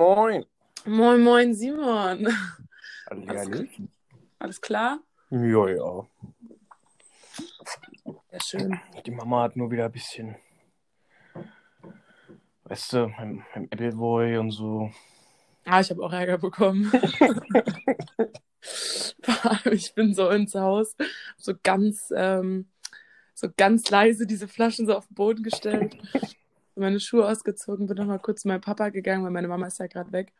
Moin. Moin, moin, Simon. Hallihalli. Alles klar? Ja, ja. Sehr schön. Die Mama hat nur wieder ein bisschen, weißt du, beim, beim Appleboy und so. Ah, ich habe auch Ärger bekommen. Ich bin so ins Haus, so ganz, ähm, so ganz leise diese Flaschen so auf den Boden gestellt, meine Schuhe ausgezogen, bin nochmal kurz zu meinem Papa gegangen, weil meine Mama ist ja gerade weg.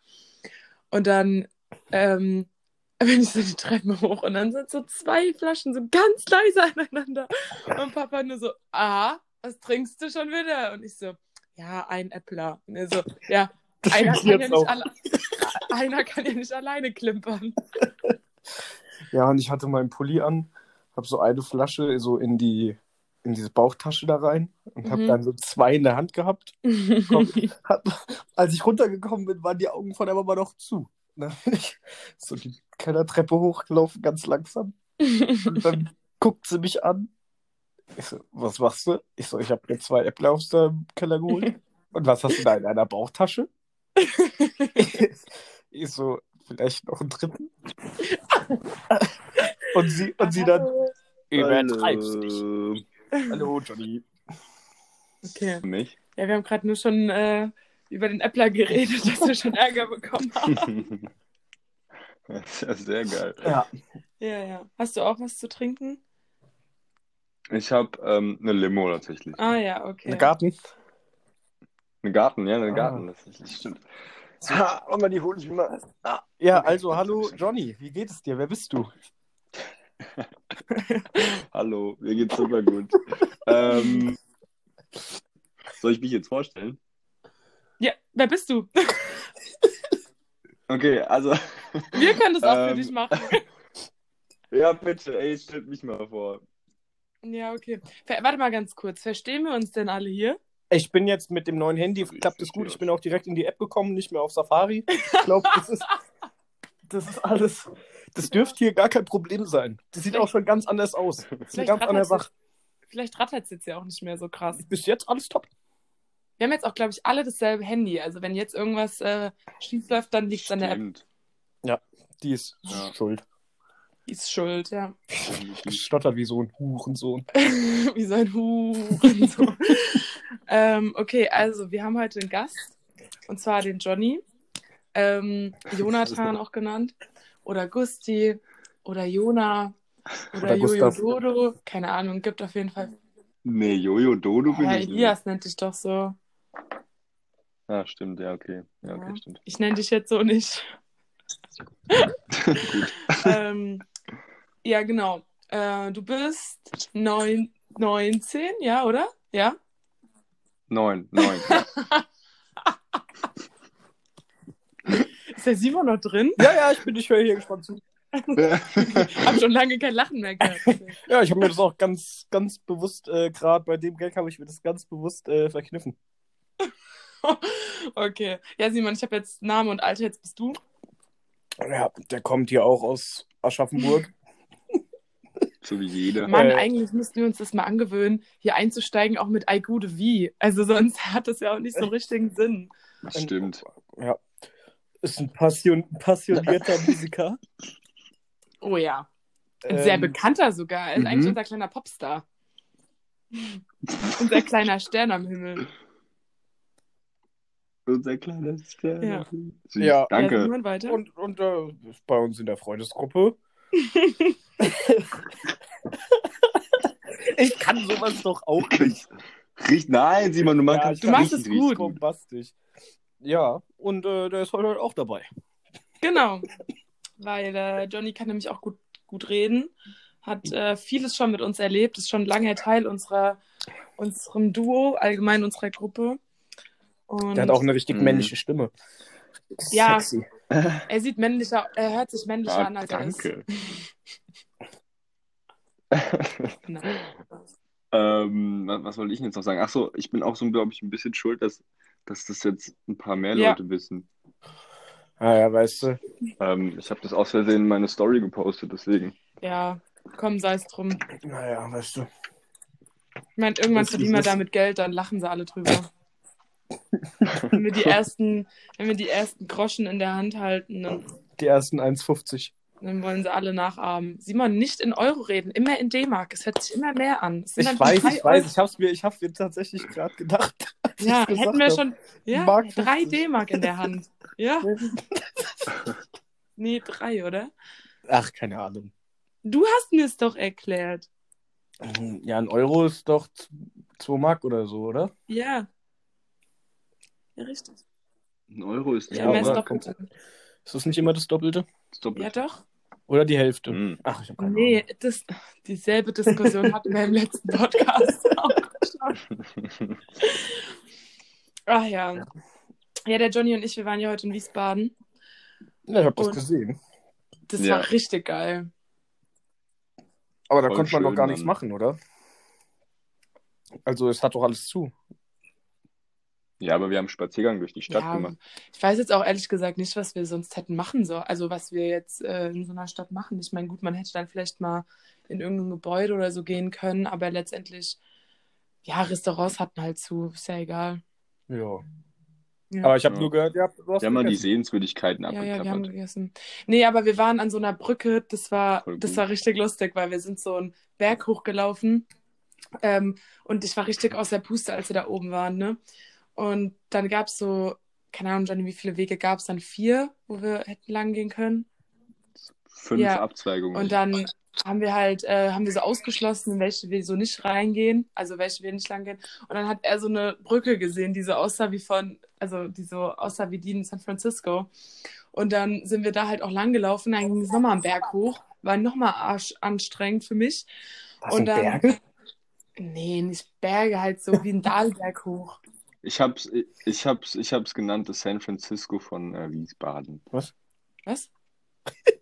Und dann ähm, bin ich so die Treppen hoch und dann sind so zwei Flaschen so ganz leise aneinander. Und Papa nur so, ah, was trinkst du schon wieder? Und ich so, ja, ein Äppler. Und er so, ja, einer kann ja, einer kann ja nicht alleine klimpern. Ja, und ich hatte meinen Pulli an, hab so eine Flasche so in die in diese Bauchtasche da rein und hab Mhm. dann so zwei in der Hand gehabt. Komm, hab, als ich runtergekommen bin, waren die Augen von der Mama noch zu. Und Dann bin ich so die Kellertreppe hochgelaufen, ganz langsam. Und dann guckt sie mich an. Ich so, was machst du? Ich so, ich habe mir zwei Äpfel aus dem Keller geholt. Und was hast du da in deiner Bauchtasche? ich so, vielleicht noch einen dritten? Und sie, und sie dann, übertreib's nicht. Hallo, Johnny. Okay. Mich? Ja, wir haben gerade nur schon äh, über den Äppler geredet, dass wir schon Ärger bekommen haben. Das ist ja sehr geil. Ja. Ja, ja. Hast du auch was zu trinken? Ich habe ähm, eine Limo tatsächlich. Ah ja, okay. Ein Garten? Eine Garten, ja, eine Ah. Garten tatsächlich, stimmt. Ha, Mama, die hole ich mir mal. Ah. Ja, also, hallo, Johnny. Wie geht es dir? Wer bist du? Hallo, mir geht's super gut. ähm, soll ich mich jetzt vorstellen? Ja, wer bist du? Okay, also, Wir können das auch für Ähm. dich machen. ja, bitte, ey, stellt mich mal vor. Ja, okay. Ver warte mal ganz kurz. Verstehen wir uns denn alle hier? Ich bin jetzt mit dem neuen Handy, klappt es gut. Ich bin auch direkt in die App gekommen, nicht mehr auf Safari. Ich glaube, das ist, das ist alles. Das dürfte hier gar kein Problem sein. Das sieht auch schon ganz anders aus. Das ist ganz andere Sache. Vielleicht rattert es jetzt ja auch nicht mehr so krass. Bis jetzt alles top. Wir haben jetzt auch, glaube ich, alle dasselbe Handy. Also wenn jetzt irgendwas äh, schief läuft, dann liegt es an der App. Stimmt. Die ist Ja. schuld. Die ist schuld, ja. Stottert wie so ein Hurensohn. Wie so ein Hurensohn. ähm, okay, also wir haben heute einen Gast. Und zwar den Johnny. Ähm, Jonathan auch genannt. Oder Gusti. Oder Jona. Oder, Oder Jojo Gustav. Dodo. Keine Ahnung, gibt auf jeden Fall. Nee, Jojo Dodo bin Ja, ich nicht. Elias nennt dich doch so. Ja, stimmt, ja, okay. Ja, okay, Ja. stimmt. Ich nenne dich jetzt so nicht. Ähm, ja, genau. Äh, du bist neun, 19, ja, oder? Ja? Neun, neun. Ist der Simon noch drin? Ja, ja, ich bin, ich höre hier gespannt zu. Hab schon lange kein Lachen mehr gehört. Ja, ich habe mir das auch ganz, ganz bewusst, äh, gerade bei dem Gag habe ich mir das ganz bewusst äh, verkniffen. Okay. Ja, Simon, ich habe jetzt Name und Alter, jetzt bist du. Ja, der kommt hier auch aus Aschaffenburg. so wie jeder. Mann, Äh. eigentlich müssten wir uns das mal angewöhnen, hier einzusteigen, auch mit Ei Gude wie. Also sonst hat das ja auch nicht so einen richtigen Sinn. Stimmt. Ja. Ist ein passion passionierter Musiker. Oh ja. Ein sehr Ähm, bekannter sogar. Er ist mhm. eigentlich unser kleiner Popstar. unser kleiner Stern am Himmel. Unser kleiner Stern. Ja. Süß. Ja. Ja, Danke. Weiter. Und, und äh, ist bei uns in der Freundesgruppe. ich kann sowas doch auch nicht. Riecht, nein, Simon, du machst Ja, machst es gut. Bombastisch. Ja, und äh, der ist heute auch dabei. Genau. Weil äh, Johnny kann nämlich auch gut, gut reden. Hat äh, vieles schon mit uns erlebt, ist schon lange Teil unserer, unserem Duo, allgemein unserer Gruppe. Und Der hat auch eine richtig Mhm. männliche Stimme. Ja. Sexy. er sieht männlicher, er hört sich männlicher Ah, an, als er ist. danke. Ähm, was, was wollte ich jetzt noch sagen? Ach so, ich bin auch so, glaube ich, ein bisschen schuld, dass, dass das jetzt ein paar mehr Ja. Leute wissen. Ah ja, weißt du. Ähm, ich habe das aus Versehen in meine Story gepostet, deswegen. Ja, komm, sei es drum. Naja, weißt du. Ich meine, irgendwann verdienen wir damit Geld, dann lachen sie alle drüber. Wenn wir die ersten, wenn wir die ersten Groschen in der Hand halten, dann, Die ersten 1,50. dann wollen sie alle nachahmen. Simon, nicht in Euro reden, immer in D-Mark. Es hört sich immer mehr an. Es sind Ich weiß, ich weiß, ich hab's mir, ich hab's mir tatsächlich gerade gedacht. Als Ja, hätten wir hab. schon ja, drei 50. D-Mark in der Hand. Ja? Nee, drei, oder? Ach, keine Ahnung. Du hast mir es doch erklärt. Ja, ein Euro ist doch 2 Mark oder so, oder? Ja. Ja, richtig. Ein Euro ist Ja, Ja, mehr ist das nicht immer das Doppelte? das Doppelte. Ja, doch. Oder die Hälfte? Mhm. Ach, ich hab keine Nee, das, dieselbe Diskussion hatten wir im letzten Podcast auch schon. Ach ja. Ja, der Johnny und ich, wir waren ja heute in Wiesbaden. Ja, ich hab das gesehen. Das Ja. war richtig geil. Aber da Voll konnte man doch gar nichts machen, oder? Also, es hat doch alles zu. Ja, aber wir haben einen Spaziergang durch die Stadt ja, gemacht. ich weiß jetzt auch ehrlich gesagt nicht, was wir sonst hätten machen sollen. Also was wir jetzt äh, in so einer Stadt machen. Ich meine, gut, man hätte dann vielleicht mal in irgendein Gebäude oder so gehen können, aber letztendlich, ja, Restaurants hatten halt zu. Ist ja egal. Ja. Ja. Aber ich habe Ja. nur gehört, ihr habt hast Wir haben mal die. Sehenswürdigkeiten Ja, ja, wir haben abgeklappert. gegessen. Nee, aber wir waren an so einer Brücke, das war, das war richtig lustig, weil wir sind so einen Berg hochgelaufen ähm, und ich war richtig aus der Puste, als wir da oben waren, ne? Und dann gab es so, keine Ahnung, Johnny, wie viele Wege gab es dann? Vier, wo wir hätten lang gehen können. Fünf Ja. Abzweigungen. Und dann haben wir halt, äh, haben wir so ausgeschlossen, in welche wir so nicht reingehen, also welche wir nicht lang gehen. Und dann hat er so eine Brücke gesehen, die so aussah wie von, also die so aussah wie die in San Francisco. Und dann sind wir da halt auch lang gelaufen, dann ging es nochmal am Berg hoch, war nochmal anstrengend für mich. Das und sind dann- Berge? Nee, nicht Berge, halt so wie ein Dahlberg hoch. Ich hab's, ich hab's, ich hab's genannt, das San Francisco von äh, Wiesbaden. Was?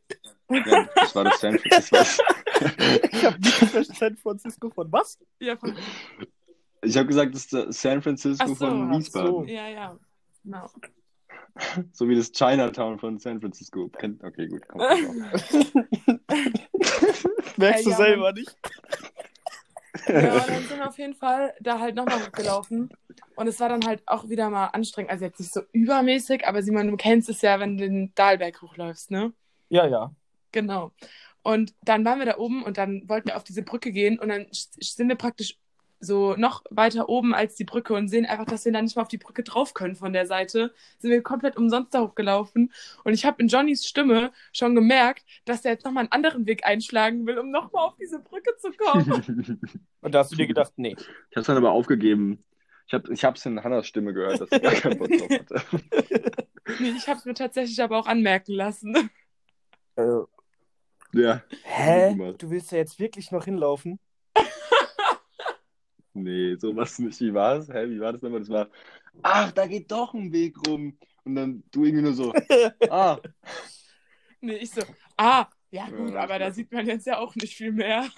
Ja, das war das San Francisco. ich habe San Francisco von was? Ja, von, Ich habe gesagt, das ist das San Francisco so, von ach Wiesbaden. so. ja, ja. Genau. So wie das Chinatown von San Francisco. Okay, gut. Kommt drauf. Merkst du ja, selber nicht? Ja, dann sind wir auf jeden Fall da halt nochmal hochgelaufen. Und es war dann halt auch wieder mal anstrengend. Also jetzt nicht so übermäßig, aber Simon, du kennst es ja, wenn du den Dahlberg hochläufst, ne? Ja, ja. Genau. Und dann waren wir da oben und dann wollten wir auf diese Brücke gehen und dann sind wir praktisch so noch weiter oben als die Brücke und sehen einfach, dass wir da nicht mal auf die Brücke drauf können von der Seite. Sind wir komplett umsonst da hochgelaufen und ich habe in Johnnys Stimme schon gemerkt, dass er jetzt nochmal einen anderen Weg einschlagen will, um nochmal auf diese Brücke zu kommen. Und da hast du dir gedacht, nee. Ich hab's dann aber aufgegeben. Ich, hab, ich hab's in Hannas Stimme gehört, dass sie gar keinen Bock drauf hatte. nee, ich habe es mir tatsächlich aber auch anmerken lassen. Äh, Ja. hä? Du willst ja jetzt wirklich noch hinlaufen? Nee, sowas nicht. Wie war es? Hä, wie war das nochmal? Das war, ach, da geht doch ein Weg rum. Und dann du irgendwie nur so, ah, Nee, ich so, ah, ja gut, Ja, aber da sieht man jetzt ja auch nicht viel mehr.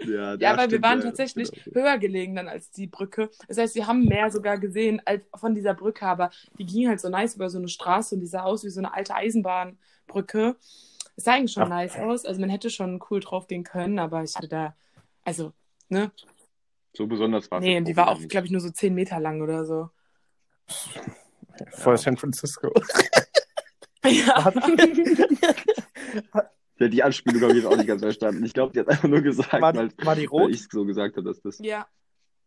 ja, Ja, aber wir waren ja, tatsächlich genau. höher gelegen dann als die Brücke. Das heißt, wir haben mehr sogar gesehen als von dieser Brücke, aber die ging halt so nice über so eine Straße und die sah aus wie so eine alte Eisenbahnbrücke. Es sah eigentlich schon Ach. nice aus. Also man hätte schon cool drauf gehen können, aber ich hatte da, also, ne? So besonders war es. Nee, und die war auch, glaube ich, nur so 10 Meter lang oder so. Vor San Francisco. Ja. Ja, die Anspielung habe ich jetzt auch nicht ganz verstanden. Ich glaube, die hat einfach nur gesagt, War, weil, war die weil rot? ich so gesagt habe, dass das. ja,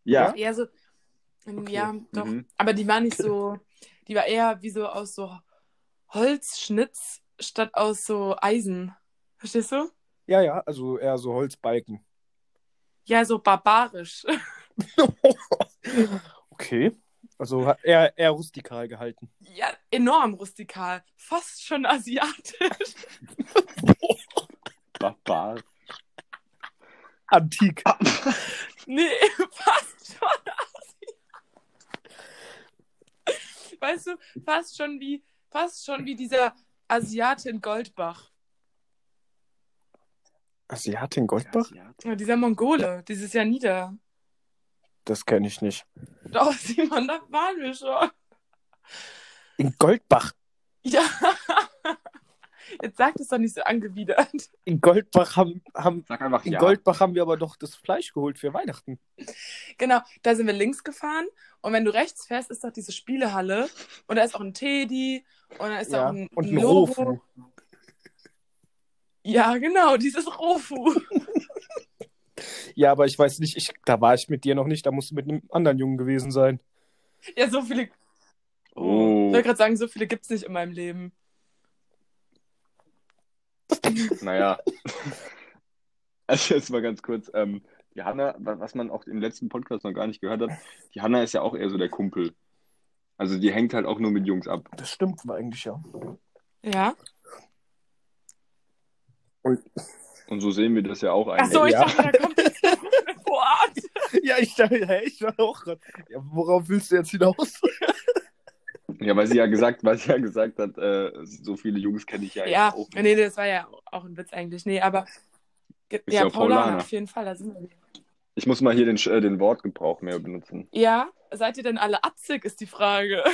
Ja. eher so, ja, doch. Mhm. Aber die war nicht so, die war eher wie so aus so Holzschnitz statt aus so Eisen. Verstehst du? Ja, ja, also eher so Holzbalken. Ja, so barbarisch. Okay. Also hat eher, eher rustikal gehalten. Ja, enorm rustikal. Fast schon asiatisch. Barbar. Antik. Nee, fast schon asiatisch. Weißt du, fast schon wie, fast schon wie dieser Asiate in Goldbach. Asiatin Goldbach? Ja, dieser Mongole, dieses Jahr nieder. Das kenne ich nicht. Doch, Simon, da waren wir schon. In Goldbach. Ja. Jetzt sag das doch nicht so angewidert. In Goldbach haben, haben, Sag einfach in ja. Goldbach haben wir aber doch das Fleisch geholt für Weihnachten. Genau, da sind wir links gefahren und wenn du rechts fährst, ist doch diese Spielehalle und da ist auch ein Teddy und da ist Ja. auch ein, Und ein Logo. Rofu. Ja, genau, dieses Rofu. Ja, aber ich weiß nicht, ich, da war ich mit dir noch nicht, da musst du mit einem anderen Jungen gewesen sein. Ja, so viele. Oh. Ich wollte gerade sagen, so viele gibt's nicht in meinem Leben. Naja. Also jetzt mal ganz kurz. Ähm, die Hanna, wa- was man auch im letzten Podcast noch gar nicht gehört hat, die Hanna ist ja auch eher so der Kumpel. Also die hängt halt auch nur mit Jungs ab. Das stimmt eigentlich, ja. Ja. Und so sehen wir das ja auch Ach eigentlich. so, ich Ja. dachte, da kommt jetzt. Ja, ich dachte, hä, ich dachte auch gerade. Ja, worauf willst du jetzt hinaus? Ja, weil sie ja gesagt, weil sie ja gesagt hat, äh, so viele Jungs kenne ich ja, Ja, auch nicht. nee, das war ja auch ein Witz eigentlich. Nee, aber. Ja, ja Paulana, auf jeden Fall, da sind wir. Ich muss mal hier den, äh, den Wortgebrauch mehr benutzen. Ja, seid ihr denn alle atzig, ist die Frage.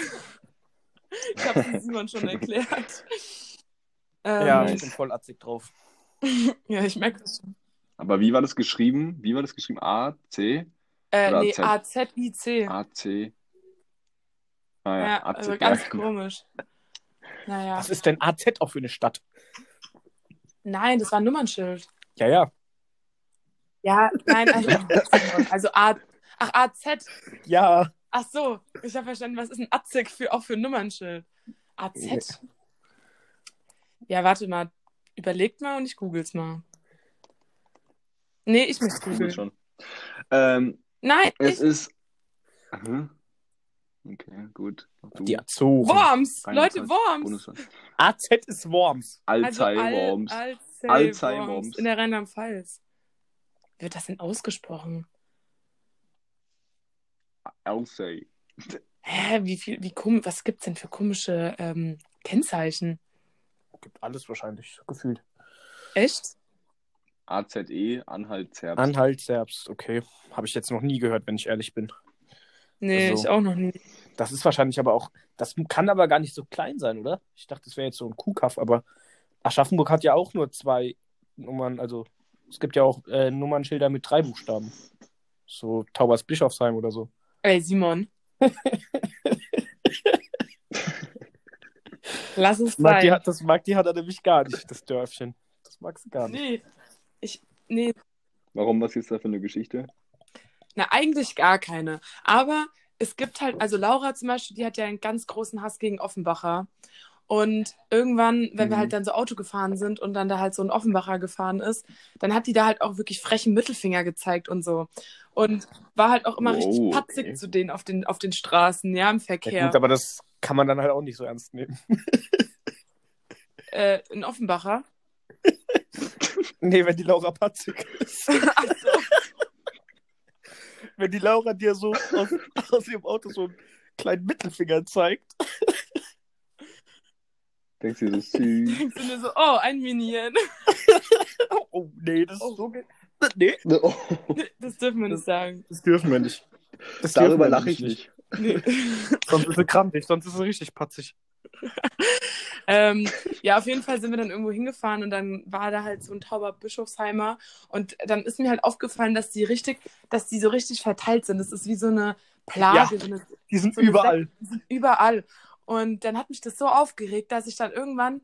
Ich habe es Simon schon erklärt. Ähm, Ja, ich bin voll atzig drauf. ja, ich merke das schon. Aber wie war das geschrieben? Wie war das geschrieben? A, C, Äh, nee, AZ? A-Z-I-C. A, C. Ah ja, Ja, A, also C. ganz ja. komisch. Naja. Was ist denn AZ auch für eine Stadt? Nein, das war ein Nummernschild. Ja, ja. Ja, nein, also, also A. Ach, AZ. Ja. Ach so, ich habe verstanden, was ist ein Atzig für, auch für ein Nummernschild? AZ? Ja, warte mal. Überlegt mal und ich google's mal. Nee, ich muss Google googeln. schon. Ähm, Nein, es ich, ist. Aha. Okay, gut. Du. Die Azoren. Worms! Leute, Worms! AZ ist Worms. Also Al- Alzey-Worms. Alzey Alzey Worms. Worms. In der Rheinland-Pfalz. Wie wird das denn ausgesprochen? Alzey. Hä, wie viel, wie komisch, was gibt's denn für komische ähm, Kennzeichen? Gibt alles wahrscheinlich, gefühlt. Echt? AZE, Anhalt, Zerbst. Anhalt, Serbst, okay. Habe ich jetzt noch nie gehört, wenn ich ehrlich bin. Nee, Also- ich auch noch nie. Das ist wahrscheinlich aber auch, das kann aber gar nicht so klein sein, oder? Ich dachte, das wäre jetzt so ein Kuhkaff, aber Aschaffenburg hat ja auch nur zwei Nummern, also es gibt ja auch äh, Nummernschilder mit drei Buchstaben. So Taubers Bischofsheim oder so. Ey, Simon. Lass es Das mag, die, sein. hat- das mag die hat er nämlich gar nicht, das Dörfchen. Das mag sie gar nicht. Nee. Ich, nee, Warum, was ist da für eine Geschichte? na, eigentlich gar keine. Aber es gibt halt, also Laura zum Beispiel, die hat ja einen ganz großen Hass gegen Offenbacher. Und irgendwann, wenn wir Mhm. halt dann so Auto gefahren sind und dann da halt so ein Offenbacher gefahren ist, dann hat die da halt auch wirklich frechen Mittelfinger gezeigt und so. Und war halt auch immer Wow, richtig patzig okay. zu denen auf den, auf den Straßen, ja, im Ja, Verkehr. gut, aber das kann man dann halt auch nicht so ernst nehmen. äh, ein Offenbacher. Nee, wenn die Laura patzig ist. Ach so. Wenn die Laura dir so aus, aus ihrem Auto so einen kleinen Mittelfinger zeigt. Denkst du, das ist süß? Denkst du dir so, oh, ein Minion. Oh, nee, das Oh. ist so. ge- Nee, Oh, Das dürfen wir nicht sagen. das dürfen wir nicht. Das darüber lache ich nämlich nicht. Nee. Sonst ist sie krampfig, sonst ist sie richtig patzig. ähm, ja, auf jeden Fall sind wir dann irgendwo hingefahren und dann war da halt so ein tauber Bischofsheimer und dann ist mir halt aufgefallen, dass die richtig, dass die so richtig verteilt sind. Das ist wie so eine Plage, so eine, Die sind so überall. Sek- die sind überall. Und dann hat mich das so aufgeregt, dass ich dann irgendwann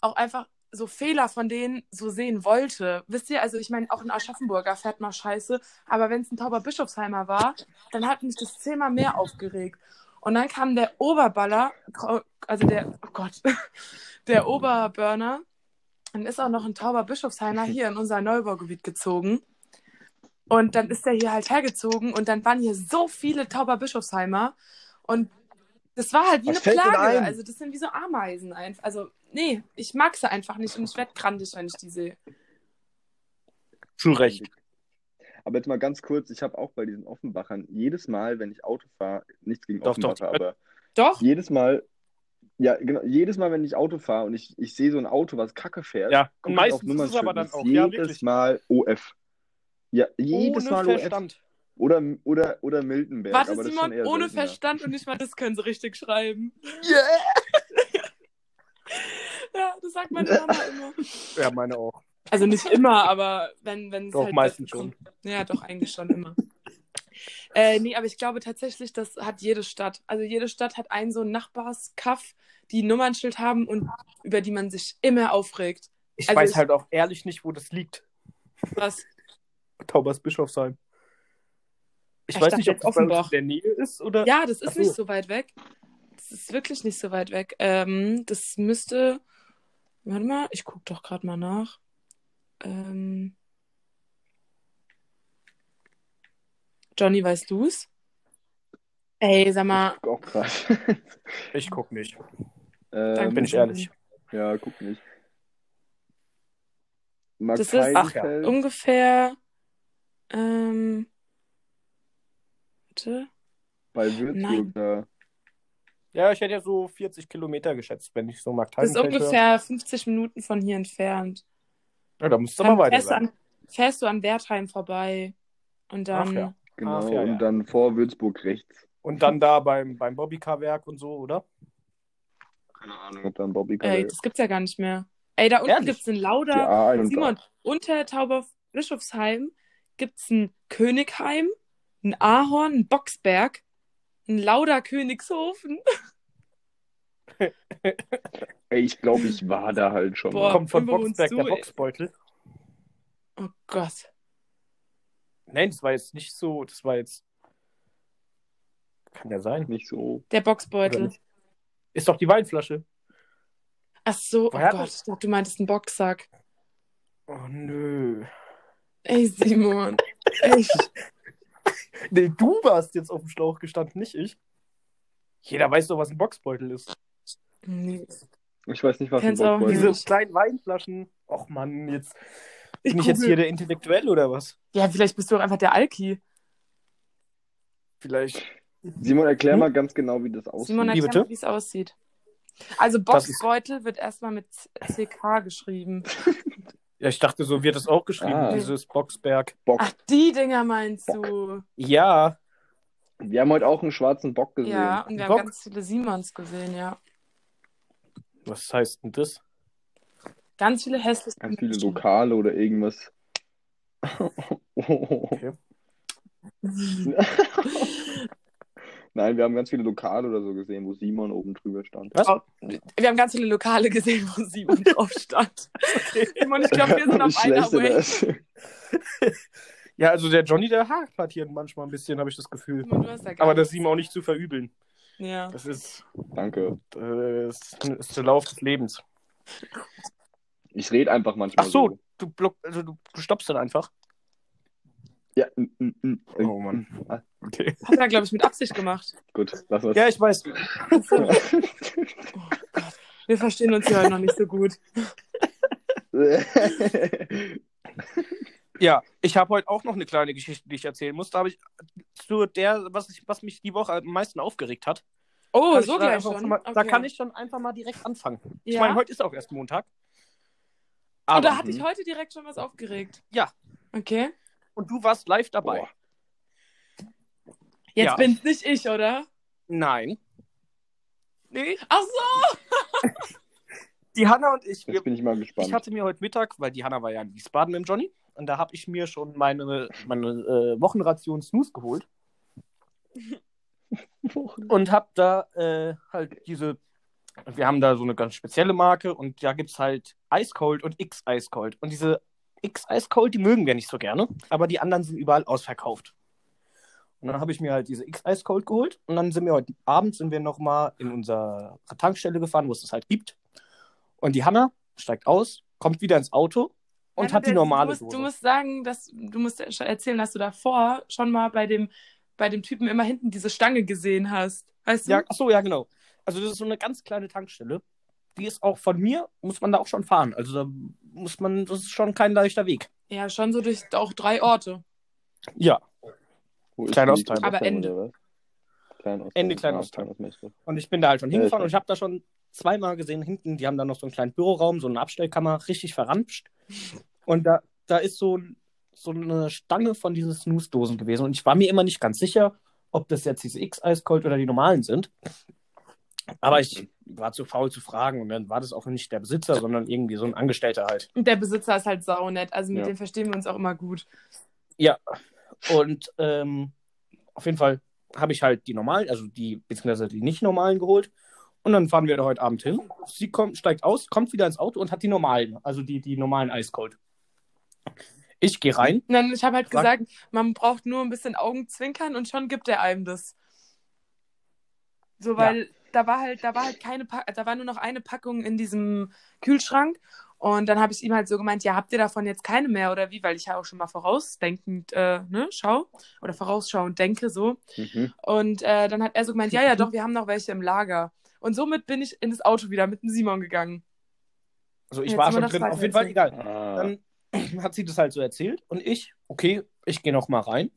auch einfach so Fehler von denen so sehen wollte. Wisst ihr, also ich meine, auch ein Aschaffenburger fährt mal scheiße, aber wenn es ein Tauber Bischofsheimer war, dann hat mich das zehnmal mehr aufgeregt. Und dann kam der Oberballer, also der, oh Gott, der Oberburner, dann ist auch noch ein Tauber Bischofsheimer hier in unser Neubaugebiet gezogen. Und dann ist der hier halt hergezogen und dann waren hier so viele Tauber Bischofsheimer. Und das war halt wie Was eine Plage. ein? Also das sind wie so Ameisen einfach. Also, nee, ich mag sie einfach nicht und ich werde grandig, wenn ich die sehe. Zu Recht. Aber jetzt mal ganz kurz, ich habe auch bei diesen Offenbachern jedes Mal, wenn ich Auto fahre, nichts gegen Doch, doch, Offenbacher, die- aber Doch? jedes Mal, ja, genau, jedes Mal, wenn ich Auto fahre und ich, ich sehe so ein Auto, was kacke fährt, Ja, und meistens auf ist es aber dann auch, jedes ja. Mal OF. Ja, jedes Ohne Mal OF. Oder, oder, oder Miltenberg. Warte, aber das ist schon Simon, ohne seltener. Verstand und nicht mal das können sie richtig schreiben. Yeah. Ja, das sagt meine Mama immer. Ja, meine auch. Also nicht immer, aber wenn wenn es Doch, halt meistens schon. Ja, doch, eigentlich schon immer. Äh, nee, aber ich glaube tatsächlich, das hat jede Stadt. Also jede Stadt hat einen so einen Nachbarskaff, die ein Nummernschild haben und über die man sich immer aufregt. Ich Also weiß ich- halt auch ehrlich nicht, wo das liegt. Was? Taubersbischofsheim. Ich Ich weiß nicht, ob Offenbach. in der Nähe ist oder. Ja, das ist Ach so. nicht so weit weg. Das ist wirklich nicht so weit weg. Ähm, das müsste. Warte mal, ich guck doch gerade mal nach. Ähm... Johnny, weißt du's? Ey, sag mal. Guck auch gerade. Ich guck nicht. ähm, Bin ich ehrlich. Ja, guck nicht. Das ist- Ach ungefähr. Ähm, warte. bei Würzburg da. Ja, ich hätte ja so 40 Kilometer geschätzt, wenn ich so Markt Das ist ungefähr 50 Minuten von hier entfernt. Ja, da musst du Dann mal weiter fährst, du sein. an, fährst du an Wertheim vorbei. Und dann. Ach ja. Genau, Ach, ja, ja. und dann vor Würzburg rechts. Und dann da beim, beim Bobbycar-Werk und so, oder? Keine Ahnung, ob da ein Bobby Ey, das gibt's ja gar nicht mehr. Ey, da unten Ehrlich? gibt's Lauda. A1 Simon, unter Tauber Bischofsheim gibt's ein Königheim, ein Ahorn, ein Boxberg, ein Lauda Königshofen. Ey, ich glaube, ich war da halt schon Boah. mal. Kommt von Boxberg der? Boxbeutel. Oh Gott. Nein, das war jetzt nicht so, das war jetzt. Kann ja sein. Nicht so. Der Boxbeutel. Ist doch die Weinflasche. Ach so, oh Woher Gott, das- ich dachte, du meintest einen Boxsack. Oh nö. Ey, Simon. Echt. Nee, du warst jetzt auf dem Schlauch gestanden, nicht ich. Jeder weiß doch, was ein Boxbeutel ist. Nee. Ich weiß nicht, was Kenn's ein auch Bockbeutel nicht. Diese kleinen Weinflaschen. Och Mann, jetzt Ich bin ich jetzt hier der Intellektuell oder was? Ja, vielleicht bist du auch einfach der Alki. Vielleicht. Simon, erklär Hm? mal ganz genau, wie das aussieht. Simon, Wie erklär mal, wie es aussieht. Also ist- Boxbeutel wird erstmal mit CK geschrieben. Ja, ich dachte, so wird es auch geschrieben, Ah. dieses Boxberg. Bock. Ach, die Dinger meinst du? Ja, Wir haben heute auch einen schwarzen Bock gesehen. Ja, und wir Bock? haben ganz viele Simons gesehen, ja. was heißt denn das? Ganz viele hässliche Ganz viele Menschen. Lokale oder irgendwas. Okay. Nein, wir haben ganz viele Lokale oder so gesehen, wo Simon oben drüber stand. Was? Wir haben ganz viele Lokale gesehen, wo Simon drauf stand. Simon, ich glaube, wir sind auf einer er ist. Ja, also der Johnny, der hakt hier manchmal ein bisschen, habe ich das Gefühl. Simon, du hast ja gar Aber das ist ihm auch nicht zu verübeln. Ja. Das ist, Danke. das ist der Lauf des Lebens. Ich rede einfach manchmal Ach so, du, block, also du, du stoppst dann einfach. Ja, mm, mm, mm. Oh Mann. Ah, Okay. Hat er, glaube ich, mit Absicht gemacht. gut, lass uns. Ja, ich weiß. Oh Gott. Wir verstehen uns ja noch nicht so gut. Ja, ich habe heute auch noch eine kleine Geschichte, die ich erzählen muss. Da habe ich zu der, was, ich, was mich die Woche am meisten aufgeregt hat. Oh, Kann ich so da gleich schon. Mal, Da Okay. kann ich schon einfach mal direkt anfangen. Ich Ja? meine, heute ist auch erst Montag. Und Aber, da hatte ich Mhm. heute direkt schon was aufgeregt. Ja. Okay. Und du warst live dabei. Boah. Jetzt Ja. bin's nicht ich, oder? Nein. Nee. Ach so. Die Hanna und ich, wir, Jetzt bin ich mal gespannt. ich hatte mir heute Mittag, weil die Hanna war ja in Wiesbaden mit dem Johnny, und da habe ich mir schon meine, meine äh, Wochenration Snooze geholt und habe da äh, halt diese, wir haben da so eine ganz spezielle Marke und da gibt es halt Ice Cold und X Ice Cold. Und diese X Ice Cold, die mögen wir nicht so gerne, aber die anderen sind überall ausverkauft. Und dann habe ich mir halt diese X Ice Cold geholt und dann sind wir heute Abend sind wir nochmal in unsere Tankstelle gefahren, wo es das halt gibt. Und die Hanna steigt aus, kommt wieder ins Auto und Nein, hat die normale du musst, Dose. du musst sagen, dass du musst erzählen, dass du davor schon mal bei dem, bei dem Typen immer hinten diese Stange gesehen hast. Weißt du? Ja, ach so, ja, genau. Also das ist so eine ganz kleine Tankstelle. Die ist auch von mir, muss man da auch schon fahren. Also da muss man, das ist schon kein leichter Weg. Ja, schon so durch auch drei Orte. Ja. Die? Ostteil. Aber Klein Ende. Klein. Ende, Klein Ostteil. Klein Ostteil. Und ich bin da halt schon hingefahren und ich habe da schon zweimal gesehen, hinten, die haben da noch so einen kleinen Büroraum, so eine Abstellkammer, richtig verramscht. Und da, da ist so, so eine Stange von diesen Snooze-Dosen gewesen. Und ich war mir immer nicht ganz sicher, ob das jetzt diese X-Eis Cold oder die normalen sind. Aber ich war zu faul zu fragen und dann war das auch nicht der Besitzer, sondern irgendwie so ein Angestellter halt. Und der Besitzer ist halt saunett, also mit Ja. dem verstehen wir uns auch immer gut. Ja, und ähm, auf jeden Fall habe ich halt die normalen, also die, beziehungsweise die nicht normalen geholt. Und dann fahren wir da heute Abend hin. Sie kommt, steigt aus, kommt wieder ins Auto und hat die normalen, also die, die normalen Ice Cold. Ich gehe rein. Dann, ich habe halt Frag- gesagt, man braucht nur ein bisschen Augenzwinkern und schon gibt er einem das. So, weil da war halt, da war halt keine pa da war nur noch eine Packung in diesem Kühlschrank. Und dann habe ich ihm halt so gemeint, ja, habt ihr davon jetzt keine mehr oder wie? Weil ich ja auch schon mal vorausdenkend, äh, ne, schau oder vorausschauend denke so. Mhm. Und äh, dann hat er so gemeint, ja, ja, doch, wir haben noch welche im Lager. Und somit bin ich in das Auto wieder mit dem Simon gegangen. Also ich Jetzt war schon drin, auf jeden Fall egal. Ah, Dann hat sie das halt so erzählt und ich, okay, ich gehe noch mal rein,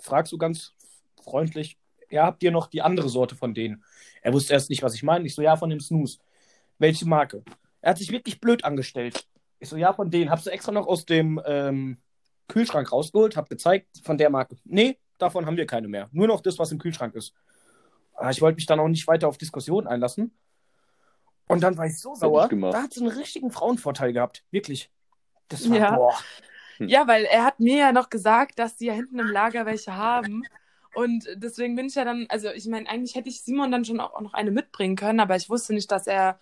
frag so ganz freundlich, ja, habt ihr noch die andere Sorte von denen? Er wusste erst nicht, was ich meine. Ich so, ja, von dem Snooze. Welche Marke? Er hat sich wirklich blöd angestellt. Ich so, ja, von denen. Habst du extra noch aus dem ähm, Kühlschrank rausgeholt, hab gezeigt, von der Marke. Nee, davon haben wir keine mehr. Nur noch das, was im Kühlschrank ist. Ah, Ich wollte mich dann auch nicht weiter auf Diskussionen einlassen. Und dann war ich so sauer. gemacht. Da hat sie einen richtigen Frauenvorteil gehabt. Wirklich. Das war, Ja. boah. Hm. Ja, weil er hat mir ja noch gesagt, dass die ja hinten im Lager welche haben. Und deswegen bin ich ja dann, also ich meine, eigentlich hätte ich Simon dann schon auch noch eine mitbringen können, aber ich wusste nicht, dass er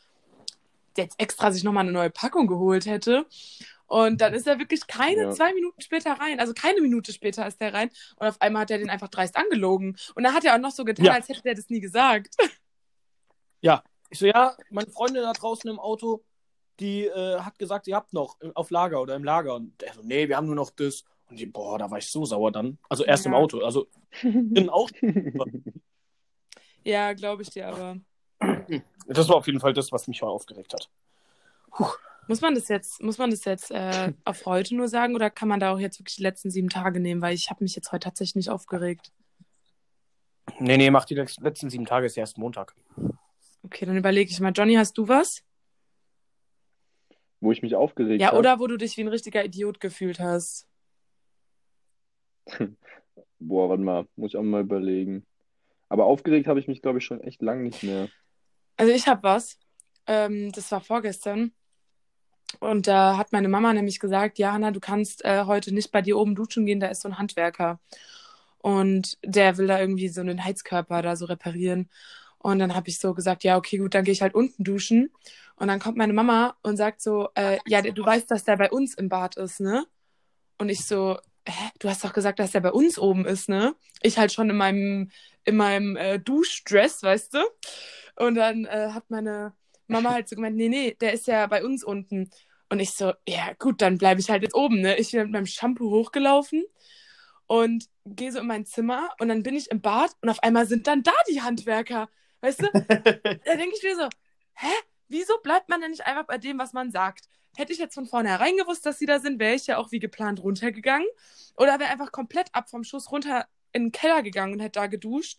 jetzt extra sich nochmal eine neue Packung geholt hätte. Und dann ist er wirklich keine Ja. zwei Minuten später rein. Also keine Minute später ist er rein. Und auf einmal hat er den einfach dreist angelogen. Und dann hat er auch noch so getan, Ja. als hätte er das nie gesagt. Ich so, ja, meine Freundin da draußen im Auto, die äh, hat gesagt, ihr habt noch auf Lager oder im Lager. Und er so, nee, wir haben nur noch das. Und ich, boah, da war ich so sauer dann. Also erst im Ja. Auto. Also im Auto. Ja, glaube ich dir aber. Das war auf jeden Fall das, was mich mal aufgeregt hat. Muss man das jetzt, muss man das jetzt äh, auf heute nur sagen oder kann man da auch jetzt wirklich die letzten sieben Tage nehmen? Weil ich habe mich jetzt heute tatsächlich nicht aufgeregt. Nee, nee, mach die letzten sieben Tage, ist erst Montag. Okay, dann überlege ich mal. Johnny, hast du was? Wo ich mich aufgeregt Ja, habe. oder wo du dich wie ein richtiger Idiot gefühlt hast. Boah, warte mal, muss ich auch mal überlegen. Aber aufgeregt habe ich mich, glaube ich, schon echt lang nicht mehr. Also ich habe was. Ähm, das war vorgestern. Und da hat meine Mama nämlich gesagt, ja, Hanna, du kannst äh, heute nicht bei dir oben duschen gehen, da ist so ein Handwerker. Und der will da irgendwie so einen Heizkörper da so reparieren. Und dann habe ich so gesagt, ja, okay, gut, dann gehe ich halt unten duschen. Und dann kommt meine Mama und sagt so, äh, ja, du weißt, dass der bei uns im Bad ist, ne? Und ich so, hä, du hast doch gesagt, dass der bei uns oben ist, ne? Ich halt schon in meinem, in meinem äh, Duschdress, weißt du? Und dann äh, hat meine Mama halt so gemeint, nee, nee, der ist ja bei uns unten. Und ich so, ja gut, dann bleibe ich halt jetzt oben, ne? Ich bin mit meinem Shampoo hochgelaufen und gehe so in mein Zimmer und dann bin ich im Bad und auf einmal sind dann da die Handwerker. Weißt du? da denke ich mir so, hä? Wieso bleibt man denn nicht einfach bei dem, was man sagt? Hätte ich jetzt von vornherein gewusst, dass sie da sind, wäre ich ja auch wie geplant runtergegangen. Oder wäre einfach komplett ab vom Schuss runter in den Keller gegangen und hätte da geduscht.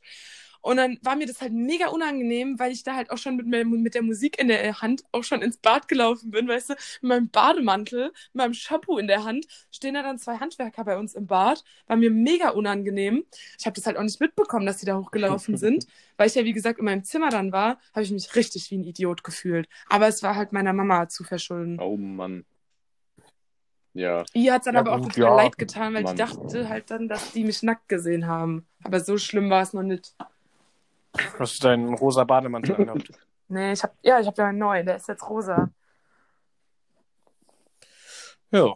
Und dann war mir das halt mega unangenehm, weil ich da halt auch schon mit, mit der Musik in der Hand auch schon ins Bad gelaufen bin, weißt du, mit meinem Bademantel, mit meinem Shampoo in der Hand, stehen da dann zwei Handwerker bei uns im Bad. War mir mega unangenehm. Ich habe das halt auch nicht mitbekommen, dass die da hochgelaufen sind, weil ich ja, wie gesagt, in meinem Zimmer dann war, habe ich mich richtig wie ein Idiot gefühlt. Aber es war halt meiner Mama zu verschulden. Oh Mann. Ja, Ihr hat's dann Ja, aber auch total ja. leid getan, weil Mann. die dachte halt dann, dass die mich nackt gesehen haben. Aber so schlimm war es noch nicht. Hast du deinen rosa Bademantel angehabt? Nee, ich hab, ja, ich hab ja einen neuen, der ist jetzt rosa. ja.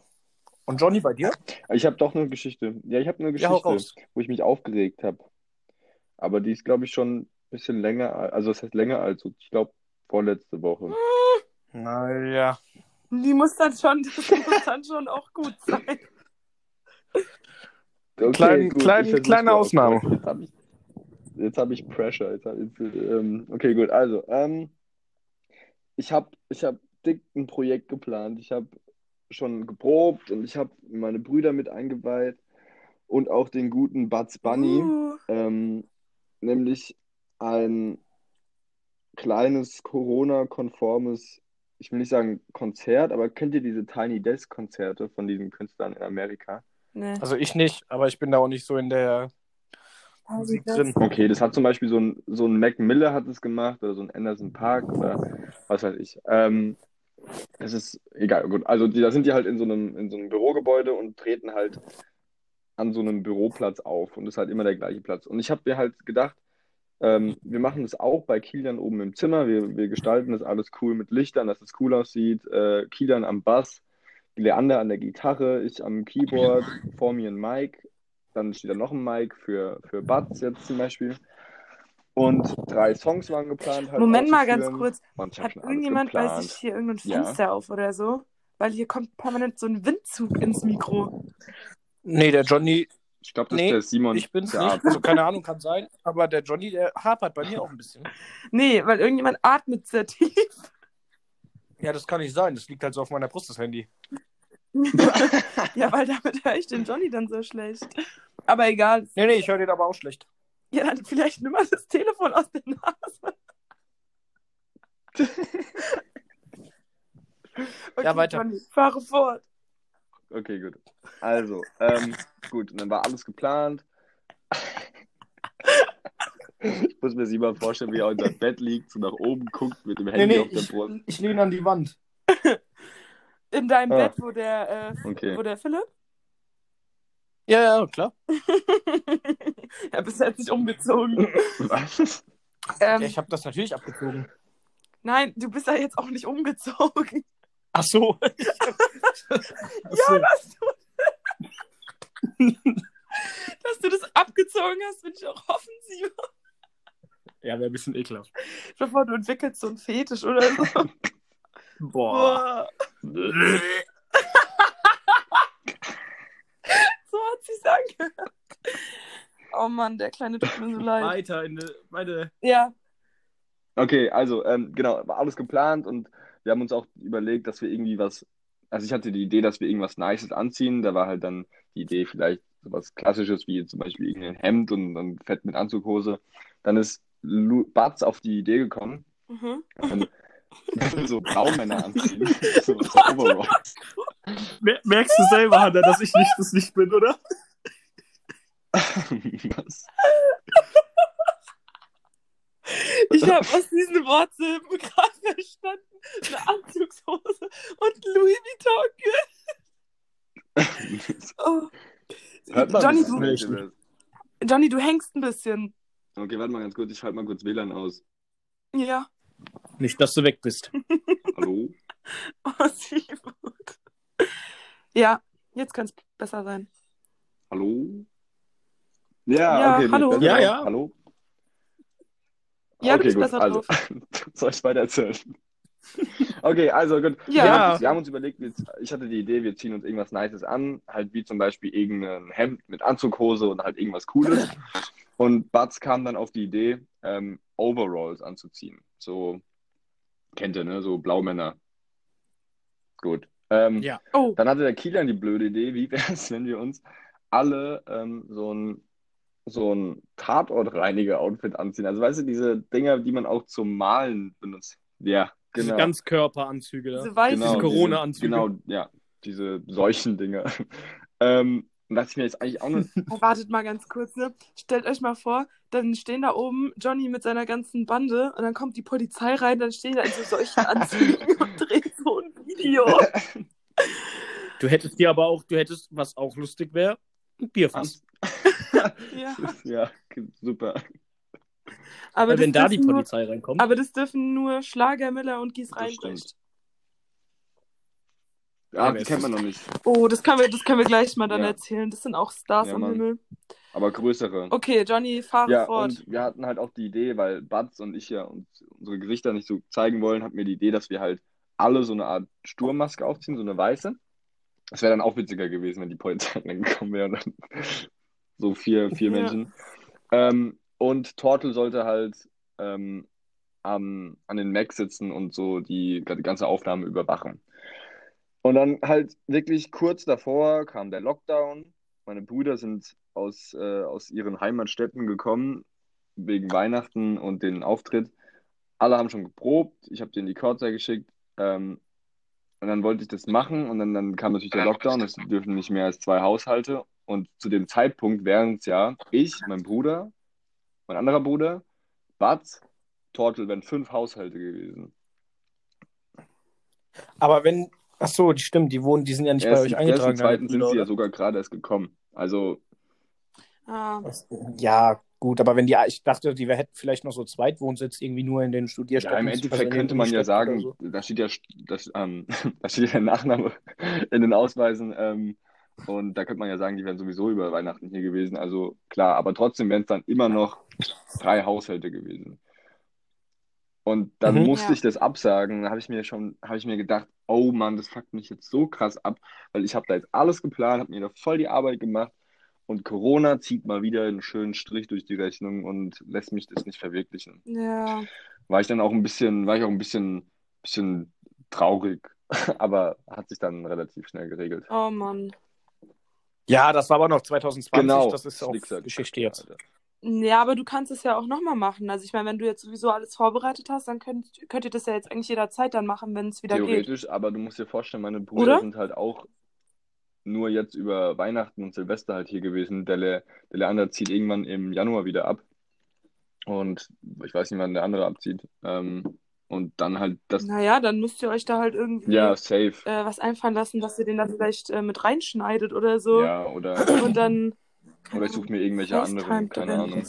Und Johnny, bei dir? ich habe doch eine Geschichte. Ja, ich habe eine Ja, hau Geschichte, raus. wo ich mich aufgeregt habe. Aber die ist, glaube ich, schon ein bisschen länger, also das heißt länger als, so, ich glaube, vorletzte Woche. Naja. Die muss dann schon, das muss dann schon auch gut sein. Okay, Klein- gut, klein- ich versuch's kleine mal Ausnahme. Jetzt habe ich, jetzt hab ich Pressure. Jetzt jetzt, ähm, okay, gut. Also, ähm, ich habe ich hab dick ein Projekt geplant. Ich habe schon geprobt und ich habe meine Brüder mit eingeweiht und auch den guten Buds Bunny. Uh, Ähm, nämlich ein kleines Corona-konformes, ich will nicht sagen Konzert, aber kennt ihr diese Tiny Desk-Konzerte von diesen Künstlern in Amerika? nee. Also ich nicht, aber ich bin da auch nicht so in der Musik drin. Okay, das hat zum Beispiel so ein, so ein Mac Miller hat es gemacht oder so ein Anderson Park oder was weiß ich. Ähm, das ist egal, gut. Also die, da sind die halt in so einem, in so einem Bürogebäude und treten halt an so einem Büroplatz auf und das ist halt immer der gleiche Platz. Und ich habe mir halt gedacht, ähm, wir machen das auch bei Kilian oben im Zimmer. Wir, wir gestalten das alles cool mit Lichtern, dass es cool aussieht. Äh, Kilian am Bass, Leander an der Gitarre, ich am Keyboard, vor mir ein Mic. Dann steht da noch ein Mic für, für Buds jetzt zum Beispiel. Und drei Songs waren geplant. Halt Moment mal ganz kurz. Hat irgendjemand bei sich hier irgendein Ja. Fenster auf oder so? Weil hier kommt permanent so ein Windzug ins Mikro. Nee, der Johnny, Ich glaube, das Nee, ist der Simon. ich bin's der nicht. Also keine Ahnung, kann sein. Aber der Johnny, der hapert bei mir auch ein bisschen. Nee, weil irgendjemand atmet sehr tief. Ja, das kann nicht sein. Das liegt halt so auf meiner Brust, das Handy. Ja, weil damit höre ich den Johnny dann so schlecht. Aber egal. Nee, nee, ich höre den aber auch schlecht. Ja, dann vielleicht nimm mal das Telefon aus der Nase. Okay, Ja, weiter. Johnny, fahre fort. Okay, gut. Also, ähm, gut, und dann war alles geplant. Ich muss mir Simon vorstellen, wie er in seinem Bett liegt, so nach oben guckt mit dem Nee, Handy nee, auf der ich, Brust. ich lehne an die Wand. In deinem Ah. Bett, wo der, äh, Okay. wo der Philipp? Ja, ja, klar. er bist jetzt nicht umgezogen. Was? Ähm, Ja, ich habe das natürlich abgezogen. Nein, du bist ja jetzt auch nicht umgezogen. Ach so. Ach so. Dass du, dass du das abgezogen hast, bin ich auch offensiv. Ja, wäre ein bisschen ekelhaft. Bevor du entwickelst so einen Fetisch oder so. Boah. Boah. So hat sich's angehört. Oh Mann, der Kleine tut mir so leid. Weiter in die, meine. Ja, Okay, also, ähm, genau, war alles geplant und wir haben uns auch überlegt, dass wir irgendwie was, also ich hatte die Idee, dass wir irgendwas Nices anziehen. Da war halt dann die Idee vielleicht sowas Klassisches wie zum Beispiel irgendein Hemd und dann Fett mit Anzughose. Dann ist Lu Batz auf die Idee gekommen, mhm. ähm, so Blaumänner anziehen. So, so Overalls. Merkst du selber, Hanna, dass ich nicht das nicht bin, oder? Was? Ich habe aus diesen Wortsilben gerade verstanden. Eine Anzugshose und Louis Vuitton. Oh. Hört man Johnny, du, nicht. Johnny, du hängst ein bisschen. Okay, warte mal ganz kurz, ich schalte mal kurz WLAN aus. Ja. Nicht, dass du weg bist. Hallo? Oh, Seafood. Ja, jetzt kann es besser sein. Hallo? Ja, Ja, okay. hallo. Ja, ja. Hallo? Ja, du okay, bist gut. besser also, drauf. soll ich weiter erzählen? Okay, also gut. Ja. Wir, haben, wir haben uns überlegt, wir, ich hatte die Idee, wir ziehen uns irgendwas Nices an, halt wie zum Beispiel irgendein Hemd mit Anzughose und halt irgendwas Cooles. Und Batz kam dann auf die Idee, ähm, Overalls anzuziehen. So, kennt ihr, ne? So Blaumänner. Gut. Ähm, Ja. Oh, Dann hatte der Kilian die blöde Idee, wie wäre es, wenn wir uns alle ähm, so ein, so ein Tatortreiniger-Outfit anziehen. Also weißt du, diese Dinger, die man auch zum Malen benutzt. Ja, Diese genau. Ganzkörperanzüge da. diese weißen. genau, diese Corona-Anzüge. Genau, ja, diese solchen Dinger. ähm, dachte ich mir jetzt eigentlich auch nur, Oh, wartet mal ganz kurz, ne? Stellt euch mal vor, dann stehen da oben Johnny mit seiner ganzen Bande und dann kommt die Polizei rein, dann stehen da in so solchen Anzügen und drehen so ein Video. Du hättest dir aber auch, du hättest, was auch lustig wäre, ein Bierfass. Ja. ja, super. Aber, wenn das da die dürfen nur, Polizei reinkommt. aber das dürfen nur Schlagermiller und Gies Reinbrecht. Ja, Ja, die kennt man noch nicht. Oh, das können wir, das können wir gleich mal dann Ja. erzählen. Das sind auch Stars Ja, am Mann. Himmel. Aber größere. Okay, Johnny, fahre Ja, fort. und wir hatten halt auch die Idee, weil Batz und ich ja uns unsere Gesichter nicht so zeigen wollen, hatten wir die Idee, dass wir halt alle so eine Art Sturmmaske aufziehen, so eine weiße. Das wäre dann auch witziger gewesen, wenn die Polizei reingekommen wäre und dann so vier, vier Ja. Menschen. Ähm, und Tortel sollte halt ähm, am, an den Mac sitzen und so die, die ganze Aufnahme überwachen. Und dann halt wirklich kurz davor kam der Lockdown. Meine Brüder sind aus, äh, aus ihren Heimatstädten gekommen wegen Weihnachten und den Auftritt. Alle haben schon geprobt. Ich habe denen die Kurzer geschickt. Ähm, und dann wollte ich das machen und dann, dann kam natürlich der Lockdown. Es dürfen nicht mehr als zwei Haushalte. Und zu dem Zeitpunkt wären es ja ich, mein Bruder, Mein anderer Bruder, Batz, Tortel, wären fünf Haushalte gewesen. Aber wenn, ach so, die stimmt, die wohnen, die sind ja nicht bei Erst, euch erst eingetragen. im zweiten sind Brüder, sie ja oder? sogar gerade erst gekommen. Also, Ah, Ja, gut, aber wenn die, ich dachte, die hätten vielleicht noch so Zweitwohnsitz irgendwie nur in den ja, Studierstätten. im also Endeffekt könnte man ja sagen, oder da steht ja, das, ähm, da steht ja der Nachname in den Ausweisen. Ähm, und da könnte man ja sagen, die wären sowieso über Weihnachten hier gewesen. Also klar, aber trotzdem wären es dann immer noch drei Haushalte gewesen. Und dann Mhm. musste Ja. ich das absagen. Da habe ich mir schon, habe ich mir gedacht, oh Mann, das fuckt mich jetzt so krass ab, weil ich habe da jetzt alles geplant, habe mir da voll die Arbeit gemacht und Corona zieht mal wieder einen schönen Strich durch die Rechnung und lässt mich das nicht verwirklichen. ja. War ich dann auch ein bisschen, war ich auch ein bisschen, bisschen traurig, aber hat sich dann relativ schnell geregelt. Oh Mann. Ja, das war aber noch 2020, Genau, das ist auch Geschichte jetzt. Alter. Ja, aber du kannst es ja auch nochmal machen. Also ich meine, wenn du jetzt sowieso alles vorbereitet hast, dann könnt, könnt ihr das ja jetzt eigentlich jederzeit dann machen, wenn es wieder geht. Theoretisch, aber du musst dir vorstellen, meine Brüder Oder? sind halt auch nur jetzt über Weihnachten und Silvester halt hier gewesen. Der, Le der Leander zieht irgendwann im Januar wieder ab. Und ich weiß nicht, wann der andere abzieht. Ähm, und dann halt das, Naja, dann müsst ihr euch da halt irgendwie ja, safe. äh, was einfallen lassen, dass ihr den da vielleicht äh, mit reinschneidet oder so. Ja, oder, Und dann. Oder ich suche mir irgendwelche anderen, keine Ahnung.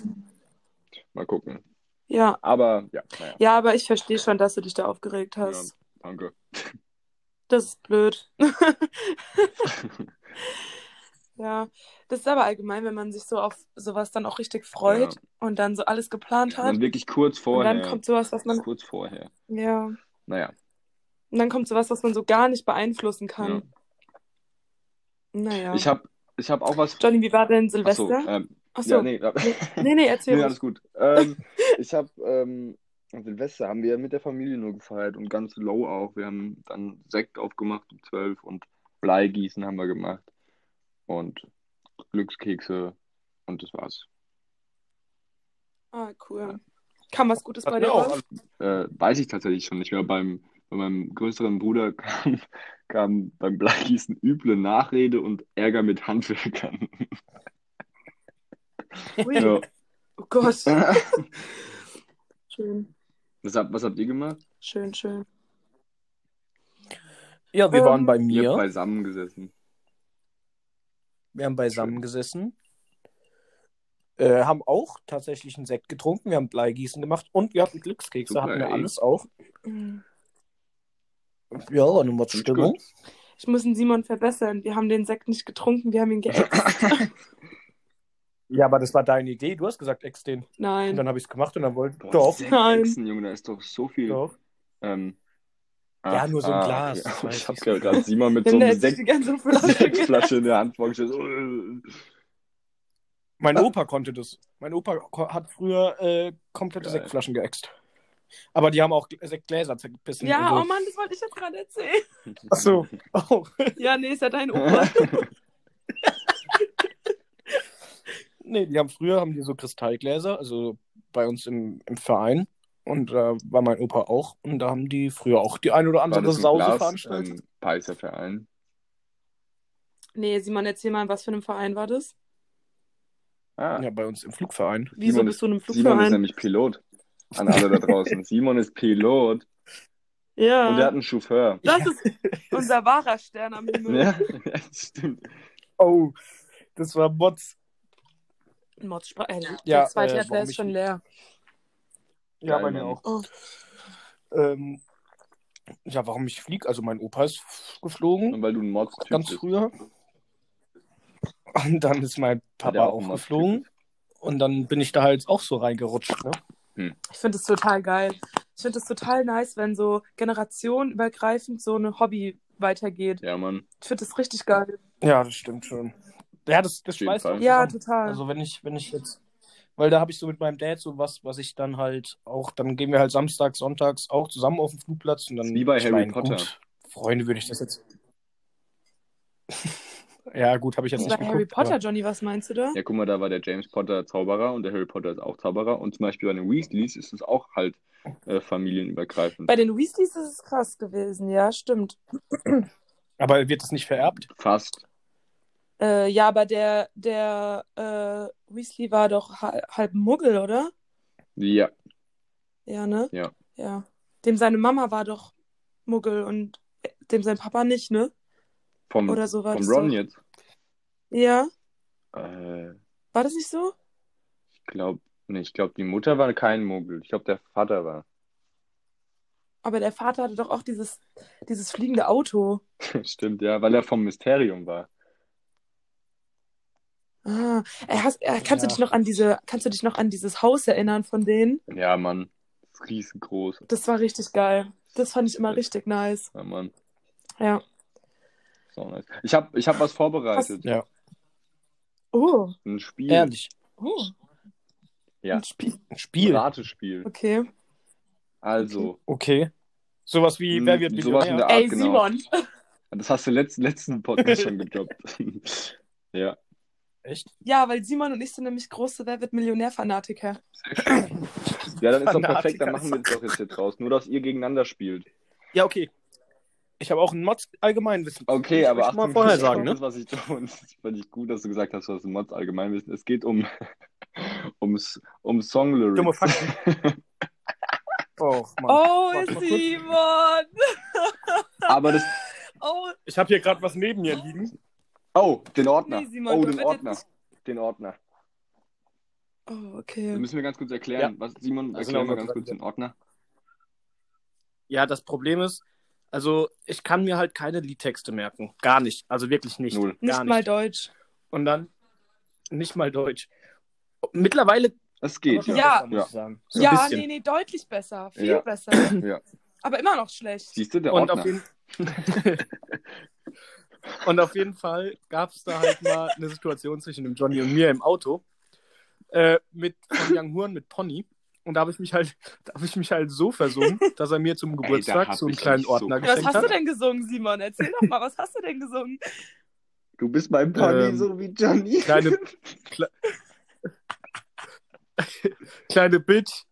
Mal gucken. Ja. Aber ja, naja, Ja, aber ich verstehe schon, dass du dich da aufgeregt ja, hast. danke. Das ist blöd. Ja, das ist aber allgemein, wenn man sich so auf sowas dann auch richtig freut Ja. und dann so alles geplant Und hat. dann wirklich kurz Und vorher. dann kommt sowas, was man. Kurz vorher. Ja. Naja, Und dann kommt sowas, was man so gar nicht beeinflussen kann. ja. Naja. Ich habe ich hab auch was. Johnny, wie war denn Achso, Silvester? ähm, Achso. ja, nee, ja. Nee, nee, erzähl Nee, alles gut. Ähm, ich habe ähm, Silvester haben wir mit der Familie nur gefeiert und ganz low auch. Wir haben dann Sekt aufgemacht um 12 und Bleigießen haben wir gemacht und Glückskekse und das war's. Ah, cool. Kam was Gutes bei dir auch. Äh, weiß ich tatsächlich schon nicht mehr. Beim, bei meinem größeren Bruder kam, kam beim Bleigießen üble Nachrede und Ärger mit Handwerkern. Ui. Ja. Oh Gott. Schön, Was, habt, was habt ihr gemacht? schön, schön. Ja, wir Ähm, waren bei mir. habt beisammen gesessen. Wir haben beisammen gesessen. Äh, haben auch tatsächlich einen Sekt getrunken. Wir haben Bleigießen gemacht und wir hatten Glückskekse. Super, hatten wir ey. alles auch. Ja, eine ich Stimmung. Ich muss den Simon verbessern. Wir haben den Sekt nicht getrunken, wir haben ihn geäxt. Ja, aber das war deine Idee. Du hast gesagt, ex den. Und Nein. dann habe ich es gemacht und dann wollte Boah, Doch, Sekt Nein. Exen, Junge, da ist doch so viel. doch. Ähm, Ja, ach, nur so ein ah, Glas, das weiß Ich habe ich. gerade Simon mit so Flasche Sektflasche in der Hand vorgestellt. Mein Opa konnte das. Mein Opa hat früher äh, komplette Geil. Sektflaschen geäxt. Aber die haben auch Gl- Sektgläser zerbissen. Ja, oh. Mann, das wollte ich jetzt gerade erzählen. Ach so. Oh. Ja, nee, ist ja dein Opa. Nee, die haben früher haben die so Kristallgläser, also bei uns im, im Verein. Und da war mein Opa auch. Und da haben die früher auch die ein oder War andere das ein Sause Glas, veranstaltet. ähm, Verein? Nee, Simon, erzähl mal, was für ein Verein war das? Ah, Ja, bei uns im Flugverein. Wieso Simon bist du in einem Simon ist Flugverein? nämlich Pilot. An alle da draußen. Simon ist Pilot Ja. und er hat einen Chauffeur. Das ist unser wahrer Stern am Himmel. Ja, ja, das stimmt. Oh, das war Mods. Mods Spra- äh, Ja, der zweite äh, ist ich- schon leer. Ja, bei mir auch. Oh. Ähm, ja, warum ich fliege? Also mein Opa ist geflogen, Und weil du ein Mods ganz früher. Und dann ist mein Papa auch geflogen. Und dann bin ich da halt auch so reingerutscht. Ne? Ich finde es total geil. Ich finde es total nice, wenn so generationenübergreifend so ein Hobby weitergeht. Ja, Mann. Ich finde das richtig geil. Ja, das stimmt schon. Ja, das, das Fall. auch Ja, total. Also wenn ich, wenn ich jetzt, weil da habe ich so mit meinem Dad so was, was ich dann halt auch, dann gehen wir halt samstags, sonntags auch zusammen auf den Flugplatz und dann. Wie bei Harry mein, Potter. Gut, Freunde würde ich das jetzt. Ja, gut, habe ich jetzt Bei nicht Harry geguckt, Potter, aber- Johnny, was meinst du da? Ja, guck mal, da war der James Potter Zauberer und der Harry Potter ist auch Zauberer. Und zum Beispiel bei den Weasleys ist es auch halt äh, familienübergreifend. Bei den Weasleys ist es krass gewesen, ja, stimmt. Aber wird das nicht vererbt? Fast. Äh, ja, aber der, der äh, Weasley war doch halb, halb Muggel, oder? Ja, Ja, ne? Ja. Ja. Dem seine Mama war doch Muggel und dem sein Papa nicht, ne? Vom, Oder so war vom das Ron doch. jetzt. Ja. Äh, War das nicht so? ich glaube, nee, ich glaube, die Mutter war kein Muggel. Ich glaube, der Vater war. Aber der Vater hatte doch auch dieses, dieses fliegende Auto. Stimmt, ja, weil er vom Mysterium war. Ah, er hast, er, kannst du Ja. dich noch an diese, kannst du dich noch an dieses Haus erinnern von denen? Ja, Mann. Riesengroß. Das war richtig geil. Das fand ich immer richtig nice. Ja, Mann. Ja. So nice. Ich habe ich hab was vorbereitet. Ja. Oh. Ein Spiel. Ehrlich. oh. Ja. Ein Spiel. Ein Spiel. Ratespiel. Okay. Also, Okay. Sowas wie Hm, Wer wird sowas in Millionär? der Art, Ey, genau. Simon. das hast du letzten, letzten Podcast schon gedroppt. ja. Echt? Ja, weil Simon und ich sind nämlich große Wer wird Millionär-Fanatiker. Ja, dann ist doch perfekt, dann machen wir das doch jetzt hier draus. Nur, dass ihr gegeneinander spielt. Ja, okay. Ich habe auch ein Mods Allgemeinwissen. Okay, Das aber ich mal vorher das sagen, ist, ne? was ich das fand ich gut, dass du gesagt hast, was im Mods Allgemeinwissen. Es geht um, ums, um Song Lyrics. Dumme Fakten. Oh, Mann. Oh, Warte. Simon! aber das. Oh, Ich habe hier gerade was neben mir liegen. Oh, den Ordner. Nee, Simon, oh, du den Ordner. jetzt Den Ordner. oh Das okay. müssen wir ganz kurz erklären. Was, Simon, Also erklär mal ganz kurz den Ordner. Ja, das Problem ist, also ich kann mir halt keine Liedtexte merken. Gar nicht. Also wirklich nicht. Null. Nicht Gar mal nicht. Deutsch. Und dann nicht mal Deutsch. Mittlerweile Es geht, ja. Ja. besser, ich sagen. So ja, bisschen. nee, nee, deutlich besser. Viel Ja. besser. ja. Aber immer noch schlecht. Siehst du, der Und Ordner. auf, jeden... und auf jeden Fall gab es da halt mal eine Situation zwischen dem Johnny und mir im Auto äh, mit von Young Horn mit Pony. Und da habe ich mich halt, da habe ich mich halt so versungen, dass er mir zum Geburtstag hab so einen ich kleinen mich so Ordner Was geschenkt hast du hat. denn gesungen, Simon? Erzähl doch mal, was hast du denn gesungen? Du bist mein Pony, Ähm, so wie Johnny. Kleine, kle kleine Bitch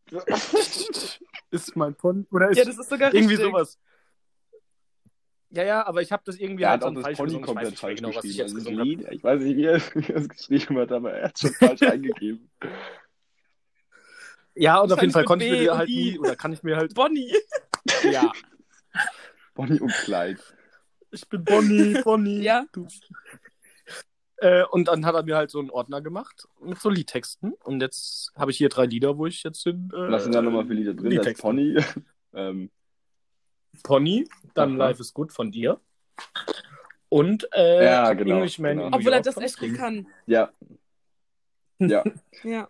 ist mein Pony. Oder ist Ja, das ist sogar irgendwie richtig. sowas. Ja, ja, aber ich habe das irgendwie Er halt hat auch das falsch Pony gesungen. Ich weiß komplett nicht mehr falsch genau, was ich geschrieben. jetzt Also ich weiß nicht, wie er, wie er es geschrieben hat, aber er hat es schon falsch eingegeben. Ja, und auf jeden Fall konnte ich B mir und halt nie, oder kann ich mir halt, Bonnie. ja, Bonnie und Clyde. ich bin Bonnie, Bonnie. Ja. Du. Äh, und dann hat er mir halt so einen Ordner gemacht mit so Liedtexten. Und jetzt habe ich hier drei Lieder, wo ich jetzt den. Äh, Was sind da nochmal für Lieder drin? Das ist Liedtexte. Pony. ähm, Pony, dann Aha. Life is Good von dir. Und äh, Ja, genau, Englishman genau. Obwohl er das echt gut kann. ja. Ja. Ja.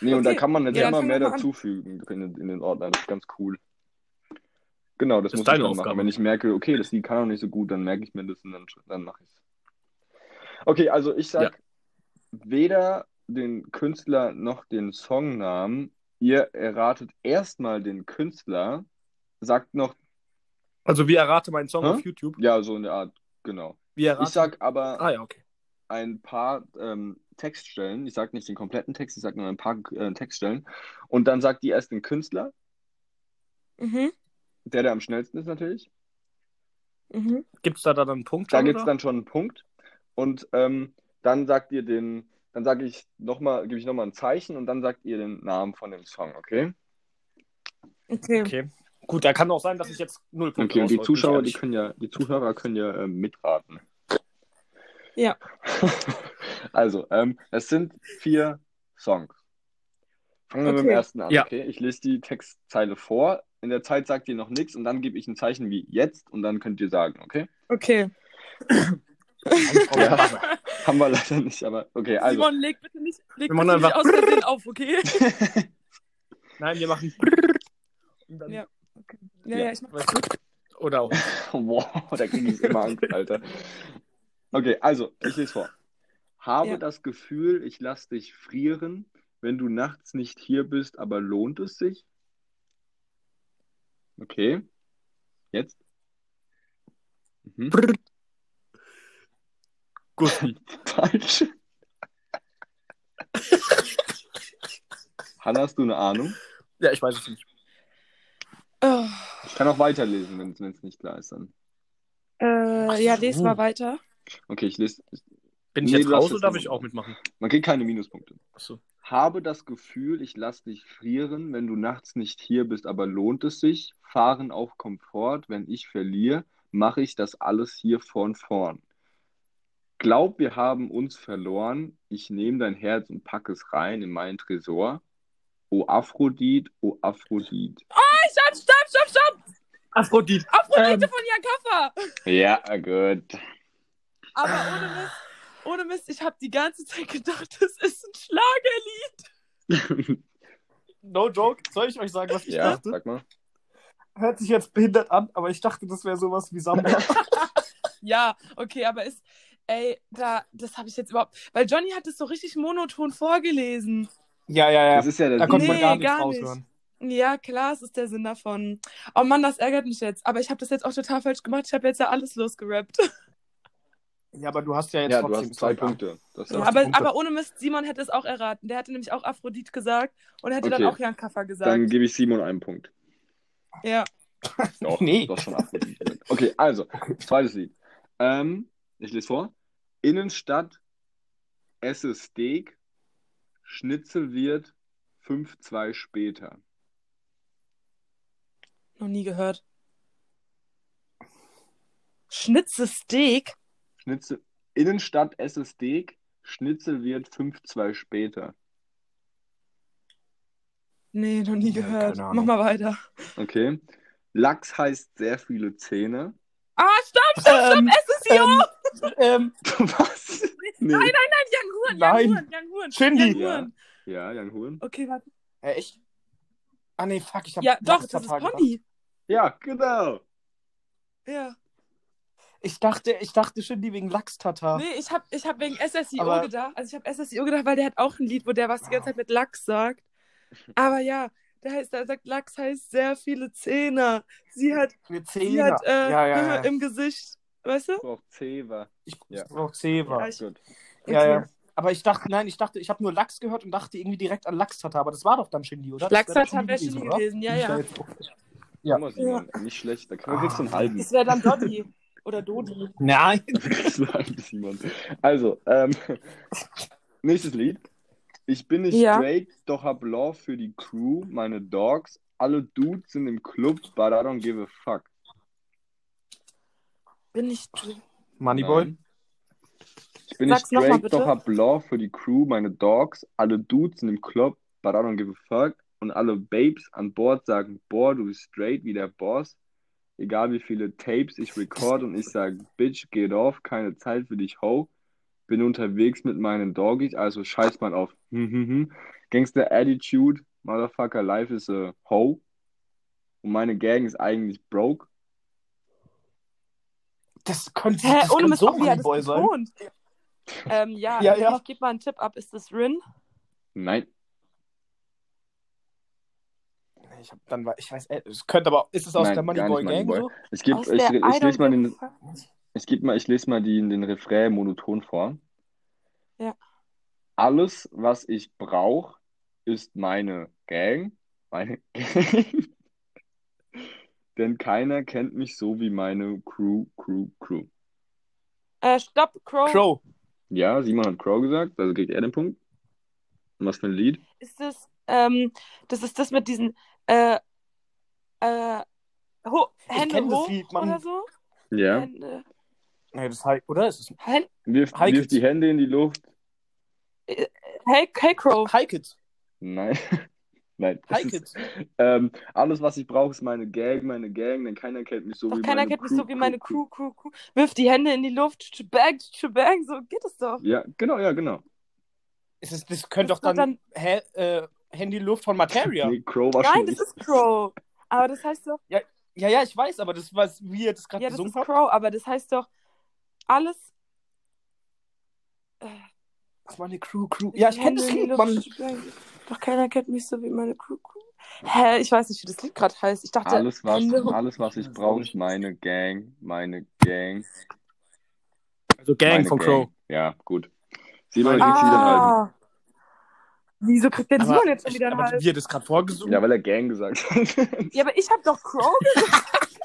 Nee, und da Okay. kann man jetzt Ja, dann immer mehr dazufügen in, in den Ordner. Das ist ganz cool. Genau, das Das ist muss ich deine dann machen. Aufgabe. Wenn ich merke, okay, das Lied kann auch nicht so gut, dann merke ich mir das und dann, dann mache ich es. Okay, also ich sag weder den Künstler noch den Songnamen. Ihr erratet erstmal den Künstler, sagt noch, Also, wie errate meinen Song Hä? auf YouTube? ja, so in der Art, genau. Wie errate Ich sag aber Ah, ja, okay. ein paar ähm, Textstellen. Ich sag nicht den kompletten Text, ich sag nur ein paar äh, Textstellen. Und dann sagt die erst den Künstler, Mhm. der, der am schnellsten ist natürlich. Mhm. Gibt es da dann einen Punkt? Da gibt es dann schon einen Punkt. Und ähm, dann sagt ihr den, dann sage ich nochmal, gebe ich nochmal ein Zeichen und dann sagt ihr den Namen von dem Song, okay? Okay. Okay. Gut, da kann auch sein, dass ich jetzt null Punkte Okay, und die Zuschauer, die können ja, die Zuhörer können ja ähm, mitraten. Ja. Also, ähm, es sind vier Songs. Fangen wir mit dem Okay. ersten an, Ja. okay? Ich lese die Textzeile vor. In der Zeit sagt ihr noch nichts und dann gebe ich ein Zeichen wie jetzt und dann könnt ihr sagen, okay? Okay. Ja, haben wir leider nicht, aber okay, also. Simon, leg bitte nicht, leg Wir machen bitte nicht einfach- aus Versehen auf, okay? Nein, wir machen. Dann, Ja. Ja, Ja. ja, ich mach? Oder auch. Wow, da kriege ich immer Angst, Alter. Okay, also, ich lese vor. Habe Ja. das Gefühl, ich lass dich frieren, wenn du nachts nicht hier bist, aber lohnt es sich? Okay. Jetzt? Mhm. Brrr. Gussi. Falsch. Hanna, hast du eine Ahnung? Ja, ich weiß es nicht. Oh. Ich kann auch weiterlesen, wenn es nicht klar ist dann. Äh, ja, les so. mal weiter. Okay, ich lese. Bin ich Nee, jetzt raus oder darf ich auch mitmachen? Man kriegt keine Minuspunkte. Achso. Habe das Gefühl, ich lass dich frieren, wenn du nachts nicht hier bist, aber lohnt es sich? Fahren auf Komfort, wenn ich verliere, mache ich das alles hier von vorn. Glaub, wir haben uns verloren. Ich nehme dein Herz und pack es rein in meinen Tresor. O Aphrodit, o Aphrodit. Stopp, stopp, stopp, stopp! Aphrodite. Aphrodite Ähm. von Jan Kaffer! Ja, gut. Aber ohne Mist, ohne Mist, ich habe die ganze Zeit gedacht, das ist ein Schlagerlied. No joke. Soll ich euch sagen, was ich ja, dachte? sag mal. Hört sich jetzt behindert an, aber ich dachte, das wäre sowas wie Samba. Ja, okay, aber ist, ey, da, das habe ich jetzt überhaupt, weil Johnny hat es so richtig monoton vorgelesen. ja, ja, ja. Das ist ja der Da konnte man Nee, gar nichts gar nicht. raushören. Ja, klar, es ist der Sinn davon. Oh Mann, das ärgert mich jetzt. Aber ich habe das jetzt auch total falsch gemacht. Ich habe jetzt ja alles losgerappt. Ja, aber du hast ja jetzt Ja, du trotzdem hast zwei. Punkte. Das Ja, ja. aber, Punkte. aber ohne Mist, Simon hätte es auch erraten. Der hätte nämlich auch Aphrodite gesagt und hätte dann Okay. auch Jan Kaffer gesagt. Dann gebe ich Simon einen Punkt. Ja. Doch, Nee. Du hast schon Aphrodit. Okay, also, zweites Lied. Ähm, ich lese vor. Innenstadt, esse Steak, Schnitzel wird 5-2 später. Noch nie gehört. Schnitze Steak? Schnitzel, Innenstadt, esse Steak, Schnitzel wird 5-2 später. Nee, noch nie gehört. keine Mach mal weiter. Okay. Lachs heißt sehr viele Zähne. Ah, stopp, stopp, stopp, Ähm, SSIO! ähm, Was? Nee. Nein, nein, nein, Jan Huren, Jan Nein. Huren, Jan Huren. Shindy. Jan Ja. Huren. Ja, Jan Huren. Okay, warte. äh, echt? Ah, nee, fuck, ich hab Ja, doch, das ist. Pony. Ja, genau. Ja. Ich dachte, ich dachte schon die wegen Lachs-Tatar. Nee, ich hab, ich hab wegen SSIO Aber- gedacht. Also ich hab SSIO gedacht, weil der hat auch ein Lied, wo der was die ganze Zeit mit Lachs sagt. Aber ja, der heißt, der sagt, Lachs heißt sehr viele Zähne. Sie hat, sie hat äh, ja, ja, ja. im Gesicht. Weißt du? Ich brauch Zewa. Ich Ja. brauch Zewa. Ja, Ja, ich- Gut. ja, Aber ich dachte, nein, ich dachte, ich habe nur Lachs gehört und dachte irgendwie direkt an Lachs-Tatar, aber das war doch dann Shindy, oder? Das wär Lachs-Tatar doch wär Shindy oder? gewesen, ja, ich ja. Ja. Simon, nicht schlecht. Da kriegen wir kriegst du einen halben. Das wäre dann Doddy. Oder Dodi. Nein. Also, ähm, nächstes Lied. Ich bin nicht Ja. straight, doch hab Love für die Crew, meine Dogs. Alle Dudes sind im Club, but I don't give a fuck. Bin ich. Moneyboy. Nein. Ich bin Sag's nicht mal, straight, doch hab Love für die Crew, meine Dogs. Alle Dudes sind im Club, but I don't give a fuck. Und alle Babes an Bord sagen, boah, du bist straight wie der Boss. Egal wie viele Tapes ich record und ich sag, Bitch, geht off, keine Zeit für dich, ho. Bin unterwegs mit meinen Doggies, also scheiß mal auf. Gangster Attitude, Motherfucker, life is a ho. Und meine Gang ist eigentlich broke. Das könnte, Hä, das ohne könnte so das Moneyboy sein. Ähm, ja, Ja, ja. ich gebe mal einen Tipp ab. Ist das Rin? Nein, Ich, hab dann, ich weiß, äh, es könnte aber, ist es aus Nein, der Moneyboy Gang Moneyboy. so? ich, geb, Aus ich, ich, I don't lese mal den. Ich, geb mal, ich lese mal die, den Refrain monoton vor. Ja. Alles, was ich brauche, ist meine Gang. Meine Gang. Denn keiner kennt mich so wie meine Crew, Crew, Crew. Äh, stopp, Crow. Crow. Ja, Simon hat Crow gesagt, also kriegt er den Punkt. Und was für ein Lied? Ist das, ähm, das ist das mit diesen, äh, äh, ho Hände hoch Lied, Mann. oder so? Ja. Hände, Nee, das heißt, oder? Ist es Hände, Wirf, wirf die Hände in die Luft. hey, hey, Crow. Hike It. Nein. Nein. das Hike ist, It. ähm, alles, was ich brauche, ist meine Gang, meine Gang, denn keiner kennt mich so Doch wie keiner meine kennt Crew, mich so wie meine Crew. Crew, Crew, Crew. Wirf die Hände in die Luft, shebang, shebang, so geht es doch. Ja, genau, ja, genau. Ist es, das könnte Das doch dann, wird Hä, äh, Handy Luft von Materia. Nee, Crow war Nein, schon das ist Crow. Aber das heißt doch, Ja, ja, ich weiß, aber das, was wie ihr das gerade ja, das gesungen ist habt. Crow, aber das heißt doch, alles. Äh, Das war eine Crew, Crew. Ja, ich kenne das Lied, Mann. Doch keiner kennt mich so wie meine Crew, Crew. Hä, ich weiß nicht, wie das Lied gerade heißt. Ich dachte, Alles was, hoch. alles, was ich Das brauche, ist ist meine Gang, meine Gang. Also Gang meine von Gang. Crow. Ja, gut. Simon. Ah. Wieso kriegt der Simon jetzt schon wieder einen aber halben? wie ihr das gerade vorgesungen Ja, weil er Gang gesagt hat. Ja, aber ich hab doch Crow gesagt.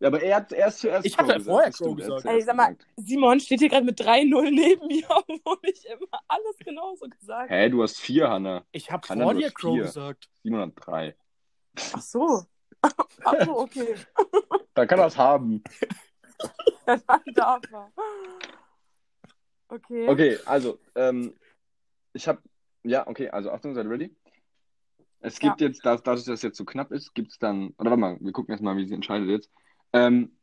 Ja, aber er hat erst zuerst Ich hatte Crow vorher gesagt. Crow hat gesagt. Ey, sag mal. Simon steht hier gerade mit 3-0 neben mir, obwohl ich immer alles genauso gesagt habe. Hä, du hast vier, Hanna. Ich habe vor dir Crow vier. gesagt. Simon hat drei. Ach so. Ach so, okay. Da kann er es haben. Ja, dann darf er. Okay. Okay, also, ähm, ich habe, ja, okay, also Achtung, seid ihr ready? Es gibt jetzt, da- dadurch, dass es jetzt so knapp ist, gibt es dann, oder warte mal, wir gucken erst mal, wie sie entscheidet jetzt. Ähm,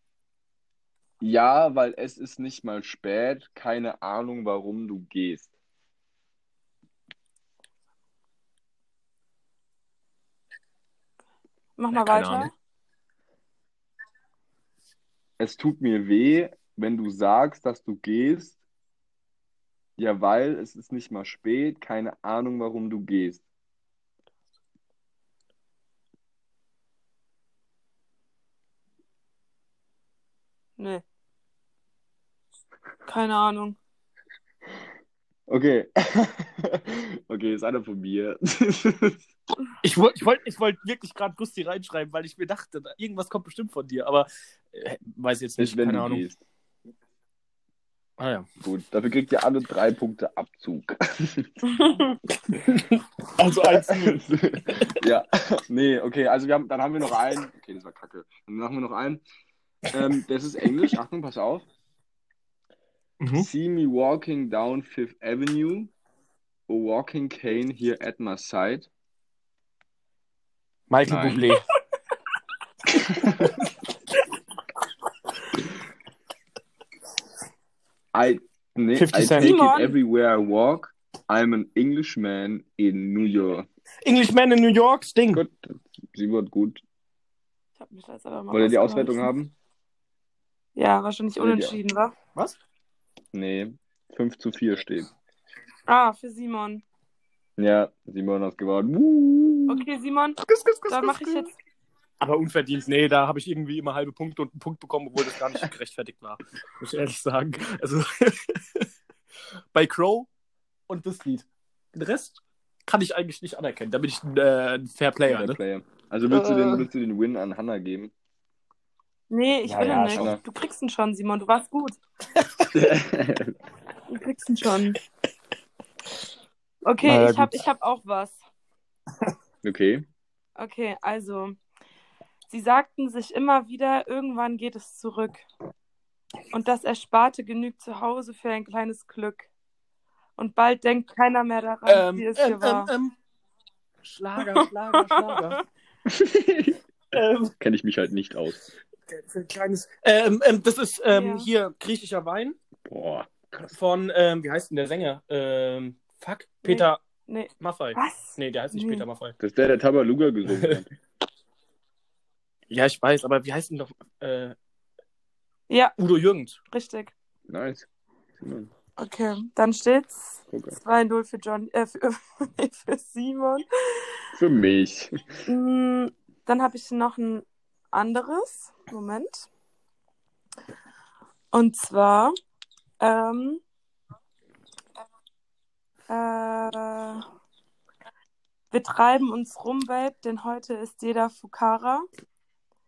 ja, weil es ist nicht mal spät, keine Ahnung, warum du gehst. Mach Ja, mal keine weiter. Ahnung. Es tut mir weh, wenn du sagst, dass du gehst. Ja, weil es ist nicht mal spät, keine Ahnung, warum du gehst. Nee. Keine Ahnung. Okay. Okay, ist einer von mir. Ich wollte ich wollt, ich wollt wirklich gerade Gusti reinschreiben, weil ich mir dachte, da- irgendwas kommt bestimmt von dir, aber äh, weiß jetzt nicht, wenn keine du Ahnung. gehst. Ah ja. Gut, dafür kriegt ihr alle drei Punkte Abzug. Also 1 ja, nee, okay, also wir haben, dann haben wir noch einen. Okay, das war kacke. Dann machen wir noch einen. Ähm, das ist Englisch. Achtung, pass auf. mhm. See me walking down Fifth Avenue. A walking cane here at my side. Michael Nein. Bublé. I, nee, 50 I Cent. take Simon. it everywhere I walk. I'm an Englishman in New York. Englishman in New York, Sting. Gut, sie wird gut. Ich hab mich jetzt aber mal Wollt ihr die. Auswertung haben? Ja, wahrscheinlich Wollt ihr die- unentschieden, wa? Was? Nee, 5 zu 4 steht. Ah, für Simon. Ja, Simon hat gewonnen. Okay, Simon, Kuss, kuss, kuss, dann kuss, mache ich kuss. jetzt. Aber unverdient, nee, da habe ich irgendwie immer halbe Punkte und einen Punkt bekommen, obwohl das gar nicht gerechtfertigt war. Muss ich ehrlich sagen. Also bei Crow und das Lied. Den Rest kann ich eigentlich nicht anerkennen. Da bin ich ein, äh, ein Fair Player, Der ne? Player. Also willst, du Äh. den, willst du den Win an Hannah geben? Nee, ich Ja, will ja, nicht. schon. Du kriegst ihn schon, Simon. Du warst gut. Du kriegst ihn schon. Okay, Na ja, ich habe ich hab auch was. okay. Okay, also. Sie sagten sich immer wieder, irgendwann geht es zurück. Und das Ersparte genügt zu Hause für ein kleines Glück. Und bald denkt keiner mehr daran, Ähm, wie es ähm, hier war. ähm, ähm. Schlager, Schlager, Schlager. ähm, Kenne ich mich halt nicht aus. für ein kleines. Ähm, ähm, das ist ähm, Ja. hier griechischer Wein Boah, krass. von, ähm, wie heißt denn der Sänger? Ähm, fuck, Peter Nee. Maffei. Was? Nee, der heißt nicht Nee. Peter Maffei. Das ist der, der Tabaluga gesungen hat. Ja, ich weiß, aber wie heißt denn doch äh, Ja, Udo Jürgens? richtig. Nice. Simon, Okay, dann steht's gucke. 2-0 für John, äh, für, für Simon. Für mich. Mm, Dann habe ich noch ein anderes. Moment. Und zwar, ähm, äh, wir treiben uns rum, Babe, denn heute ist jeder Fukara.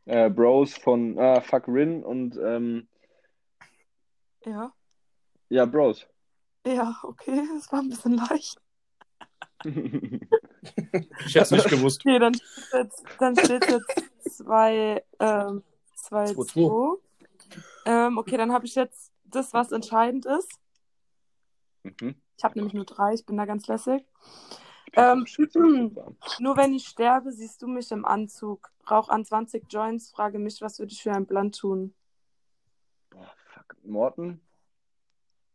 Äh, Bros von ah, Fuck Rin und ähm, Ja, ja, Bros. ja, okay, das war ein bisschen leicht. Ich hätte es nicht gewusst. Okay, dann steht jetzt, dann steht jetzt 2, ähm, 2, 2-2. 2. Ähm, okay, dann habe ich jetzt das, was entscheidend ist. Mhm. Ich habe nämlich nur drei, ich bin da ganz lässig. Ähm. Nur wenn ich sterbe, siehst du mich im Anzug. Rauch an 20 Joints, frage mich, was würde ich für ein Blunt tun? Boah, fuck. Morten?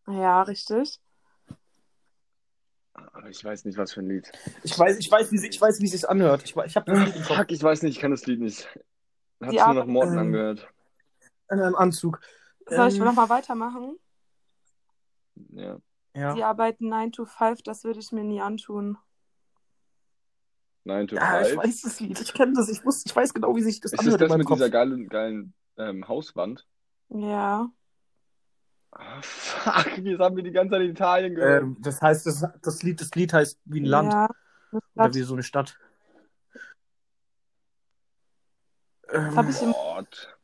Ja, richtig. Aber ich weiß nicht, was für ein Lied. Ich weiß, ich weiß, wie, sie- ich weiß, wie es sich anhört. Ich, ich habe das Lied im Kopf. Fuck, ich weiß nicht, ich kann das Lied nicht. Hat's Die nur nach Morten Ähm, angehört. In einem Anzug. Soll ich Ähm, nochmal weitermachen? Ja. Ja. Die arbeiten 9 to 5, das würde ich mir nie antun. 9 to 5. Ja, ich weiß das Lied, ich kenne das, ich, wusste, ich weiß genau, wie sich das ist anhört. Ist das das mit Kopf. dieser geilen, geilen ähm, Hauswand? Ja. Oh, fuck, jetzt haben wir die ganze Zeit in Italien gehört. Ähm, das heißt, das, das, Lied, das Lied heißt wie ein Land. Ja, Oder wie so eine Stadt. Ähm, hab ich Gott.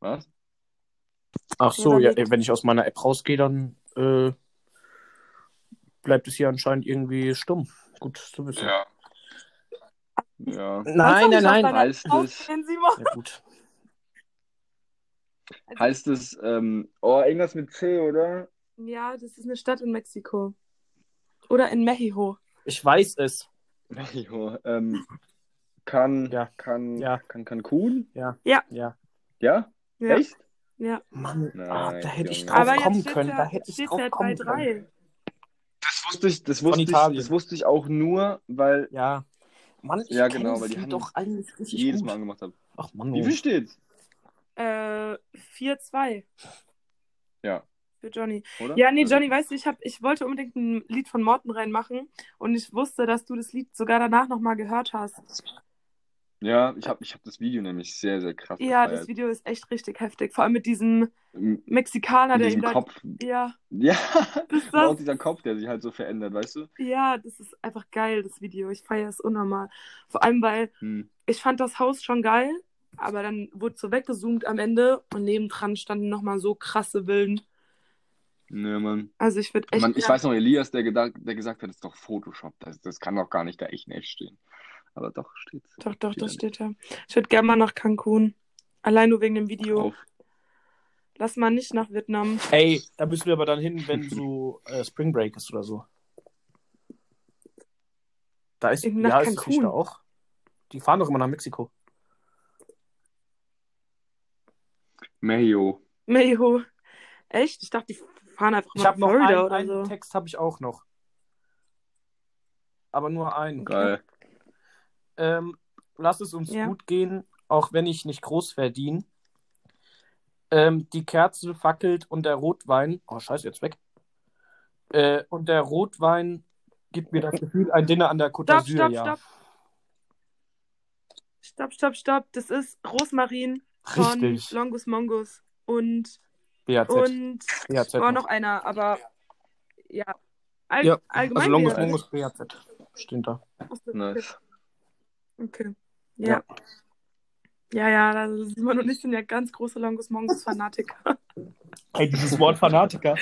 Was? Ach so, ja, wenn ich aus meiner App rausgehe, dann äh, bleibt es hier anscheinend irgendwie stumm. Gut zu wissen. Ja. Ja. Nein, nein, nein. Heißt es. Ja, gut. heißt es, ähm, oh, irgendwas mit C, oder? Ja, das ist eine Stadt in Mexiko. Oder in Mexico. Ich weiß es. Jo, ähm, kann, Ja. kann, Ja. kann Cancun? Ja. Ja. Ja. Ja? Ja. Echt? Ja. Mann, Nein, ah, da hätte ich drauf Aber kommen können. Da hätte ich drauf ja kommen können. 3-3. Das wusste ich, das wusste ich, das wusste ich auch nur, weil Ja. Mann, ich Ja, genau, weil die haben doch eigentlich ich richtig jedes gut. Mal angemacht habe. Ach Mann, Wie oh. viel steht's? Äh, 4-2 Ja, für Johnny. oder? Ja, nee, Johnny, weißt du, ich, hab, ich wollte unbedingt ein Lied von Morten reinmachen und ich wusste, dass du das Lied sogar danach nochmal gehört hast. Ja, ich habe ich hab das Video nämlich sehr, sehr krass Ja, gefeiert. das Video ist echt richtig heftig. Vor allem mit diesem Mexikaner, Mit der diesem ihm da. Kopf. Ja, Ja, das ist und auch das. dieser Kopf, der sich halt so verändert, weißt du? Ja, das ist einfach geil, das Video. Ich feiere es unnormal. Vor allem, weil Hm. ich fand das Haus schon geil, aber dann wurde so weggezoomt am Ende und nebendran standen nochmal so krasse Villen. Ne, Mann. Also ich würde echt. Mann, ich weiß noch, Elias, der, gedacht, der gesagt hat, das ist doch Photoshop. Das, das kann doch gar nicht da echt in echt stehen. Aber doch, steht's. Doch, doch, Steht das da steht ja. Ich würde gerne mal nach Cancun. Allein nur wegen dem Video. Auf. Lass mal nicht nach Vietnam. Ey, da müssen wir aber dann hin, wenn so äh, Spring Break ist oder so. Da ist, Nach ja, ist das Cancun. nicht da auch. Die fahren doch immer nach Mexiko. Mayo. Mejo. Echt? Ich dachte, die fahren einfach Ich mal habe nach noch Florida einen, oder einen so. Text, habe ich auch noch. Aber nur einen. Geil. Ähm, lass es uns Ja. gut gehen, auch wenn ich nicht groß verdiene. Ähm, die Kerze fackelt und der Rotwein. Oh, scheiße, jetzt weg. Äh, und der Rotwein gibt mir das Gefühl, ein Dinner an der Côte Stopp, d'Azur, stopp, ja. stopp. Stopp, stopp, stopp. Das ist Rosmarin von Richtig. Longus Mongus. Und, BAZ. und BAZ war noch. noch einer, aber ja. All, Ja, allgemein. also Longus BAZ. Mongus BAZ. Steht da. Nice. Okay. Ja. Ja, ja, da Simon und ich sind ja ganz große Longus Mongus Fanatiker. Ey, dieses Wort Fanatiker.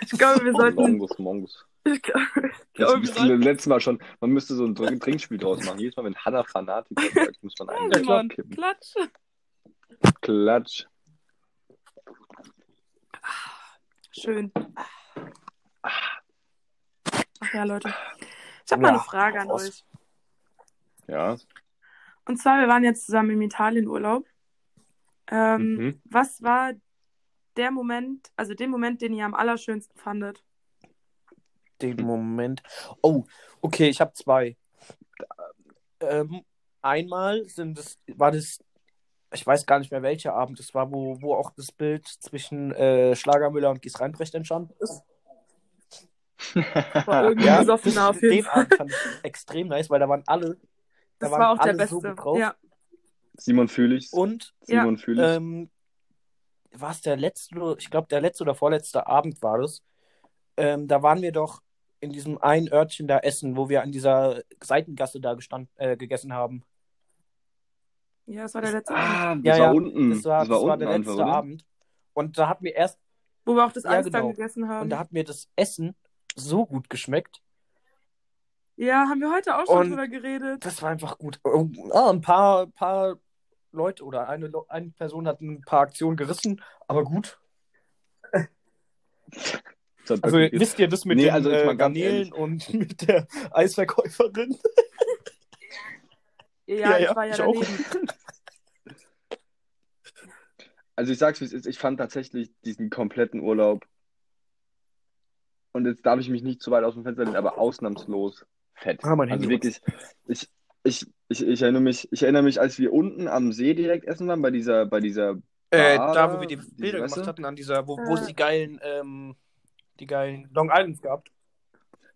Ich glaube, wir sollten. Mongus, Mongus. Ich glaube, glaube, wir sollten letztes Mal schon, man müsste so ein Trink- Trinkspiel draus machen. Jedes Mal, wenn Hannah Fanatiker sagt, muss man Ja, einen Simon, kippen. Klatsch. Klatsch. Schön. Ach ja, Leute. Ich habe mal Ja, eine Frage an euch. Ja. Und zwar, wir waren jetzt zusammen im Italienurlaub. Ähm, Mhm. Was war der Moment, also den Moment, den ihr am allerschönsten fandet? Den Moment. Oh, okay, ich habe zwei. Ähm, einmal sind es, war das, ich weiß gar nicht mehr welcher Abend das war, wo, wo auch das Bild zwischen äh, Schlagermüller und Gies Reinbrecht entstanden ist. War irgendwie Ja, auf jeden den Fall. Abend fand ich extrem nice, weil da waren alle, Das waren war auch der so Beste. gut drauf. Ja. Simon fühle ich. Und Simon fühle ich. ähm, war es der letzte, ich glaube der letzte oder vorletzte Abend war das. Ähm, da waren wir doch in diesem einen Örtchen da essen, wo wir an dieser Seitengasse da gestand, äh, gegessen haben. ja, das war der letzte Abend. ah, das Ja, war ja, unten. Das war, das war unten der einfach, letzte oder? Abend. Und da hat mir erst, Wo wir auch das Ja, Eis dann genau. gegessen haben. und da hat mir das Essen so gut geschmeckt. Ja, haben wir heute auch schon Und- drüber geredet. Das war einfach gut. Oh, ah, ein paar, paar Leute oder eine, eine Person hat ein paar Aktionen gerissen, aber gut. Also wisst ihr das mit Nee, den also jetzt äh, Garnelen und mit der Eisverkäuferin? Ja, ich war ja ich auch. daneben. Also ich sag's wie es ist, ich fand tatsächlich diesen kompletten Urlaub und jetzt darf ich mich nicht zu weit aus dem Fenster lehnen, aber ausnahmslos fett. Ah, mein also Handy wirklich, ich, ich, ich, ich erinnere mich, ich erinnere mich, als wir unten am See direkt essen waren, bei dieser, bei dieser Äh, Bar da, wo wir die Bilder gemacht du? hatten, an dieser, wo, wo es die geilen, ähm, die geilen Long Islands gab.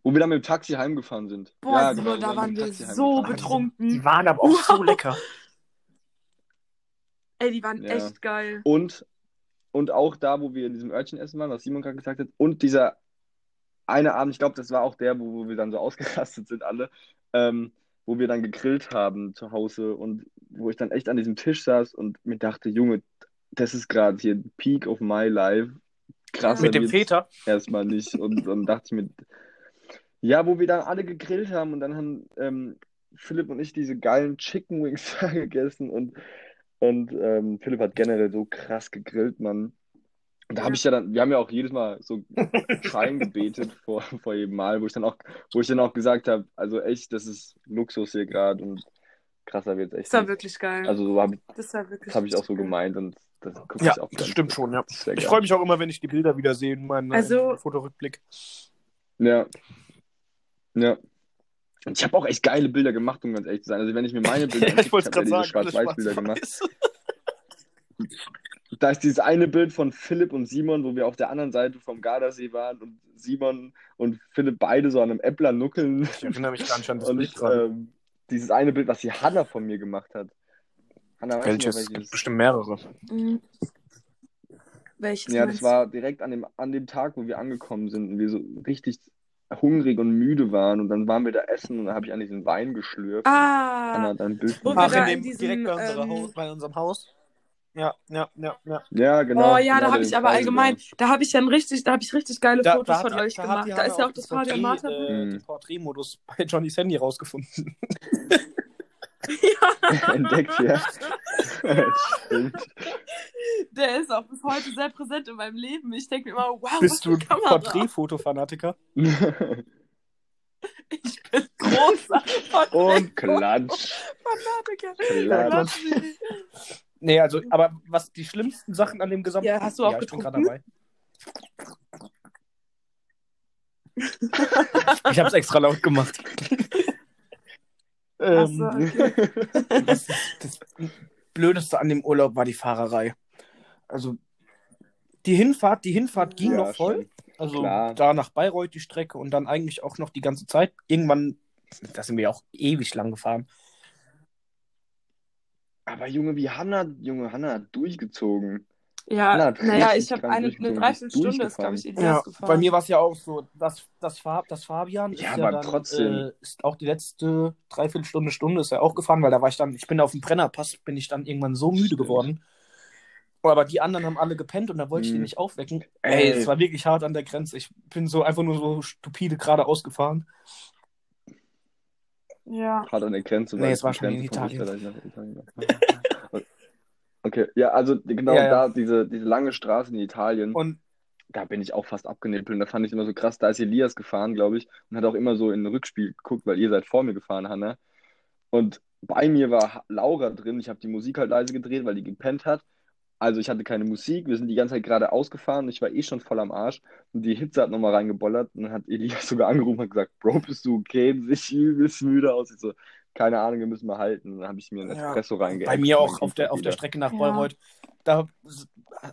wo wir dann mit dem Taxi heimgefahren sind. Boah, Ja, genau, da waren wir so betrunken. Die waren aber auch so lecker. Ey, die waren Ja. echt geil. Und, und auch da, wo wir in diesem Örtchen essen waren, was Simon gerade gesagt hat, und dieser eine Abend, ich glaube, das war auch der, wo, wo wir dann so ausgerastet sind alle, ähm, wo wir dann gegrillt haben zu Hause und wo ich dann echt an diesem Tisch saß und mir dachte, Junge, das ist gerade hier Peak of my life. Krasser Mit dem Väter. erstmal nicht. Und dann dachte ich mir, ja, wo wir dann alle gegrillt haben und dann haben ähm, Philipp und ich diese geilen Chicken Wings da gegessen und, und ähm, Philipp hat generell so krass gegrillt, Mann. Und da habe ich ja dann, wir haben ja auch jedes Mal so Schein gebetet vor, vor jedem Mal, wo ich dann auch, wo ich dann auch gesagt habe, also echt, das ist Luxus hier gerade und krasser wird's echt Das war nicht. wirklich geil. Also so habe das war wirklich das hab ich auch so gemeint und das gucke Ja, ich auch das stimmt schon, ja. Ich freue mich auch immer, wenn ich die Bilder wieder sehe in meinem Also- Fotorückblick. Ja. Ja. Und ich habe auch echt geile Bilder gemacht, um ganz ehrlich zu sein. Also wenn ich mir meine Bilder Ja, ich es ich gerade habe ja diese Schwarz-Weiß-Bilder gemacht. Da ist dieses eine Bild von Philipp und Simon, wo wir auf der anderen Seite vom Gardasee waren und Simon und Philipp beide so an einem Äppler nuckeln. Ich erinnere mich gar nicht an das Und Bild gerade. ähm, dieses eine Bild, was die Hanna von mir gemacht hat. Hanna, Welches? Es gibt bestimmt mehrere. Mhm. Welches Ja, das war direkt an dem, an dem Tag, wo wir angekommen sind und wir so richtig hungrig und müde waren und dann waren wir da essen und dann habe ich an diesen Wein geschlürft. Hanna Ah, hat ein Bild Ach, in in dem, diesem, direkt bei, unserer ähm, Haus, bei unserem Haus. Ja, ja, ja, ja. Ja, genau. oh ja, genau, da habe den ich aber allgemein, da habe ich dann richtig, da habe ich richtig geile Da, Fotos da, hat von die, euch da hat gemacht. Da ist ja auch das Fabian Martha. Porträt, äh, Mhm. den Porträtmodus bei Johnnys Handy rausgefunden. entdeckt, ja. Stimmt. Der ist auch bis heute sehr präsent in meinem Leben. Ich denke mir immer, wow, was Bist für du Kamera. Porträtfotofanatiker? Ich bin großer Und Klatsch. Fanatiker. Klatsch. Nee, also, aber was die schlimmsten Sachen an dem gesamten. Ja, hast du auch ja, ich bin gerade dabei. Ich habe es extra laut gemacht. Ach ähm, so, okay. das, das Blödeste an dem Urlaub war die Fahrerei. Also die Hinfahrt, die Hinfahrt ging Ja, noch voll. schon. Also Klar. da nach Bayreuth die Strecke und dann eigentlich auch noch die ganze Zeit. Irgendwann, da sind wir ja auch ewig lang gefahren. Aber Junge, wie Hanna, Junge, Hanna hat durchgezogen. Ja, Na, naja, ich habe eine, eine durchgezogen, Dreiviertelstunde ist, glaube ich, Elias gefahren. bei mir war es ja auch so, das, das, Fab, das Fabian Ja, ist ja aber dann, trotzdem. Äh, ist auch die letzte Dreiviertelstunde, Stunde ist er auch gefahren, weil da war ich dann, ich bin auf dem Brennerpass, bin ich dann irgendwann so müde Stimmt. geworden. Aber die anderen haben alle gepennt und da wollte ich die Hm. nicht aufwecken. Ey. Ey, es war wirklich hart an der Grenze. Ich bin so einfach nur so stupide geradeaus gefahren. Ja. Hart an der Grenze. Nee, es war schon in Italien. Okay, ja, also genau Ja, ja. da, diese, diese lange Straße in Italien, Und da bin ich auch fast abgenippelt. Und da fand ich immer so krass, da ist Elias gefahren, glaube ich, und hat auch immer so in ein Rückspiel geguckt, weil ihr seid vor mir gefahren, Hanna. Und bei mir war Laura drin. Ich habe die Musik halt leise gedreht, weil die gepennt hat. Also ich hatte keine Musik, wir sind die ganze Zeit gerade ausgefahren, ich war eh schon voll am Arsch und die Hitze hat nochmal reingebollert und dann hat Elias sogar angerufen und gesagt, Bro, bist du okay? Du siehst übelst müde aus. Ich so, keine Ahnung, wir müssen mal halten. Dann habe ich mir einen Ja. Espresso reingeäxt. bei mir und auch auf der, auf der. Strecke nach Ja. Bayreuth. Da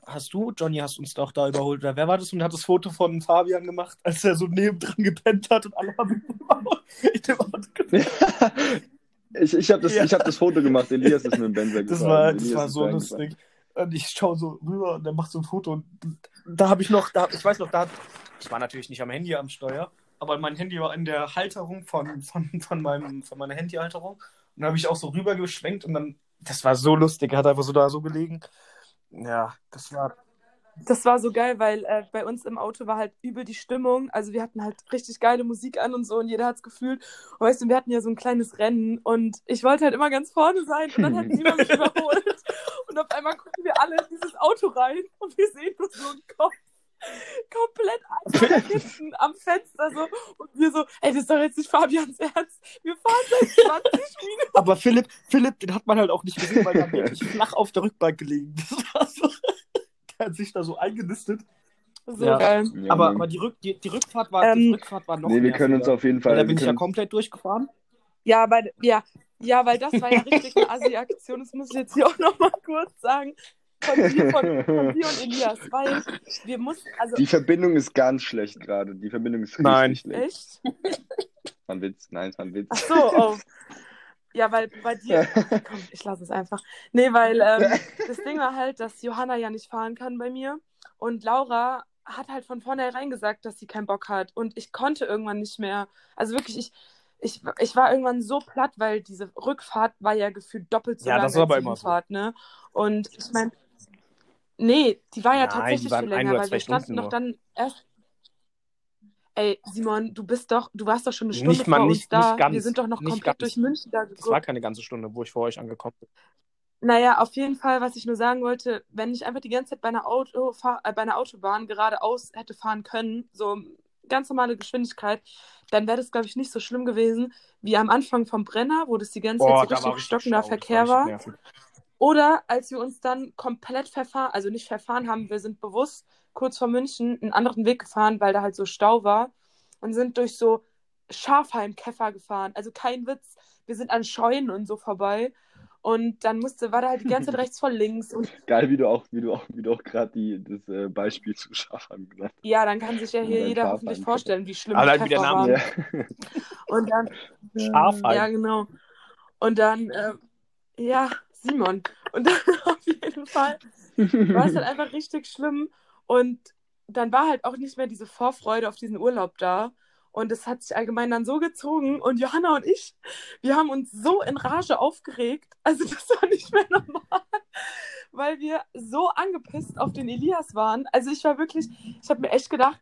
hast du, Johnny, hast uns doch da überholt. Oder wer war das? Und hat das Foto von Fabian gemacht, als er so nebendran gepennt hat und alle haben in dem Auto ich ich habe das, Ja. ich hab das Foto gemacht, Elias ist mit dem Benzer Das gefahren. war, das Elias war so lustig. Und ich schaue so rüber und der macht so ein Foto und da habe ich noch, da, ich weiß noch, da hat, ich war natürlich nicht am Handy am Steuer, aber mein Handy war in der Halterung von, von, von, meinem, von meiner Handyhalterung und da habe ich auch so rüber geschwenkt und dann, das war so lustig, er hat einfach so da so gelegen. Ja, das war, Das war so geil, weil äh, bei uns im Auto war halt übel die Stimmung. Also wir hatten halt richtig geile Musik an und so und jeder hat's gefühlt. Und weißt du, wir hatten ja so ein kleines Rennen und ich wollte halt immer ganz vorne sein und dann hat Simon mich überholt. Und auf einmal gucken wir alle in dieses Auto rein und wir sehen nur so einen Kopf komplett hinten am Fenster so und wir so, ey, das ist doch jetzt nicht Fabians Ernst. Wir fahren seit 20 Minuten. aber Philipp, Philipp, den hat man halt auch nicht gesehen, weil er hat wirklich flach auf der Rückbank gelegen. So, der hat sich da so eingenistet. So Ja. geil. Ja, aber, aber die, Rück, die, die Rückfahrt war, die Ähm, Rückfahrt war noch nee, wir können uns auf jeden Fall. da bin ich ja komplett durchgefahren. Ja, weil, ja, ja, weil das war ja richtig eine Assi-Aktion. Das muss ich jetzt hier auch nochmal kurz sagen. Von dir, von, von dir und Elias. Weil wir mussten, also die Verbindung ist ganz schlecht gerade. Die Verbindung ist richtig Nein. schlecht. echt? War ein Witz. Nein, es war ein Witz. Ach so, oh. Ja, weil bei dir. Komm, ich lasse es einfach. Nee, weil ähm, das Ding war halt, dass Johanna ja nicht fahren kann bei mir. Und Laura hat halt von vornherein gesagt, dass sie keinen Bock hat. Und ich konnte irgendwann nicht mehr. Also wirklich, ich, ich, ich war irgendwann so platt, weil diese Rückfahrt war ja gefühlt doppelt so Ja, lang das ist aber als die immer so. Hinfahrt, ne? Und ich meine, Nee, die war ja Nein, tatsächlich viel länger, weil wir standen noch dann erst. Ey, Simon, du bist doch, du warst doch schon eine Stunde Nicht mal, vor uns nicht, da. nicht ganz. wir sind doch noch komplett ganz. durch München da Das war geguckt. keine ganze Stunde, wo ich vor euch angekommen bin. Naja, auf jeden Fall, was ich nur sagen wollte, wenn ich einfach die ganze Zeit bei einer, Auto, äh, bei einer Autobahn geradeaus hätte fahren können, so ganz normale Geschwindigkeit, dann wäre das, glaube ich, nicht so schlimm gewesen wie am Anfang vom Brenner, wo das die ganze Boah, Zeit so richtig stockender Verkehr war war. Oder als wir uns dann komplett verfahren, also nicht verfahren haben, wir sind bewusst kurz vor München einen anderen Weg gefahren, weil da halt so Stau war und sind durch so Schafheimkäfer gefahren. Also kein Witz, wir sind an Scheunen und so vorbei. Und dann musste, war da halt die ganze Zeit rechts vor links. Und Geil, wie du auch, wie du auch, wie du auch gerade die das äh, Beispiel zu Schafheim genannt ja, dann kann sich ja hier jeder hoffentlich vorstellen, wie schlimm Aber die halt wie der Käfer Name. waren. Ja. Und dann, Schafheim. ja, genau. Und dann, äh, ja, Simon. Und dann auf jeden Fall war es dann einfach richtig schlimm. Und dann war halt auch nicht mehr diese Vorfreude auf diesen Urlaub da. Und es hat sich allgemein dann so gezogen. Und Johanna und ich, wir haben uns so in Rage aufgeregt. Also das war nicht mehr normal, weil wir so angepisst auf den Elias waren. Also ich war wirklich, ich habe mir echt gedacht,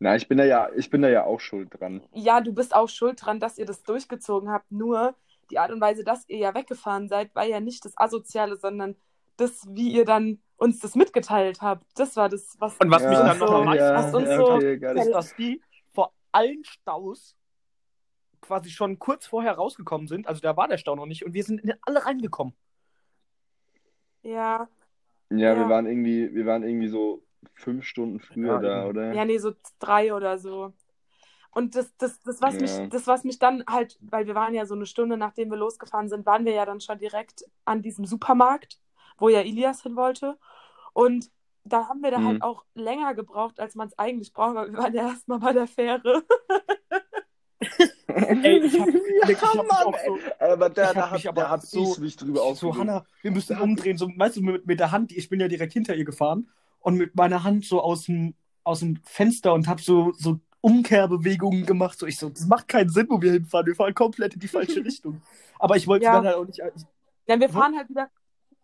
Na, ich bin da ja, ich bin da ja auch schuld dran. ja, du bist auch schuld dran, dass ihr das durchgezogen habt. Nur die Art und Weise, dass ihr ja weggefahren seid, war ja nicht das Asoziale, sondern das, wie ihr dann uns das mitgeteilt habt. Das war das, was Und was mich Ja, dann noch am so- meisten was uns ja, so- okay, ist, dass die allen Staus quasi schon kurz vorher rausgekommen sind. Also da war der Stau noch nicht und wir sind in alle reingekommen. Ja, Ja, wir Ja. waren irgendwie, wir waren irgendwie so fünf Stunden früher Ja, da, eben. oder? ja, nee, so drei oder so. Und das, das, das, was Ja. mich, das, was mich dann halt, weil wir waren ja so eine Stunde, nachdem wir losgefahren sind, waren wir ja dann schon direkt an diesem Supermarkt, wo ja Elias hin wollte. Und da haben wir da Mhm. halt auch länger gebraucht, als man es eigentlich braucht, weil wir waren ja erstmal bei der Fähre. Ey, ich hab, wirklich, ich hab mich Mann, auch so, ey. Aber da, Ich da hab da so- ich mich drüber so, aufgeregt. Hanna, wir müssen umdrehen. So, weißt du, mit, mit der Hand, ich bin ja direkt hinter ihr gefahren und mit meiner Hand so aus dem, aus dem Fenster und hab so, so Umkehrbewegungen gemacht. So, ich so, das macht keinen Sinn, wo wir hinfahren. Wir fahren komplett in die falsche Richtung. Aber ich wollte Ja. dann halt auch nicht. Ja, wir fahren halt wieder.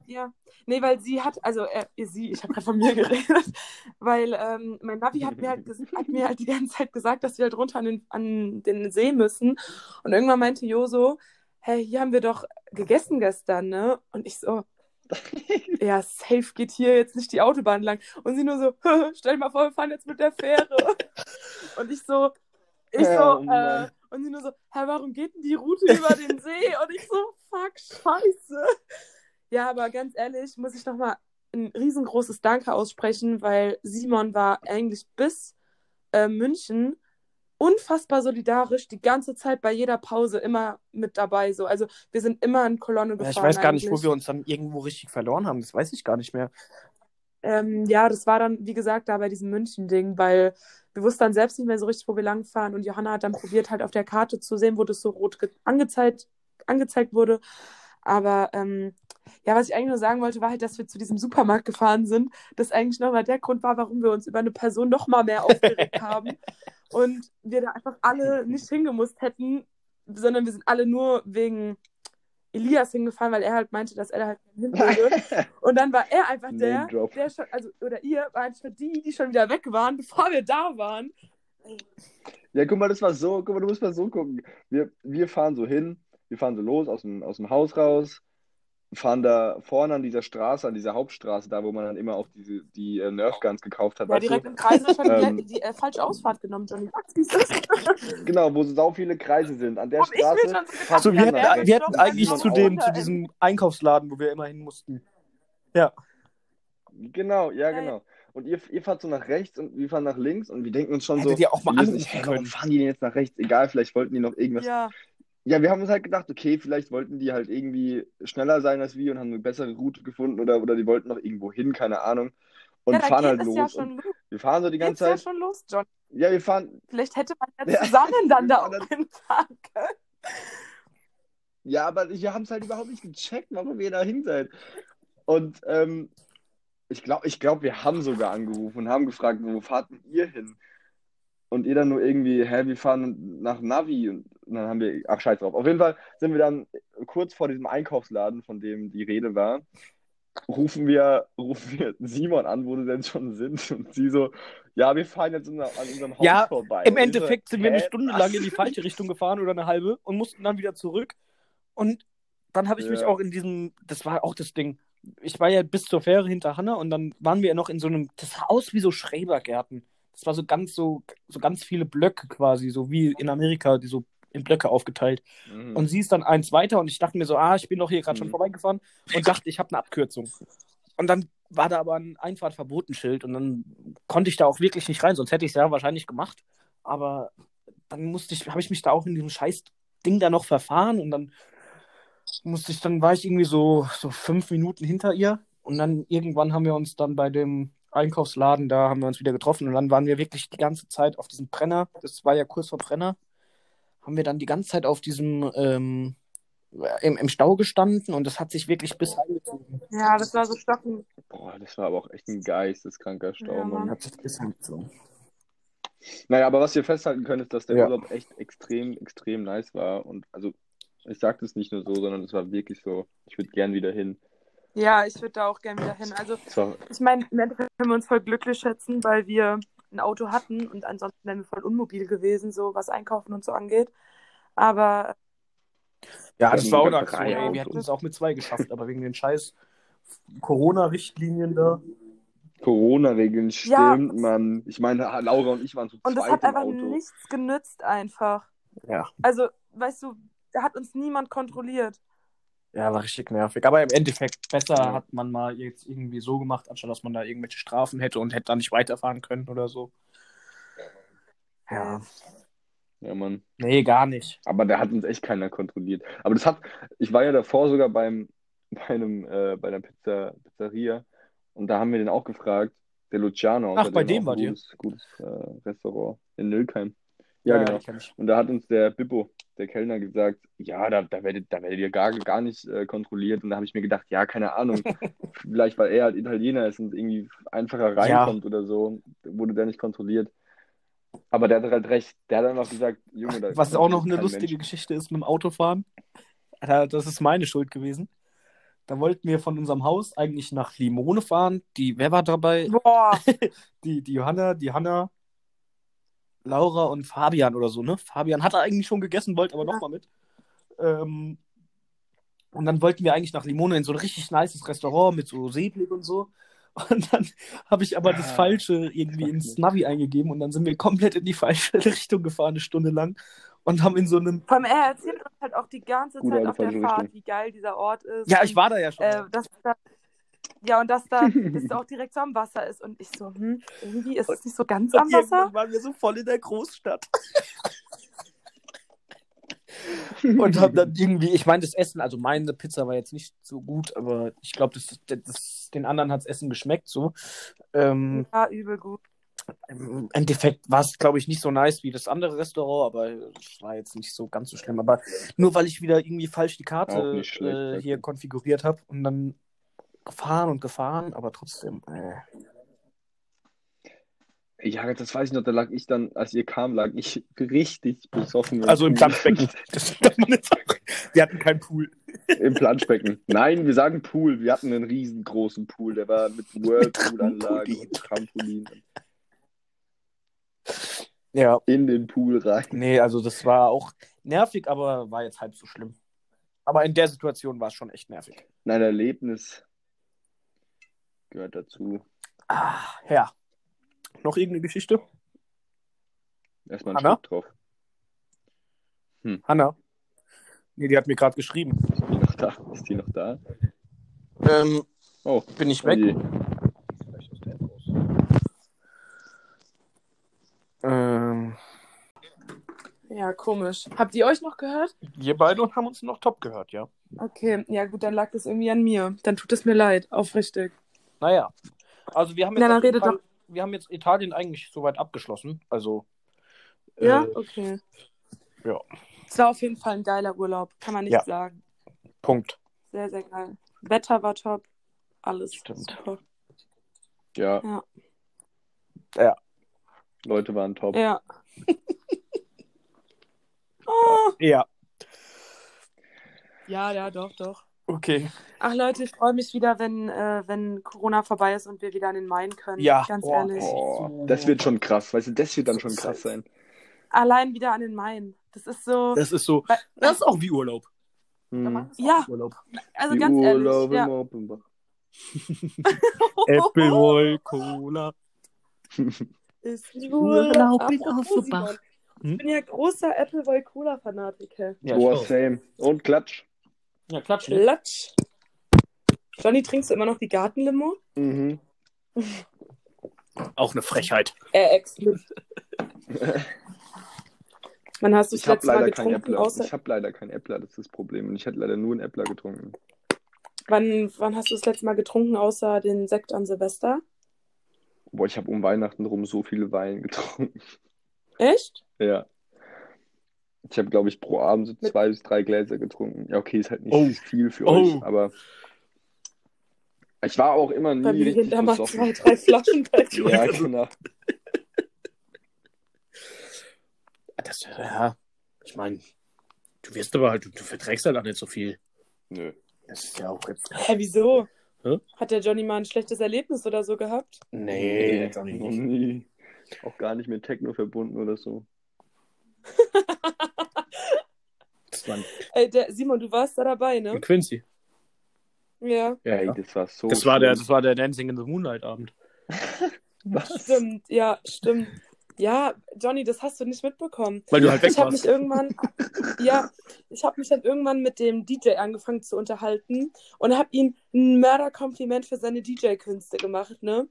Ja. Nee, weil sie hat, also äh, sie, ich habe gerade von mir geredet, weil ähm, mein Navi hat mir, halt hat mir halt die ganze Zeit gesagt, dass wir halt runter an den, an den See müssen. Und irgendwann meinte Jo so, hey, hier haben wir doch gegessen gestern, ne? Und ich so, ja, safe geht hier jetzt nicht die Autobahn lang. Und sie nur so, stell dir mal vor, wir fahren jetzt mit der Fähre. Und ich so, ich so, Oh äh, und sie nur so, hä, warum geht denn die Route über den See? Und ich so, fuck, scheiße. Ja, aber ganz ehrlich, muss ich nochmal ein riesengroßes Danke aussprechen, weil Simon war eigentlich bis äh, München unfassbar solidarisch, die ganze Zeit bei jeder Pause immer mit dabei. So. Also wir sind immer in Kolonne gefahren. Ja, ich weiß gar nicht, wo eigentlich. wir uns dann irgendwo richtig verloren haben. Das weiß ich gar nicht mehr. Ähm, ja, das war dann, wie gesagt, da bei diesem München-Ding, weil wir wussten dann selbst nicht mehr so richtig, wo wir langfahren. Und Johanna hat dann probiert, halt auf der Karte zu sehen, wo das so rot ge- angezeigt, angezeigt wurde. Aber ähm, ja, was ich eigentlich nur sagen wollte, war halt, dass wir zu diesem Supermarkt gefahren sind. Das eigentlich nochmal der Grund war, warum wir uns über eine Person noch mal mehr aufgeregt haben. Und wir da einfach alle nicht hingemusst hätten, sondern wir sind alle nur wegen Elias hingefahren, weil er halt meinte, dass er da halt hin würde. Und dann war er einfach der, der schon, also, oder ihr war einfach die, die schon wieder weg waren, bevor wir da waren. Ja, guck mal, das war so, guck mal, du musst mal so gucken. Wir, wir fahren so hin, wir fahren so los aus dem, aus dem Haus raus, fahren da vorne an dieser Straße, an dieser Hauptstraße, da wo man dann immer auch diese, die äh, Nerf Guns gekauft hat, Ja, direkt du? im Kreis schon Ähm. die, die äh, falsche Ausfahrt genommen, Johnny. Genau, wo so sau viele Kreise sind. An der Und Straße schon so fahrt gedacht, So, wir hätten, wir hätten eigentlich zu dem, zu diesem Einkaufsladen, wo wir immer hin mussten. Ja. Genau, ja, Ja, genau. Und ihr, ihr fahrt so nach rechts und wir fahren nach links und wir denken uns schon Hättet so, ihr auch mal wir anrufen hä, warum können. fahren die denn jetzt nach rechts? Egal, vielleicht wollten die noch irgendwas. Ja, Ja, wir haben uns halt gedacht, okay, vielleicht wollten die halt irgendwie schneller sein als wir und haben eine bessere Route gefunden oder, oder die wollten noch irgendwo hin, keine Ahnung. Und ja fahren halt los. ja und los. wir fahren so die ganze ja Zeit. schon los, John. Ja, wir fahren. Vielleicht hätte man ja Ja. zusammen dann da Wir auch fahren hinfahren können. Ja, aber wir haben es halt überhaupt nicht gecheckt, warum ihr da hin seid. Und ähm, ich glaube, ich glaub, wir haben sogar angerufen und haben gefragt, wo fahrt denn ihr hin? Und ihr dann nur irgendwie, hä, wir fahren nach Navi. Und dann haben wir, ach, scheiß drauf. Auf jeden Fall sind wir dann kurz vor diesem Einkaufsladen, von dem die Rede war, rufen wir, rufen wir Simon an, wo sie denn schon sind. Und sie so, ja, wir fahren jetzt an unserem Haus Ja, vorbei. Im Endeffekt so, sind wir eine Stunde was? lang in die falsche Richtung gefahren oder eine halbe und mussten dann wieder zurück. Und dann habe ich mich Ja. auch in diesem, das war auch das Ding. Ich war ja bis zur Fähre hinter Hanna und dann waren wir ja noch in so einem, das sah aus wie so Schrebergärten. Das war so ganz so, so ganz viele Blöcke quasi, so wie in Amerika, die so in Blöcke aufgeteilt. Mhm. Und sie ist dann eins weiter und ich dachte mir so, ah, ich bin doch hier gerade schon Mhm. vorbeigefahren und dachte, ich habe eine Abkürzung. Und dann war da aber ein Einfahrtverbotenschild und dann konnte ich da auch wirklich nicht rein, sonst hätte ich es ja wahrscheinlich gemacht. Aber dann musste ich, habe ich mich da auch in diesem scheiß Ding da noch verfahren und dann musste ich, dann war ich irgendwie so, so fünf Minuten hinter ihr und dann irgendwann haben wir uns dann bei dem Einkaufsladen, da haben wir uns wieder getroffen und dann waren wir wirklich die ganze Zeit auf diesem Brenner, das war ja kurz vor Brenner, haben wir dann die ganze Zeit auf diesem ähm, im, im Stau gestanden und das hat sich wirklich bis heimgezogen. Ja, das war so stockend. Boah, das war aber auch echt ein geisteskranker Stau, Ja, Mann. Mann. Hat sich bis. Naja, aber was wir festhalten können, ist, dass der Ja. Urlaub echt extrem, extrem nice war. Und also, ich sage das nicht nur so, sondern es war wirklich so. Ich würde gern wieder hin. Ja, ich würde da auch gern wieder hin. Also, ich meine, im Endeffekt können wir uns voll glücklich schätzen, weil wir ein Auto hatten und ansonsten wären wir voll unmobil gewesen, so was Einkaufen und so angeht. Aber Ja, Wir das war auch eine Aktion. Ey. Wir hätten es auch mit zwei geschafft, aber wegen den scheiß Corona-Richtlinien da. Corona-Regeln Ja. stimmt, Mann. Ich meine, Laura und ich waren zu und es zweit hat im einfach Auto. nichts genützt einfach. Ja. Also, weißt du, da hat uns niemand kontrolliert. Ja, war richtig nervig. Aber im Endeffekt besser Ja. hat man mal jetzt irgendwie so gemacht, anstatt dass man da irgendwelche Strafen hätte und hätte dann nicht weiterfahren können oder so. Ja. Ja, Mann. Nee, gar nicht. Aber da hat uns echt keiner kontrolliert. Aber das hat, ich war ja davor sogar beim, bei einem, äh, bei einer Pizza, Pizzeria und da haben wir den auch gefragt, der Luciano. Ach, bei dem wart ein ihr? gutes, gutes äh, Restaurant in Nülkheim. Ja, genau. kenn ich. Und da hat uns der Bippo, der Kellner, gesagt, ja, da, da werdet, da werdet ihr gar, gar nicht äh, kontrolliert. Und da habe ich mir gedacht, ja, keine Ahnung, vielleicht weil er halt Italiener ist und irgendwie einfacher reinkommt oder so, wurde der nicht kontrolliert. Aber der hat halt recht. Der hat einfach gesagt, Junge, da Was auch noch eine lustige Mensch. Geschichte ist mit dem Autofahren. Ja, Das ist meine Schuld gewesen. Da wollten wir von unserem Haus eigentlich nach Limone fahren. Die, wer war dabei? Boah, Die, die Johanna, die Hanna, Laura und Fabian oder so, ne? Fabian hatte eigentlich schon gegessen, wollte aber Ja. nochmal mit. Ähm, und dann wollten wir eigentlich nach Limone in so ein richtig nices Restaurant mit so Seeblick und so. Und dann habe ich aber das Ah, Falsche irgendwie ins Navi eingegeben und dann sind wir komplett in die falsche Richtung gefahren, eine Stunde lang. Und haben in so einem. vor allem er erzählt uns halt auch die ganze Gute Zeit auf der Fahrt, Richtung. wie geil dieser Ort ist. Ja, und, ich war da ja schon. Äh, dass da, ja, und dass da das auch direkt so am Wasser ist. Und ich so, hm, irgendwie ist es nicht so ganz am Und Wasser. waren wir so voll in der Großstadt. und haben dann irgendwie, ich meine, das Essen, also meine Pizza war jetzt nicht so gut, aber ich glaube, das, das, den anderen hat das Essen geschmeckt so. Ähm, Ja, übel gut. Im Endeffekt war es, glaube ich, nicht so nice wie das andere Restaurant, aber es war jetzt nicht so ganz so schlimm. Aber nur weil ich wieder irgendwie falsch die Karte schlecht, äh, hier konfiguriert habe und dann gefahren und gefahren, aber trotzdem. Äh. Ja, das weiß ich noch, da lag ich dann, als ihr kam, lag ich richtig besoffen. Also im. Planschbecken. Das. Wir hatten keinen Pool. Im Planschbecken. Nein, wir sagen Pool. Wir hatten einen riesengroßen Pool. Der war mit Whirlpool-Anlage Trampolin. und Trampolin Ja. in den Pool rein. Nee, also das war auch nervig, aber war jetzt halb so schlimm. Aber in der Situation war es schon echt nervig. Nein, Erlebnis gehört dazu. Ah, ja. Noch irgendeine Geschichte? Erstmal einen Anna? Schluck drauf. Hanna? Nee, die hat mir gerade geschrieben. Ist die noch da? Ist die noch da? Ähm, Oh, bin ich oh weg? je. Ähm, Ja, komisch. Habt ihr euch noch gehört? wir beide haben uns noch top gehört, ja. Okay, ja gut, dann lag das irgendwie an mir. Dann tut es mir leid, aufrichtig. Naja. Also wir haben jetzt, redet Fall, wir haben jetzt Italien eigentlich soweit abgeschlossen. Also Ja, äh, okay. ja. Es war auf jeden Fall ein geiler Urlaub, kann man nicht Ja. sagen. Punkt. Sehr, sehr geil. Wetter war top. Alles Stimmt. super. Ja. Ja. Ja. Leute waren top. Ja. oh. Ja. Ja, ja, doch, doch. Okay. Ach Leute, ich freue mich wieder, wenn, äh, wenn Corona vorbei ist und wir wieder an den Main können. Ja. Ganz Oh, ehrlich. Oh, das wird schon krass, weißt du, das wird dann schon krass sein. Allein wieder an den Main. Das ist so. Das ist so. Weil- Das ist auch wie Urlaub. Hm. Ja, Urlaub. also Die ganz Urlaub ehrlich. im Ja. Oppenbach. Appleboy Cola. Ist Urlaub in Offenbach. Ich bin ja großer Appleboy Cola Fanatiker. Ja, Boah, same. Und Klatsch. Ja klatsch. ne? Klatsch. Johnny, trinkst du immer noch die Gartenlimo? Mhm. Auch eine Frechheit. Äh, ex mit. Wann hast du das Ich habe letzte Mal leider keinen getrunken? Äppler. Außer, Ich habe leider keinen Äppler, das ist das Problem. Und ich hätte leider nur einen Äppler getrunken. wann, wann hast du das letzte Mal getrunken, außer den Sekt an Silvester? Boah, ich habe um Weihnachten rum so viele Wein getrunken. Echt? Ja. Ich habe, glaube ich, pro Abend so zwei bis drei Gläser getrunken. Ja, okay, ist halt nicht Oh. viel für Oh. euch, aber ich war auch immer nie Bei mir richtig gehen da mal besoffen. zwei, drei Flaschen bei dir. Ja, genau. Das, ja, ich meine, du wirst aber halt, du, du verträgst halt auch nicht so viel. Nö. Das ist ja auch jetzt. Hä, wieso? Hä? Hat der Johnny mal ein schlechtes Erlebnis oder so gehabt? Nee, jetzt auch nie. Auch gar nicht mit Techno verbunden oder so. Ein, Ey, der, Simon, du warst da dabei, ne? ein Quincy. Ja, Ja, Ey, das war so. Das war, der, das war der Dancing in the Moonlight Abend. Was? stimmt. Ja, stimmt. Ja, Johnny, das hast du nicht mitbekommen. Weil du halt weg Ich habe mich warst. irgendwann, ja, ich habe mich dann irgendwann mit dem DJ angefangen zu unterhalten und habe ihm ein Mörderkompliment für seine DJ-Künste gemacht, ne?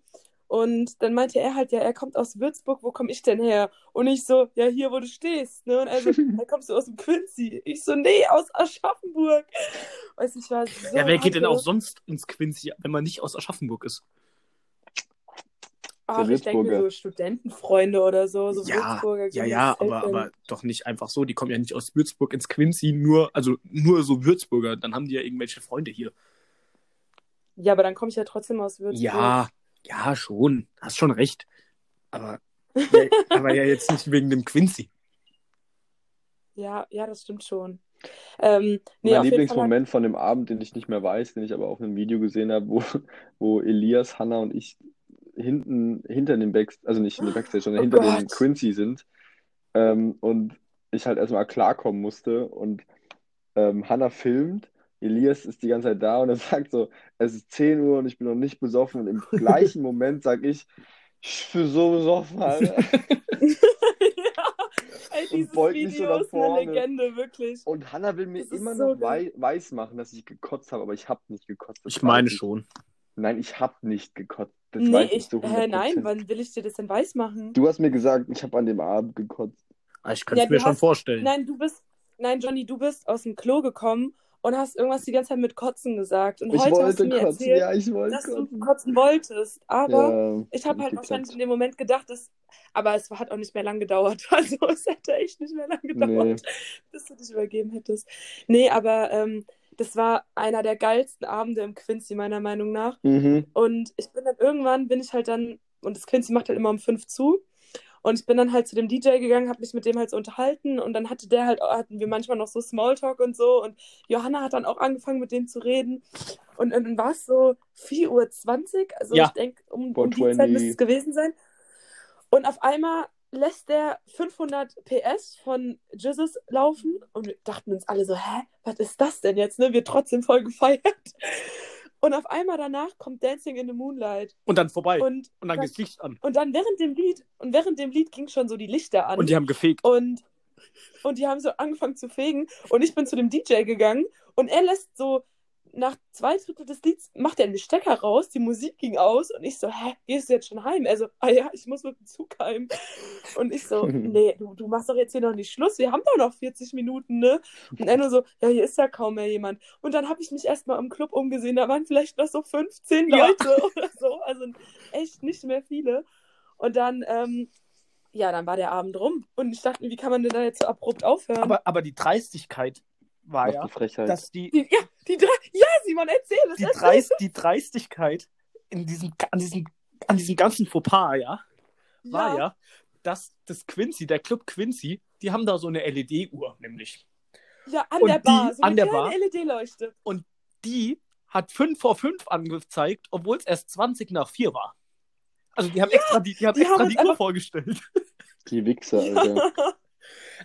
Und dann meinte er halt, ja, er kommt aus Würzburg, wo komme ich denn her? Und ich so, ja, hier, wo du stehst, ne? Und er so, da kommst du aus dem Quincy. Ich so, nee, aus Aschaffenburg. Weißt du, ich war so Ja, wer geht denn auch sonst ins Quincy, wenn man nicht aus Aschaffenburg ist? Ach, ich denke mir so Studentenfreunde oder so, so Ja, Würzburger. Ja, ja, aber, aber doch nicht einfach so. Die kommen ja nicht aus Würzburg ins Quincy, nur, also nur so Würzburger. Dann haben die ja irgendwelche Freunde hier. Ja, aber dann komme ich ja trotzdem aus Würzburg. Ja, ja, schon. Hast schon recht. Aber, ja, aber ja jetzt nicht wegen dem Quincy. Ja, ja, das stimmt schon. Ähm, nee, mein auf jeden Fall hat- Lieblingsmoment von dem Abend, den ich nicht mehr weiß, den ich aber auf einem Video gesehen habe, wo, wo Elias, Hannah und ich hinten hinter dem Backstage, also nicht in dem Backstage, sondern Oh hinter Gott. dem Quincy sind ähm, und ich halt erstmal klarkommen musste und ähm, Hannah filmt, Elias ist die ganze Zeit da und er sagt so, es ist 10 Uhr und ich bin noch nicht besoffen und im gleichen Moment sag ich, ich bin so besoffen, Alter. ja, ey, Und dieses so Video nach ist eine vorne. Legende, wirklich. Und Hannah will mir immer so noch wei weiß machen, dass ich gekotzt habe, aber ich habe nicht gekotzt. Ich meine ich. schon. Nein, ich habe nicht gekotzt. Das Nee, weiß ich, zu hä, nein, 100%. wann will ich dir das denn weiß machen? Du hast mir gesagt, ich habe an dem Abend gekotzt. Ah, Ich könnte Ja, es mir du schon hast- vorstellen. Nein, du bist, nein, Johnny, du bist aus dem Klo gekommen und hast irgendwas die ganze Zeit mit Kotzen gesagt. Und Ich heute hast wollte du mir kotzen, erzählt, ja, ich wollte dass du kotzen. kotzen wolltest. Aber Ja, ich habe hab halt ich wahrscheinlich in dem Moment gedacht, dass, aber es hat auch nicht mehr lang gedauert. Also es hätte echt nicht mehr lang gedauert, bis du dich übergeben hättest. Nee, aber ähm, das war einer der geilsten Abende im Quincy, meiner Meinung nach. Mhm. Und ich bin dann irgendwann, bin ich halt dann, und das Quincy macht halt immer um fünf zu. Und ich bin dann halt zu dem DJ gegangen, habe mich mit dem halt so unterhalten und dann hatte der halt, hatten wir manchmal noch so Smalltalk und so und Johanna hat dann auch angefangen mit dem zu reden und dann war es so 4.20 Uhr, also Ja. ich denke, um, um die Zeit 4:20. müsste es gewesen sein. Und auf einmal lässt der 500 PS von Jesus laufen und wir dachten uns alle so, hä, was ist das denn jetzt? Ne? Wir trotzdem voll gefeiert. Und auf einmal danach kommt Dancing in the Moonlight. Und dann vorbei. Und, Und, dann geht's Licht an. und dann während dem Lied, und während dem Lied ging schon so die Lichter an. Und die haben gefegt. Und, und die haben so angefangen zu fegen. Und ich bin zu dem DJ gegangen und er lässt so nach zwei Drittel des Lieds, macht er einen Stecker raus, die Musik ging aus und ich so, hä, gehst du jetzt schon heim? Er so, ah ja, ich muss mit dem Zug heim. Und ich so, nee, du, du machst doch jetzt hier noch nicht Schluss, wir haben doch noch 40 Minuten, ne? Und er nur so, ja, hier ist ja kaum mehr jemand. Und dann habe ich mich erstmal im Club umgesehen, da waren vielleicht noch so 15 Ja. Leute oder so, also echt nicht mehr viele. Und dann, ähm, ja, dann war der Abend rum. Und ich dachte, mir, wie kann man denn da jetzt so abrupt aufhören? Aber, aber die Dreistigkeit war Was ja, die Frechheit. dass die, die, ja, die drei, ja, Simon, erzähl es. die. Dreist, die Dreistigkeit in diesem, an, diesem, an diesem ganzen Fauxpas, ja, war ja, dass das Quincy, der Club Quincy, die haben da so eine LED-Uhr, nämlich. Ja, an Und der Bar. die so an eine der Bar? LED-Leuchte. die hat 5 vor 5 angezeigt, obwohl es erst 20 nach 4 war. Also die haben extra die, die, haben die extra haben die Uhr vorgestellt. Die Wichser, Alter.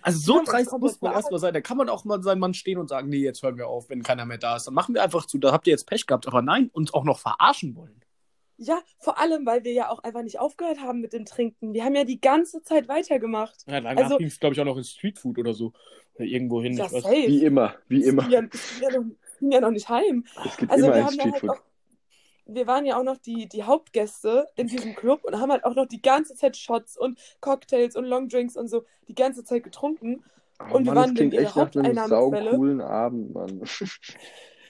Also so Ja, dreist muss man mal erstmal sein. Da kann man auch mal seinen Mann stehen und sagen, nee, jetzt hören wir auf, wenn keiner mehr da ist. Dann machen wir einfach zu. Da habt ihr jetzt Pech gehabt. Aber nein, uns auch noch verarschen wollen. Ja, vor allem, weil wir ja auch einfach nicht aufgehört haben mit dem Trinken. Wir haben ja die ganze Zeit weitergemacht. Ja, danach Also- ging es, glaube ich, auch noch ins Streetfood oder so. Oder irgendwo hin. Ja. Wie immer, wie immer. bin ja, ja, noch, ja noch nicht heim. Es gibt Also immer wir ein halt Streetfood. auch, wir waren ja auch noch die, die Hauptgäste in diesem Club und haben halt auch noch die ganze Zeit Shots und Cocktails und Longdrinks und so die ganze Zeit getrunken. Oh und wir Mann, waren das klingt echt nach einem Haupteinnahmequelle. saucoolen Abend, Mann.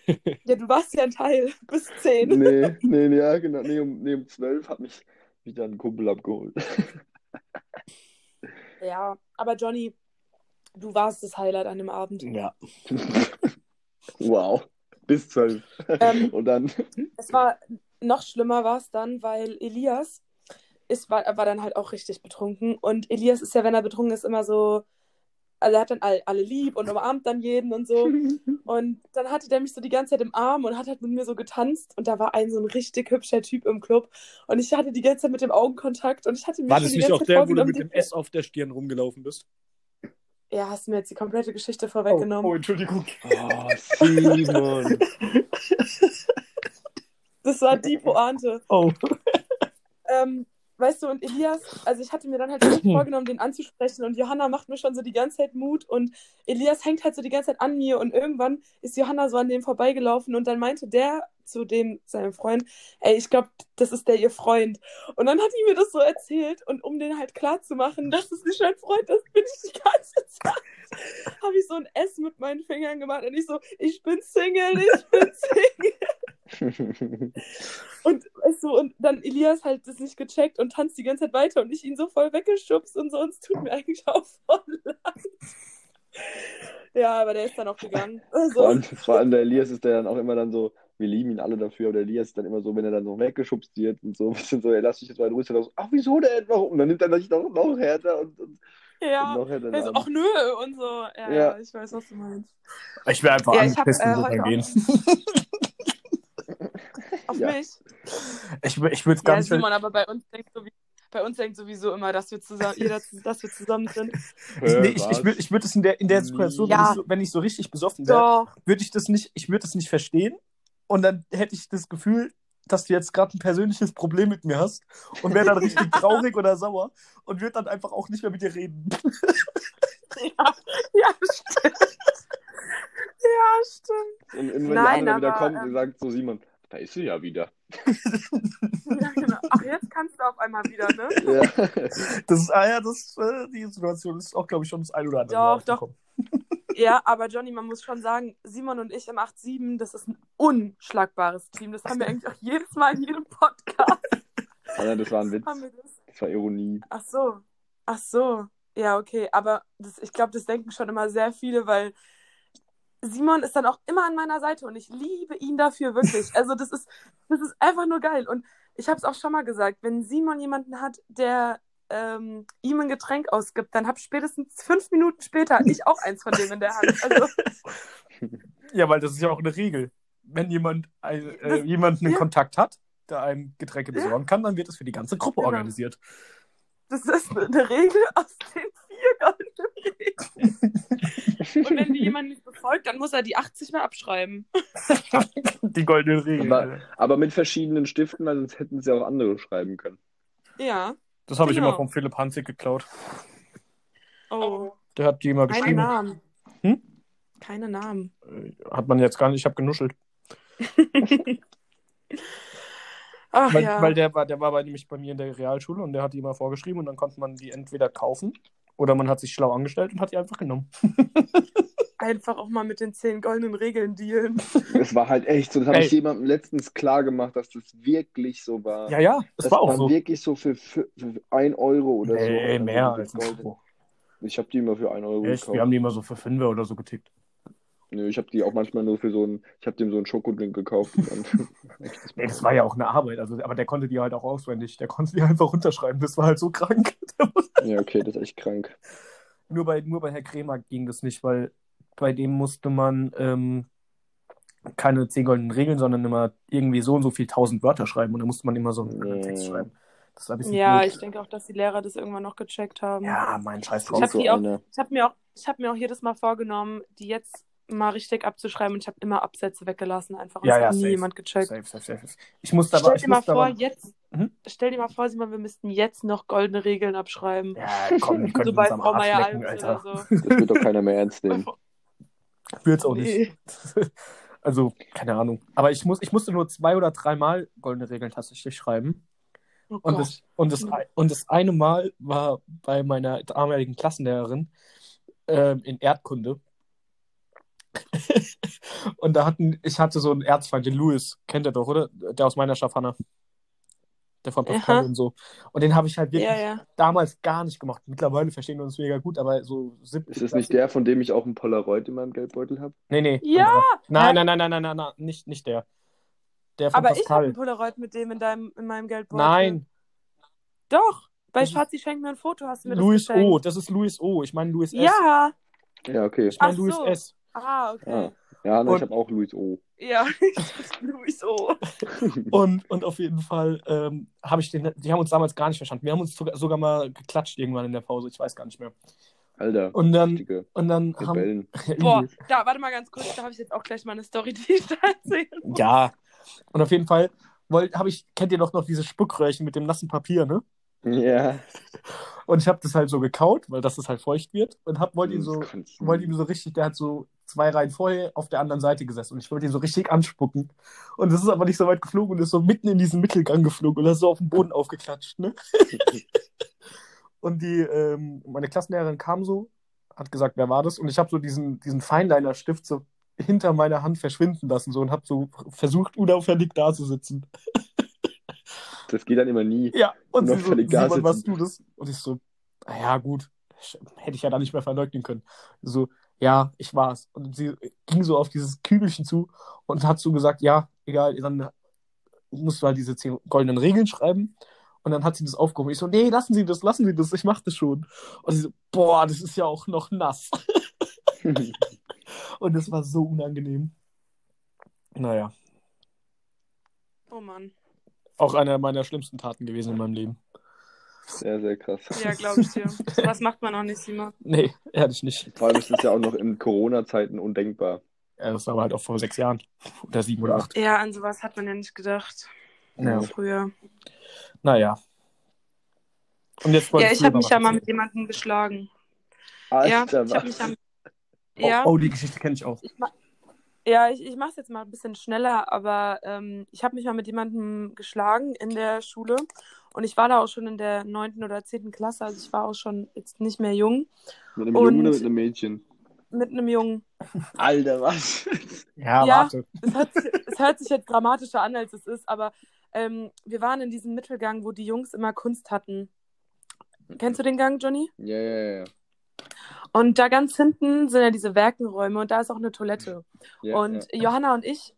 Ja, du warst ja ein Teil bis 10. Nee, nee, nee, ja, genau. Nee, um, nee, um 12 hat mich wieder ein Kumpel abgeholt. Ja, aber Johnny, du warst das Highlight an dem Abend. Ja. Wow. Bis 12. Ähm, Und dann. Es war noch schlimmer war es dann, weil Elias ist, war, war dann halt auch richtig betrunken. Und Elias ist ja, wenn er betrunken ist, immer so, also er hat dann all, alle lieb und umarmt dann jeden und so. Und dann hatte der mich so die ganze Zeit im Arm und hat halt mit mir so getanzt. Und da war ein so ein richtig hübscher Typ im Club. Und ich hatte die ganze Zeit mit dem Augenkontakt und ich hatte mir War das die nicht ganze auch Zeit der, wo du mit dem S auf der Stirn rumgelaufen bist? Ja, hast mir jetzt die komplette Geschichte Oh, vorweggenommen. oh, Entschuldigung. Oh, Simon. Das war die Pointe. Oh. Ähm, weißt du, und Elias, also ich hatte mir dann halt vorgenommen, den anzusprechen und Johanna macht mir schon so die ganze Zeit Mut und Elias hängt halt so die ganze Zeit an mir und irgendwann ist Johanna so an dem vorbeigelaufen und dann meinte der zu dem, seinem Freund, ey, ich glaube, das ist der ihr Freund. Und dann hat die mir das so erzählt und um den halt klar zu machen, dass es nicht mein Freund ist, bin ich die ganze Zeit, habe ich so ein S mit meinen Fingern gemacht und ich so, ich bin Single, ich bin Single. Und weißt du, und dann Elias halt das nicht gecheckt und tanzt die ganze Zeit weiter und ich ihn so voll weggeschubst und so, und es tut mir eigentlich auch voll leid. Ja, aber der ist dann auch gegangen. Vor Also, allem, vor allem der Elias ist der dann auch immer dann so, wir lieben ihn alle dafür, aber der Elias ist dann immer so, wenn er dann so weggeschubst wird und so ein bisschen so, ey, lass dich jetzt mal in Ruhe, dann so, ach, wieso denn? Warum? Und dann nimmt er sich noch, noch härter und, und, ja. und noch härter. Also, ach nö, und so. Ja, Ja. ja, ich weiß, was du meinst. Ich will einfach Ja, ich hab, angepisst äh, und dann gehen. Auf Ja. mich. Ich, ich würde es Ja, ganz Simon, aber bei uns denkt sowieso, bei uns denkt sowieso immer, dass wir zusammen, jeder, dass wir zusammen sind. Ich, nee, ich, Was? ich würde ich würd es in der, in der Situation, wenn, Ja. ich so, wenn ich so richtig besoffen wäre, würde ich das nicht, ich würde es nicht verstehen. Und dann hätte ich das Gefühl, dass du jetzt gerade ein persönliches Problem mit mir hast und wäre dann richtig traurig oder sauer und würde dann einfach auch nicht mehr mit dir reden. Ja, ja stimmt. Ja, stimmt. Und, und wenn Nein, die andere wieder aber, kommt ähm, und sagt so, Simon, da ist sie ja wieder. Ja, genau. Ach, jetzt kannst du auf einmal wieder, ne? Ja. Das ist, ah ja, das, äh, die Situation ist auch, glaube ich, schon das ein oder andere Mal Doch, doch. Ja, aber Johnny, man muss schon sagen, Simon und ich im 8-7, das ist ein unschlagbares Team. Das haben wir eigentlich auch jedes Mal in jedem Podcast. Alter, das war ein Witz. Das. Das war Ironie. Ach so. Ach so. Ja, okay. Aber das, ich glaube, das denken schon immer sehr viele, weil Simon ist dann auch immer an meiner Seite und ich liebe ihn dafür wirklich. Also das ist, das ist einfach nur geil. Und ich habe es auch schon mal gesagt, wenn Simon jemanden hat, der ähm, ihm ein Getränk ausgibt, dann hab spätestens fünf Minuten später ich auch eins von dem in der Hand. Also Ja, weil das ist ja auch eine Regel. Wenn jemand äh, Das- jemanden einen ja. Kontakt hat, der einem Getränke besorgen kann, dann wird es für die ganze Gruppe Genau. organisiert. das ist eine Regel aus den. Und wenn die jemand nicht befolgt, dann muss er die 80 mehr abschreiben. Die goldene Regel. Aber- Aber mit verschiedenen Stiften, weil sonst hätten sie auch andere schreiben können. Ja. das habe ich genau. immer von Philipp Hanzig geklaut. Oh. Der hat die immer Keine geschrieben. Namen. Hm? Keine Namen. Äh, Hat man jetzt gar nicht, ich habe genuschelt. Ach Weil, ja. weil der war, der war bei, nämlich bei mir in der Realschule und der hat die immer vorgeschrieben und dann konnte man die entweder kaufen oder man hat sich schlau angestellt und hat die einfach genommen. Einfach auch mal mit den zehn goldenen Regeln dealen. Es war halt echt so, das habe ich jemandem letztens klar gemacht, dass das wirklich so war. Ja, ja, das, war auch so. wirklich so für, für, für 1 Euro oder so. Ey, Also mehr als ein Euro. Ich habe die immer für 1 Euro Echt? gekauft. Wir haben die immer so für Fünfer oder so getickt. Nö, ich habe die auch manchmal nur für so ein, ich habe dem so einen Schokodrink gekauft. Dann Ey, das war ja auch eine Arbeit, also, aber der konnte die halt auch auswendig. Der konnte die einfach runterschreiben. Das war halt so krank. ja, okay, das ist echt krank. nur, bei, nur bei Herr Kremer ging das nicht, weil bei dem musste man ähm, keine zehn goldenen Regeln, sondern immer irgendwie so und so viel tausend Wörter schreiben und da musste man immer so einen Nee. Text schreiben. Das war ein bisschen Ja, blöd. ich denke auch, dass die Lehrer das irgendwann noch gecheckt haben. Ja, mein Scheiß Ich drauf. hab so habe mir, auch- ich hab mir auch jedes Mal vorgenommen, die jetzt mal richtig abzuschreiben und ich habe immer Absätze weggelassen einfach. Und Ja, ja, hat nie safe. jemand gecheckt. Safe, safe, safe. Ich musste aber, Stell ich dir mal vor, aber, jetzt, Mhm. stell dir mal vor, Simon, wir müssten jetzt noch goldene Regeln abschreiben. ja, komm, die können so bei Frau Meier lecken, Alter. so. Das wird doch keiner mehr ernst nehmen. Wird's auch nicht. Nee. Also, keine Ahnung. Aber ich, muss, ich musste nur zwei oder dreimal goldene Regeln tatsächlich schreiben. Oh Und Gott. das, und, das, und das eine Mal war bei meiner damaligen Klassenlehrerin ähm, in Erdkunde. und da hatten, ich hatte so einen Erzfeind, den Louis, kennt ihr doch, oder? Der aus meiner Schaffhanna. Der von Pascal Aha. und so. Und den habe ich halt wirklich Ja, ja. damals gar nicht gemacht. Mittlerweile verstehen wir uns mega gut, aber so siebte Ist das nicht der, von dem ich auch ein Polaroid in meinem Geldbeutel habe? Nee, nee. Ja! Nein, nein, nein, nein, nein, nein, nein, nicht, nicht der. Der von Aber ich habe Pascal. ein Polaroid mit dem in, deinem, in meinem Geldbeutel. Nein, Doch. Bei Schatzi schenkt mir ein Foto, hast du mir Louis das geschenkt? O. Das ist Louis O. Ich meine Louis S. Ja. Ja, okay. Ich meine Louis so. S. Ah, okay. Ja, ne, Und- ich habe auch Louis O. Ja, Louis O. Und, und auf jeden Fall ähm, habe ich den, die haben uns damals gar nicht verstanden. Wir haben uns sogar, sogar mal geklatscht irgendwann in der Pause, ich weiß gar nicht mehr. Alter, Und dann, und dann haben. Boah, da, warte mal ganz kurz, da habe ich jetzt auch gleich mal eine Story, die ich da erzählen muss. Ja. Und auf jeden Fall habe ich, kennt ihr doch noch diese Spuckröhrchen mit dem nassen Papier, ne? Ja. Und ich habe das halt so gekaut, weil das es halt feucht wird. Und hab, wollte ihn so, Das kannst du wollte ihm so richtig, der hat so zwei Reihen vorher auf der anderen Seite gesessen und ich wollte ihn so richtig anspucken. Und das ist aber nicht so weit geflogen und ist so mitten in diesen Mittelgang geflogen und ist so auf den Boden aufgeklatscht, ne? Und die, ähm, meine Klassenlehrerin kam so, hat gesagt, wer war das? Und ich habe so diesen, diesen Feinliner-Stift so hinter meiner Hand verschwinden lassen so und habe so versucht, unauffällig da zu sitzen. Das geht dann immer nie. Ja, und sie so, Simon, was du das? Und ich so, naja, gut, hätte ich ja da nicht mehr verleugnen können. So, ja, ich war's. Und sie ging so auf dieses Kügelchen zu und hat so gesagt, ja, egal, dann musst du halt diese zehn goldenen Regeln schreiben. Und dann hat sie das aufgehoben. Ich so, nee, lassen Sie das, lassen Sie das, ich mach das schon. Und sie so, boah, das ist ja auch noch nass. Und das war so unangenehm. Naja, Oh Mann. auch eine meiner schlimmsten Taten gewesen in meinem Leben. Sehr, sehr krass. Ja, glaube ich dir. Was macht man auch nicht, Simon? Nee, ehrlich nicht. Vor allem ist es ja auch noch in Corona-Zeiten undenkbar. Ja, das war aber halt auch vor sechs Jahren. Oder sieben oder acht. Ja, an sowas hat man ja nicht gedacht. Ja. Früher. Naja. Und jetzt Ja, ich habe mich ja mal mit jemandem geschlagen. Ja, Alter, ich habe was? mich ja. Oh, Ja, oh, die Geschichte kenne ich auch. ich ma ja, ich, ich mache es jetzt mal ein bisschen schneller, aber ähm, ich habe mich mal mit jemandem geschlagen in der Schule und ich war da auch schon in der neunten oder zehnten Klasse, also ich war auch schon jetzt nicht mehr jung, Mit einem Jungen oder mit einem Mädchen? mit einem Jungen. Alter, was? Ja, Ja. warte. Es hört, sich- es hört sich jetzt dramatischer an, als es ist, aber ähm, wir waren in diesem Mittelgang, wo die Jungs immer Kunst hatten. Kennst du den Gang, Johnny? Ja, ja, ja. Und da ganz hinten sind ja diese Werkenräume und da ist auch eine Toilette. ja und ja. Johanna und ich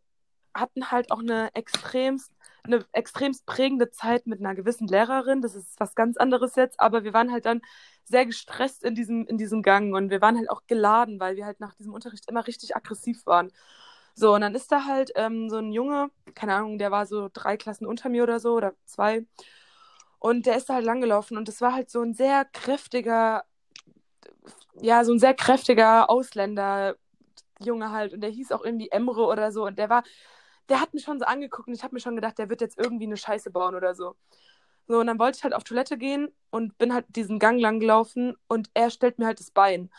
hatten halt auch eine extremst, eine extremst prägende Zeit mit einer gewissen Lehrerin. Das ist was ganz anderes jetzt, aber wir waren halt dann sehr gestresst in diesem, in diesem Gang und wir waren halt auch geladen, weil wir halt nach diesem Unterricht immer richtig aggressiv waren. So, und dann ist da halt ähm, so ein Junge, keine Ahnung, der war so drei Klassen unter mir oder so oder zwei. Und der ist da halt langgelaufen und das war halt so ein sehr kräftiger, ja, so ein sehr kräftiger Ausländer, Junge halt. Und der hieß auch irgendwie Emre oder so. Und der war, der hat mich schon so angeguckt und ich habe mir schon gedacht, der wird jetzt irgendwie eine Scheiße bauen oder so. So, und dann wollte ich halt auf Toilette gehen und bin halt diesen Gang lang gelaufen und er stellt mir halt das Bein.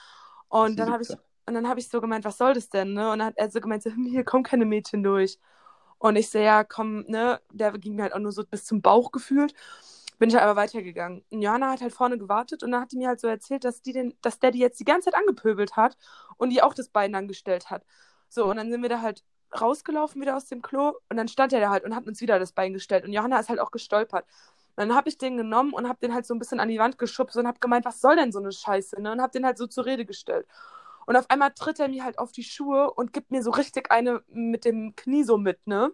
Und dann habe ich, und dann habe ich so gemeint, was soll das denn, ne? Und dann hat er so gemeint, so, hm, hier kommen keine Mädchen durch. Und ich so, ja, komm, ne? Der ging mir halt auch nur so bis zum Bauch gefühlt. Bin ich halt aber weitergegangen. Und Johanna hat halt vorne gewartet und dann hat die mir halt so erzählt, dass die den, dass der die jetzt die ganze Zeit angepöbelt hat und die auch das Bein dann gestellt hat. So, und dann sind wir da halt rausgelaufen wieder aus dem Klo und dann stand er da halt und hat uns wieder das Bein gestellt. Und Johanna ist halt auch gestolpert. Und dann habe ich den genommen und habe den halt so ein bisschen an die Wand geschubst und habe gemeint, was soll denn so eine Scheiße, ne? Und habe den halt so zur Rede gestellt. Und auf einmal tritt er mir halt auf die Schuhe und gibt mir so richtig eine mit dem Knie so mit, ne?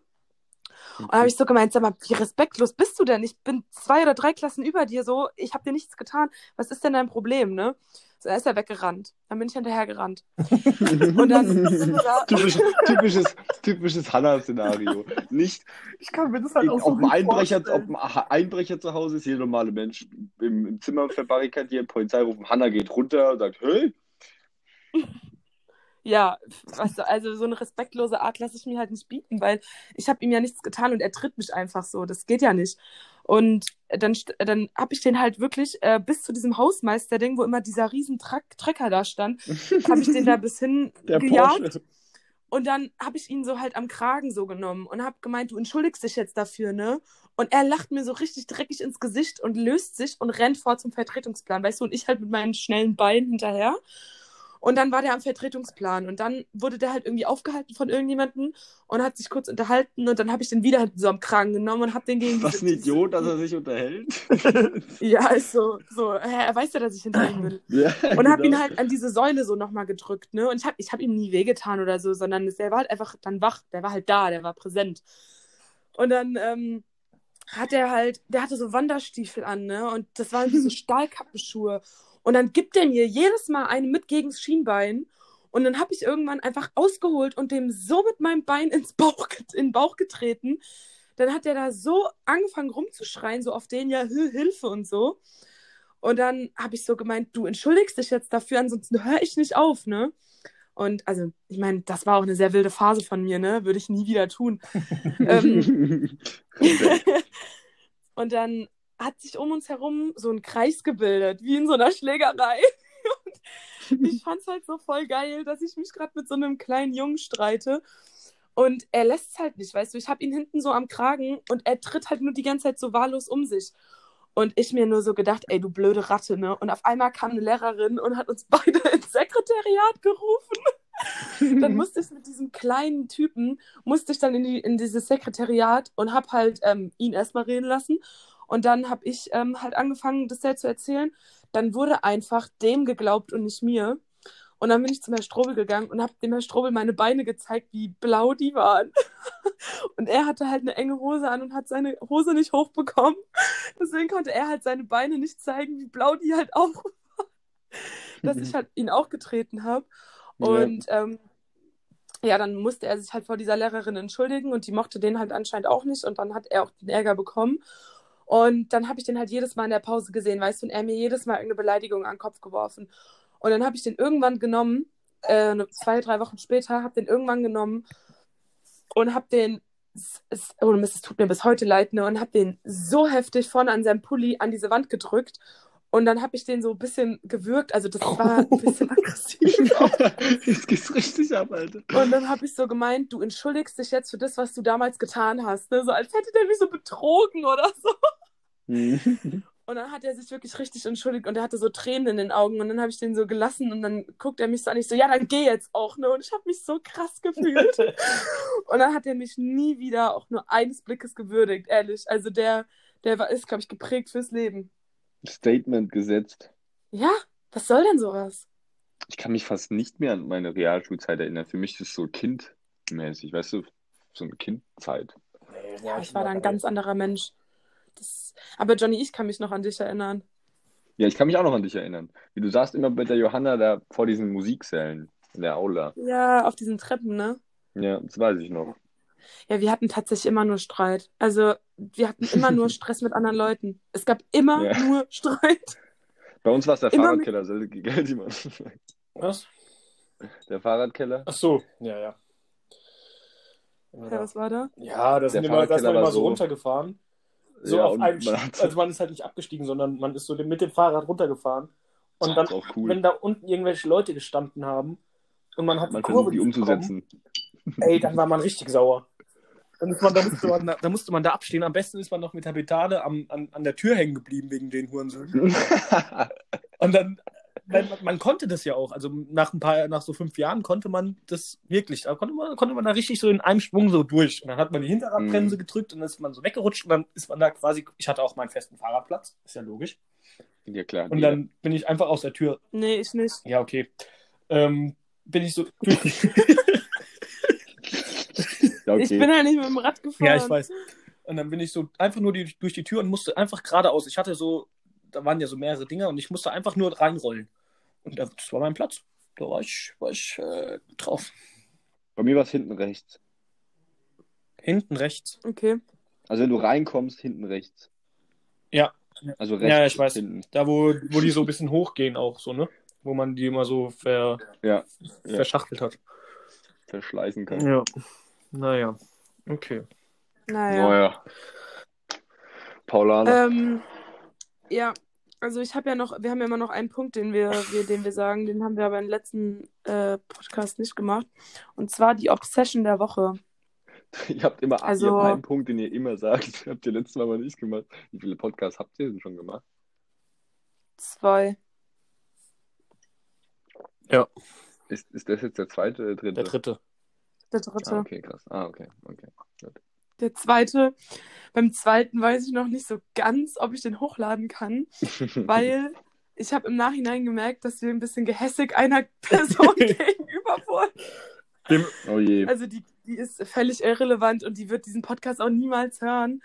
Und dann habe ich so gemeint, sag mal, wie respektlos bist du denn? Ich bin zwei oder drei Klassen über dir so, ich habe dir nichts getan. Was ist denn dein Problem, ne? So, er ist er weggerannt. Dann bin ich hinterhergerannt. Und dann ja, Typisch, typisches, typisches Hannah-Szenario. Nicht Ich kann mir das halt auch ob so ein gut Einbrecher, vorstellen. ob ein Einbrecher zu Hause ist, jeder normale Mensch im, im Zimmer verbarrikadiert, Polizei rufen, Hannah geht runter und sagt, hey, ja, was, also so eine respektlose Art lasse ich mir halt nicht bieten, weil ich habe ihm ja nichts getan und er tritt mich einfach so. Das geht ja nicht. Und dann, dann habe ich den halt wirklich äh, bis zu diesem Hausmeister-Ding, wo immer dieser riesen Trecker da stand, habe ich den da bis hin der gejagt. Porsche. Und dann habe ich ihn so halt am Kragen so genommen und habe gemeint, du entschuldigst dich jetzt dafür, ne? Und er lacht mir so richtig dreckig ins Gesicht und löst sich und rennt vor zum Vertretungsplan, weißt du? Und ich halt mit meinen schnellen Beinen hinterher. Und dann war der am Vertretungsplan und dann wurde der halt irgendwie aufgehalten von irgendjemandem und hat sich kurz unterhalten und dann habe ich den wieder so am Kragen genommen und habe den gegen Was ein Idiot, dass er sich unterhält. Ja, ist so, so, er weiß ja, dass ich hinter ihm bin. ja, Und hab ihn genau. halt an diese Säule so nochmal gedrückt, ne? Und ich hab, ich hab ihm nie wehgetan oder so, sondern der war halt einfach dann wach, der war halt da, der war präsent. Und dann ähm, hat er halt, der hatte so Wanderstiefel an, ne? Und das waren diese Stahlkappenschuhe. Und dann gibt er mir jedes Mal eine mit gegens Schienbein. Und dann habe ich irgendwann einfach ausgeholt und dem so mit meinem Bein ins Bauch, in den Bauch getreten. Dann hat er da so angefangen rumzuschreien, so auf den ja Hil- Hilfe und so. Und dann habe ich so gemeint, du entschuldigst dich jetzt dafür, ansonsten höre ich nicht auf, ne? Und also, ich meine, das war auch eine sehr wilde Phase von mir, ne? Würde ich nie wieder tun. ähm, und dann hat sich um uns herum so ein Kreis gebildet, wie in so einer Schlägerei. Und ich fand's halt so voll geil, dass ich mich gerade mit so einem kleinen Jungen streite. Und er lässt es halt nicht, weißt du, ich habe ihn hinten so am Kragen und er tritt halt nur die ganze Zeit so wahllos um sich. Und ich mir nur so gedacht, ey, du blöde Ratte, ne? Und auf einmal kam eine Lehrerin und hat uns beide ins Sekretariat gerufen. Dann musste ich mit diesem kleinen Typen, musste ich dann in, die, in dieses Sekretariat und hab halt ähm, ihn erstmal reden lassen. Und dann habe ich ähm, halt angefangen, das selbst zu erzählen. Dann wurde einfach dem geglaubt und nicht mir. Und dann bin ich zum Herrn Strobel gegangen und habe dem Herrn Strobel meine Beine gezeigt, wie blau die waren. Und er hatte halt eine enge Hose an und hat seine Hose nicht hochbekommen. Deswegen konnte er halt seine Beine nicht zeigen, wie blau die halt auch waren. Dass ich halt ihn auch getreten habe. Und ähm, ja, dann musste er sich halt vor dieser Lehrerin entschuldigen und die mochte den halt anscheinend auch nicht und dann hat er auch den Ärger bekommen. Und dann habe ich den halt jedes Mal in der Pause gesehen, weißt du, und er mir jedes Mal irgendeine Beleidigung an den Kopf geworfen. Und dann habe ich den irgendwann genommen, äh, ne- zwei, drei Wochen später, habe den irgendwann genommen und habe den, es, es, oh es tut mir bis heute leid, ne, und habe den so heftig vorne an seinem Pulli an diese Wand gedrückt. Und dann habe ich den so ein bisschen gewürgt, also das war ein bisschen aggressiv. Jetzt geht's richtig ab, Alter. Und dann habe ich so gemeint, du entschuldigst dich jetzt für das, was du damals getan hast. Ne? So als hätte der mich so betrogen oder so. Und dann hat er sich wirklich richtig entschuldigt und er hatte so Tränen in den Augen. Und dann habe ich den so gelassen und dann guckt er mich so an. Ich so, ja, dann geh jetzt auch. Ne? Und ich habe mich so krass gefühlt. und dann hat er mich nie wieder auch nur eines Blickes gewürdigt, ehrlich. Also der, der war, ist, glaube ich, geprägt fürs Leben. Statement gesetzt. Ja, was soll denn sowas? Ich kann mich fast nicht mehr an meine Realschulzeit erinnern. Für mich ist es so kindmäßig, weißt du, so eine Kindzeit. Ja, ich war da ein ganz anderer Mensch. Das... Aber Johnny, ich kann mich noch an dich erinnern. Ja, ich kann mich auch noch an dich erinnern. Wie du saßt immer mit der Johanna da vor diesen Musiksälen in der Aula. Ja, auf diesen Treppen, ne? Ja, das weiß ich noch. Ja, wir hatten tatsächlich immer nur Streit. Also, wir hatten immer nur Stress mit anderen Leuten. Es gab immer Ja. nur Streit. Bei uns war es der Immer mit- Fahrradkeller, Silke, gell, Simon? Was? Der Fahrradkeller. Ach so, ja, ja. Ja, was war da? Ja, das Der sind immer, da ist man Fahrradkeller war immer so so- runtergefahren. So Ja, auf und einem, man hat- also man ist halt nicht abgestiegen, sondern man ist so mit dem Fahrrad runtergefahren. Und Das dann, cool. wenn da unten irgendwelche Leute gestanden haben und man hat Man die Kurve die nicht bekommen, umzusetzen. Ey, dann war man richtig sauer. Dann ist man, da, musste man, da musste man da abstehen. Am besten ist man noch mit der Betade am, an, an der Tür hängen geblieben wegen den Hurensöhnen. Und dann, man, man konnte das ja auch. Also nach ein paar, nach so fünf Jahren konnte man das wirklich. Da konnte man, konnte man da richtig so in einem Schwung so durch. Und dann hat man die Hinterradbremse Mhm. gedrückt und dann ist man so weggerutscht und dann ist man da quasi. Ich hatte auch meinen festen Fahrradplatz, ist ja logisch. ja, klar. Und dann bin ich einfach aus der Tür. Nee, ich nicht. Ja, okay. Ähm, bin ich so. Ja, Ich bin halt nicht mit dem Rad gefahren. Ja, ich weiß. Und dann bin ich so einfach nur die, durch die Tür und musste einfach geradeaus. Ich hatte so, da waren ja so mehrere Dinger und ich musste einfach nur reinrollen. Und das war mein Platz. Da war ich, war ich äh, drauf. Bei mir war es hinten rechts. Hinten rechts. Okay. Also wenn du reinkommst, hinten rechts. Ja. Also rechts. Ja, ich weiß. Hinten. Da, wo, wo die so ein bisschen hochgehen auch so, ne? Wo man die immer so ver, Ja, Ja. verschachtelt hat. verschleißen kann. Ja. Naja. Okay. Naja. Naja. Paulana. Ähm, ja, also ich habe ja noch, wir haben ja immer noch einen Punkt, den wir, wir, den wir sagen, den haben wir aber im letzten äh, Podcast nicht gemacht. Und zwar die Obsession der Woche. Ihr habt immer also- ihr habt einen Punkt, den ihr immer sagt. Habt ihr letztes Mal aber nicht gemacht. Wie viele Podcasts habt ihr denn schon gemacht? Zwei. Ist, ist das jetzt der zweite oder der dritte? Der dritte. Der dritte. Ah, okay, krass. Ah, okay, okay. Der zweite. Beim zweiten weiß ich noch nicht so ganz, ob ich den hochladen kann, weil ich habe im Nachhinein gemerkt, dass wir ein bisschen gehässig einer Person gegenüber wurden. oh je. Also die, die ist völlig irrelevant und die wird diesen Podcast auch niemals hören.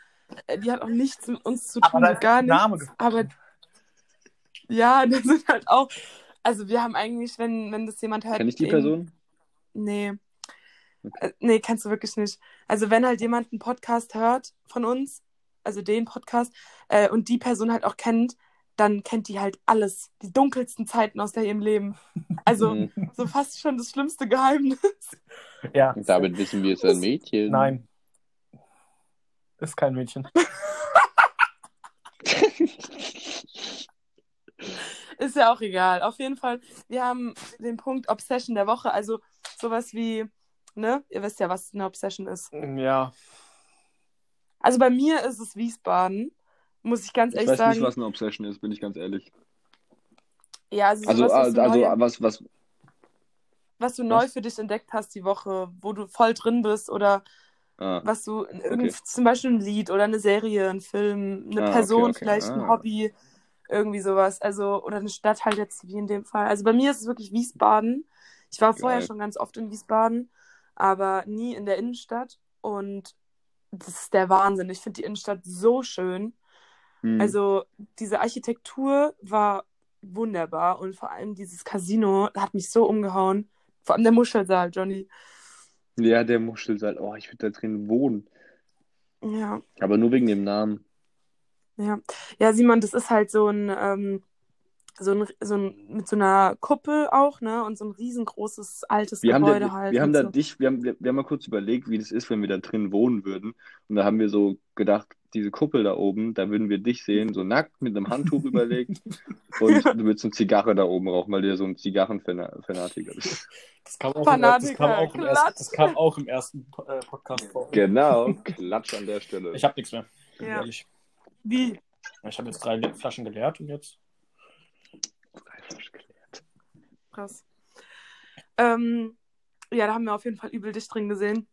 Äh, Die hat auch nichts mit uns zu tun, gar nichts. Aber ja, das sind halt auch. Also wir haben eigentlich, wenn, wenn das jemand hört. Kenn ich die Person? Nee. Äh, Nee, kennst du wirklich nicht. Also wenn halt jemand einen Podcast hört von uns, also den Podcast, äh, und die Person halt auch kennt, dann kennt die halt alles, die dunkelsten Zeiten aus der ihrem Leben. Also Mhm. so fast schon das schlimmste Geheimnis. Ja. Damit wissen wir, es ist ein Mädchen. Nein. Ist kein Mädchen. Ist ja auch egal. Auf jeden Fall, wir haben den Punkt Obsession der Woche, also sowas wie, ne, ihr wisst ja, was eine Obsession ist. Ja. Also bei mir ist es Wiesbaden, muss ich ganz Ich ehrlich weiß sagen. nicht, was eine Obsession ist, bin ich ganz ehrlich. Ja, also, Also, also, also neu, was, was, was du neu was? für dich entdeckt hast die Woche, wo du voll drin bist oder ah, was du, in irgend, zum Beispiel ein Lied oder eine Serie, ein Film, eine Ah, okay, Person, okay. vielleicht ein Ah. Hobby, irgendwie sowas. Also, oder eine Stadt halt jetzt wie in dem Fall. Also bei mir ist es wirklich Wiesbaden. Ich war vorher Geil. schon ganz oft in Wiesbaden, aber nie in der Innenstadt. Und das ist der Wahnsinn. Ich finde die Innenstadt so schön. hm. Also diese Architektur war wunderbar und vor allem dieses Casino hat mich so umgehauen. Vor allem der Muschelsaal, Johnny. ja, der Muschelsaal. Oh, ich würde da drin wohnen. Ja, Aber nur wegen dem Namen. ja. Ja, Simon, das ist halt so ein, ähm, so ein, so ein, mit so einer Kuppel auch, ne? Und so ein riesengroßes altes Wir haben, Gebäude da, halt. wir haben da so. dich, wir haben, wir, wir haben mal kurz überlegt, wie das ist, wenn wir da drin wohnen würden. Und da haben wir so gedacht, diese Kuppel da oben, da würden wir dich sehen, so nackt mit einem Handtuch überlegt. Und du würdest eine Zigarre da oben rauchen, weil du ja so ein Zigarrenfanatiker bist. Das kam auch, Fanatiker, im, das kam auch, im, ersten, das kam auch im ersten äh, Podcast vor. Genau, Klatsch an der Stelle. Ich habe nichts mehr. Ja. Ehrlich. Wie? Ich habe jetzt drei Flaschen geleert und jetzt. Krass. Ähm, ja, da haben wir auf jeden Fall übel dicht drin gesehen.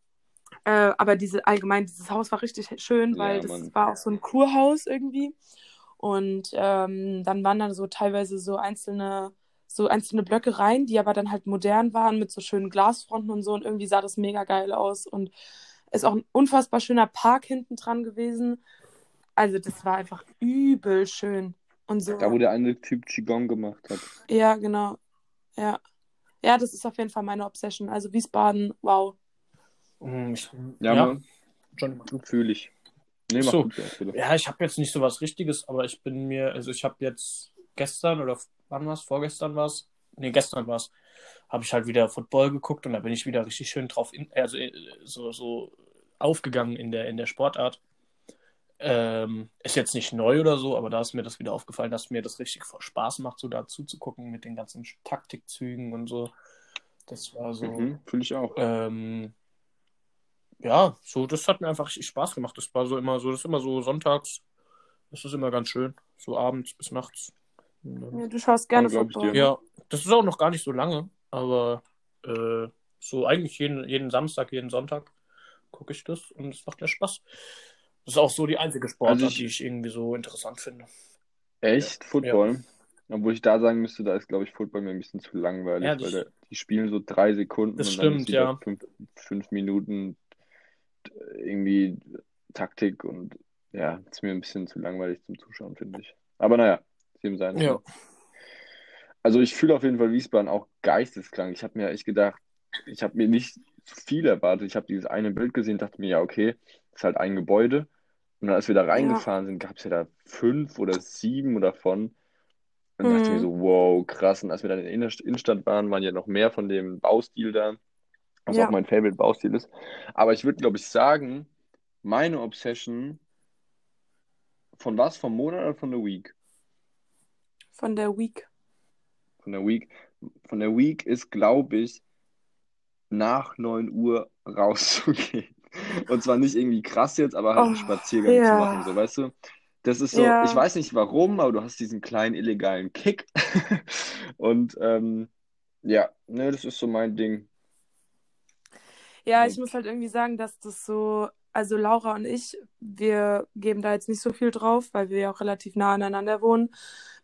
Äh, aber diese allgemein, dieses Haus war richtig schön, weil Ja, das Mann. war auch so ein Kurhaus irgendwie. Und ähm, dann waren da so teilweise so einzelne, so einzelne Blöcke rein, die aber dann halt modern waren mit so schönen Glasfronten und so. Und irgendwie sah das mega geil aus. Und ist auch ein unfassbar schöner Park hinten dran gewesen. Also das war einfach übel schön. Und so. Da, wo der eine Typ Qigong gemacht hat. Ja, genau. Ja. Ja, das ist auf jeden Fall meine Obsession. Also Wiesbaden, wow. Hm, Ich, Ja, ja, mach du. fühle ich. Nee, mach So. Ja, ich habe jetzt nicht so was Richtiges, aber ich bin mir, also ich habe jetzt gestern oder wann war es? Vorgestern war es? Nee, gestern war es. Habe ich halt wieder Football geguckt und da bin ich wieder richtig schön drauf, in, also äh, so, so aufgegangen in der, in der Sportart. Ähm, ist jetzt nicht neu oder so, aber da ist mir das wieder aufgefallen, dass mir das richtig Spaß macht, so dazu zu gucken mit den ganzen Taktikzügen und so. Das war so. Mhm, fühle ich auch. Ähm, ja, so, das hat mir einfach richtig Spaß gemacht. Das war so immer so, das ist immer so sonntags. Das ist immer ganz schön. So abends bis nachts. Ja, du schaust gerne Ja, Football. Ja, das ist auch noch gar nicht so lange, aber äh, so eigentlich jeden, jeden Samstag, jeden Sonntag gucke ich das und es macht ja Spaß. Das ist auch so die einzige Sportart, Also ich- die ich irgendwie so interessant finde. Echt? Football? Obwohl ich da sagen müsste, da ist, glaube ich, Football mir ein bisschen zu langweilig, Ja, weil der, die spielen so drei Sekunden Das und dann stimmt, ist wieder ja. fünf, fünf Minuten irgendwie Taktik und ja, ist mir ein bisschen zu langweilig zum Zuschauen, finde ich. Aber naja, jedem sein. Ja. Also ich fühle auf jeden Fall Wiesbaden auch geisteskrank. Ich habe mir echt gedacht, ich habe mir nicht viel erwartet. Ich habe dieses eine Bild gesehen, dachte mir, ja, okay, ist halt ein Gebäude. Und dann, als wir da reingefahren sind, gab es ja da fünf oder sieben davon. Und dann dachte ich mir Mhm. so, wow, krass. Und als wir dann in der Innenstadt waren, waren ja noch mehr von dem Baustil da, was Ja. auch mein Favorite Baustil ist. Aber ich würde, glaube ich, sagen, meine Obsession von was? Vom Monat oder von der Week? Von der Week. Von der Week. Von der Week ist, glaube ich, nach 9 Uhr rauszugehen. Und zwar nicht irgendwie krass jetzt, aber halt einen Oh, Spaziergang ja. zu machen, so weißt du? Das ist so, Ja. ich weiß nicht warum, aber du hast diesen kleinen illegalen Kick. Und ähm, ja, ne, das ist so mein Ding. Ja, ich muss halt irgendwie sagen, dass das so, also Laura und ich, wir geben da jetzt nicht so viel drauf, weil wir ja auch relativ nah aneinander wohnen.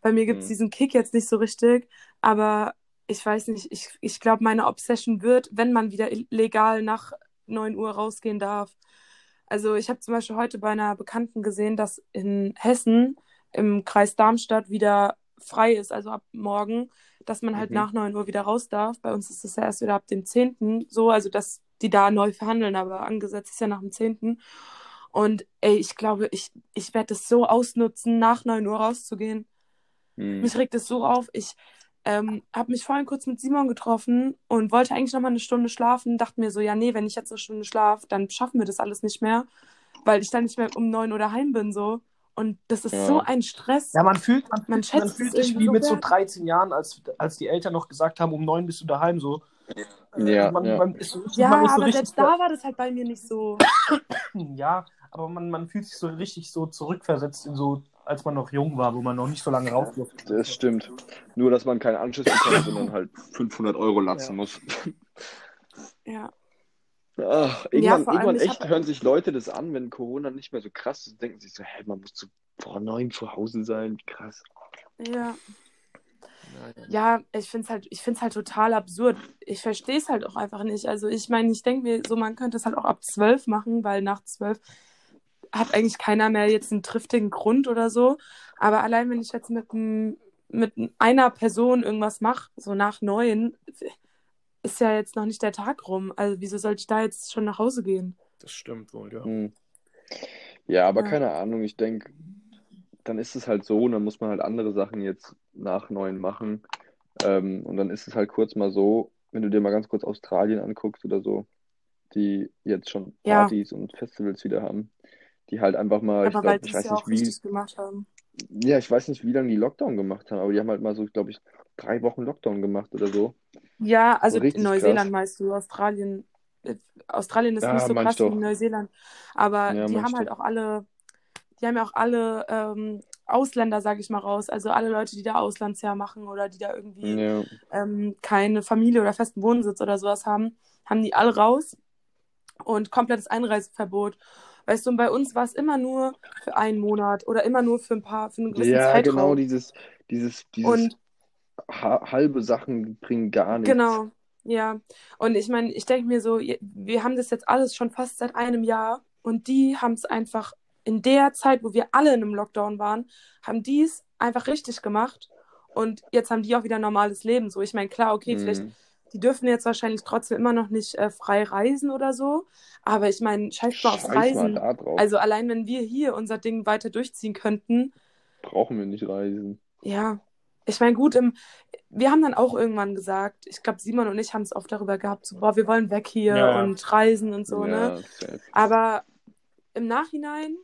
Bei mir gibt's Mhm. diesen Kick jetzt nicht so richtig, aber ich weiß nicht, ich, ich glaube, meine Obsession wird, wenn man wieder legal nach 9 Uhr rausgehen darf. Also ich habe zum Beispiel heute bei einer Bekannten gesehen, dass in Hessen im Kreis Darmstadt wieder frei ist, also ab morgen, dass man halt Mhm. nach 9 Uhr wieder raus darf. Bei uns ist es ja erst wieder ab dem 10. so, also dass die da neu verhandeln, aber angesetzt ist ja nach dem 10. Und ey, ich glaube, ich, ich werde es so ausnutzen, nach 9 Uhr rauszugehen. Hm. Mich regt es so auf. Ich ähm, habe mich vorhin kurz mit Simon getroffen und wollte eigentlich noch mal eine Stunde schlafen. Dachte mir so, ja, nee, wenn ich jetzt eine Stunde schlafe, dann schaffen wir das alles nicht mehr, weil ich dann nicht mehr um 9 Uhr daheim bin, so. Und das ist Ja. so ein Stress. Ja, man fühlt, man, Man schätzt man es fühlt sich wie so mit so wert. 13 Jahren, als, als die Eltern noch gesagt haben, um neun bist du daheim, so. Äh, Ja, man, ja. man ist, so Ja, man ist so aber selbst da war das halt bei mir nicht so. ja, aber man, man fühlt sich so richtig so zurückversetzt in so, als man noch jung war, wo man noch nicht so lange raus durfte. Das stimmt. Nur, dass man keinen Anschluss bekommt, sondern halt 500 Euro latzen Ja. muss. Ja. Ach, Ja, irgendwann, allem, irgendwann ich echt hab- hören sich Leute das an, wenn Corona nicht mehr so krass ist, denken sich so, hä, man muss zu, vor neun zu Hause sein, krass. Ja. Ja, ich finde es halt, ich find's halt total absurd. Ich verstehe es halt auch einfach nicht. Also ich meine, ich denke mir so, man könnte es halt auch ab zwölf machen, weil nach zwölf hat eigentlich keiner mehr jetzt einen triftigen Grund oder so. Aber allein wenn ich jetzt mit, einem- mit einer Person irgendwas mache, so nach neun, ist ja jetzt noch nicht der Tag rum. Also wieso sollte ich da jetzt schon nach Hause gehen? Das stimmt wohl, ja. Hm. Ja, aber Ja. keine Ahnung, ich denke, dann ist es halt so und dann muss man halt andere Sachen jetzt nach neun machen. Ähm, und dann ist es halt kurz mal so, wenn du dir mal ganz kurz Australien anguckst oder so, die jetzt schon Ja. Partys und Festivals wieder haben, die halt einfach mal, ich Aber ich sie es weiß ja nicht wie, gemacht haben. ja, ich weiß nicht, wie lange die Lockdown gemacht haben, aber die haben halt mal so, glaube ich, drei Wochen Lockdown gemacht oder so. Ja, also in Neuseeland krass. meinst du, Australien. äh, Australien ist Ja, nicht so krass wie doch. Neuseeland. Aber Ja, die haben halt du. auch alle, die haben ja auch alle ähm, Ausländer, sage ich mal, raus. Also alle Leute, die da Auslandsjahr machen oder die da irgendwie Ja, ähm, keine Familie oder festen Wohnsitz oder sowas haben, haben die alle raus und komplettes Einreiseverbot. Weißt du, und bei uns war es immer nur für einen Monat oder immer nur für ein paar, für einen gewissen ja, Zeitraum. genau, dieses, dieses, dieses Und ha halbe Sachen bringen gar nichts. Genau, ja. Und ich meine, ich denke mir so, wir haben das jetzt alles schon fast seit einem Jahr und die haben es einfach in der Zeit, wo wir alle in einem Lockdown waren, haben die es einfach richtig gemacht und jetzt haben die auch wieder ein normales Leben. So, ich meine, klar, okay, vielleicht, Hm. Die dürfen jetzt wahrscheinlich trotzdem immer noch nicht äh, frei reisen oder so, aber ich meine, scheiß mal aufs Scheiß mal Reisen. da drauf. Also allein wenn wir hier unser Ding weiter durchziehen könnten, Brauchen wir nicht reisen. ja, ich meine, gut, im, wir haben dann auch irgendwann gesagt, ich glaube, Simon und ich haben es oft darüber gehabt, so, boah, wir wollen weg hier Ja. und reisen und so, ne? Ja, safe. Aber im Nachhinein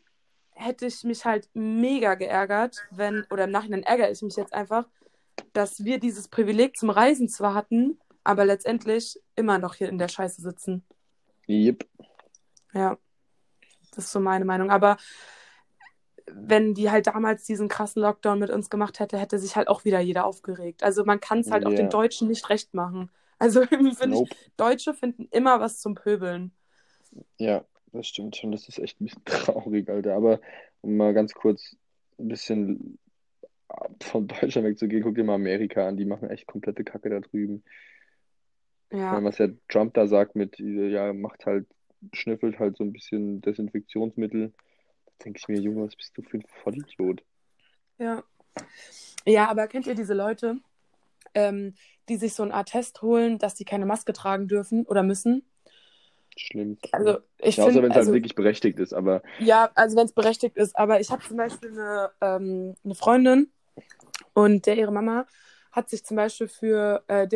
hätte ich mich halt mega geärgert, wenn, oder im Nachhinein ärgere ich mich jetzt einfach, dass wir dieses Privileg zum Reisen zwar hatten, aber letztendlich immer noch hier in der Scheiße sitzen. Yep. Ja, das ist so meine Meinung. Aber wenn die halt damals diesen krassen Lockdown mit uns gemacht hätte, hätte sich halt auch wieder jeder aufgeregt. Also man kann es halt auch Ja. den Deutschen nicht recht machen. Also irgendwie finde Nope. ich, Deutsche finden immer was zum Pöbeln. Ja, das stimmt schon. Das ist echt ein bisschen traurig, Alter. Aber um mal ganz kurz ein bisschen von Deutschland wegzugehen, guck dir mal Amerika an. Die machen echt komplette Kacke da drüben. Ja, meine, was der Trump da sagt mit, äh, ja, macht halt schnüffelt halt so ein bisschen Desinfektionsmittel. Da denke ich mir, Junge, was bist du für ein Vollidiot? Ja. Ja, aber kennt ihr diese Leute, ähm, die sich so einen Attest holen, dass sie keine Maske tragen dürfen oder müssen? Schlimm. Also ich ja, außer wenn es also, halt wirklich berechtigt ist, aber ja, also wenn es berechtigt ist, aber ich habe zum Beispiel eine, ähm, eine Freundin und der ihre Mama hat sich zum Beispiel für äh,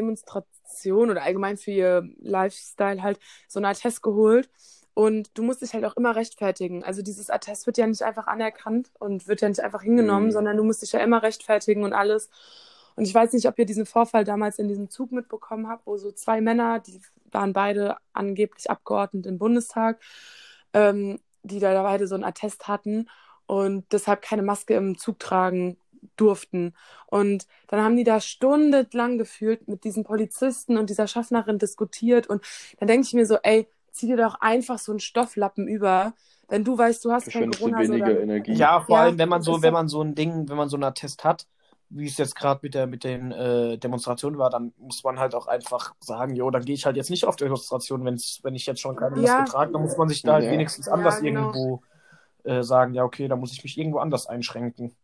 Demonstration oder allgemein für ihr Lifestyle halt so einen Attest geholt. Und du musst dich halt auch immer rechtfertigen. Also dieses Attest wird ja nicht einfach anerkannt und wird ja nicht einfach hingenommen, Mhm. sondern du musst dich ja immer rechtfertigen und alles. Und ich weiß nicht, ob ihr diesen Vorfall damals in diesem Zug mitbekommen habt, wo so zwei Männer, die waren beide angeblich Abgeordnete im Bundestag, ähm, die da beide so einen Attest hatten und deshalb keine Maske im Zug tragen durften. Und dann haben die da stundenlang gefühlt mit diesen Polizisten und dieser Schaffnerin diskutiert. Und dann denke ich mir so, ey, zieh dir doch einfach so einen Stofflappen über. Wenn du weißt, du hast kein verschwendest du Corona, so weniger dann, Energie. Ja, vor Ja, allem, wenn man so, wenn so. man so ein Ding, wenn man so einen Attest hat, wie es jetzt gerade mit der mit den äh, Demonstrationen war, dann muss man halt auch einfach sagen, jo, dann gehe ich halt jetzt nicht auf Demonstration, wenn's, wenn ich jetzt schon keine Maske Ja. trage, dann muss man sich da halt Ja. wenigstens Ja, anders genau. irgendwo äh, sagen, ja, okay, dann muss ich mich irgendwo anders einschränken.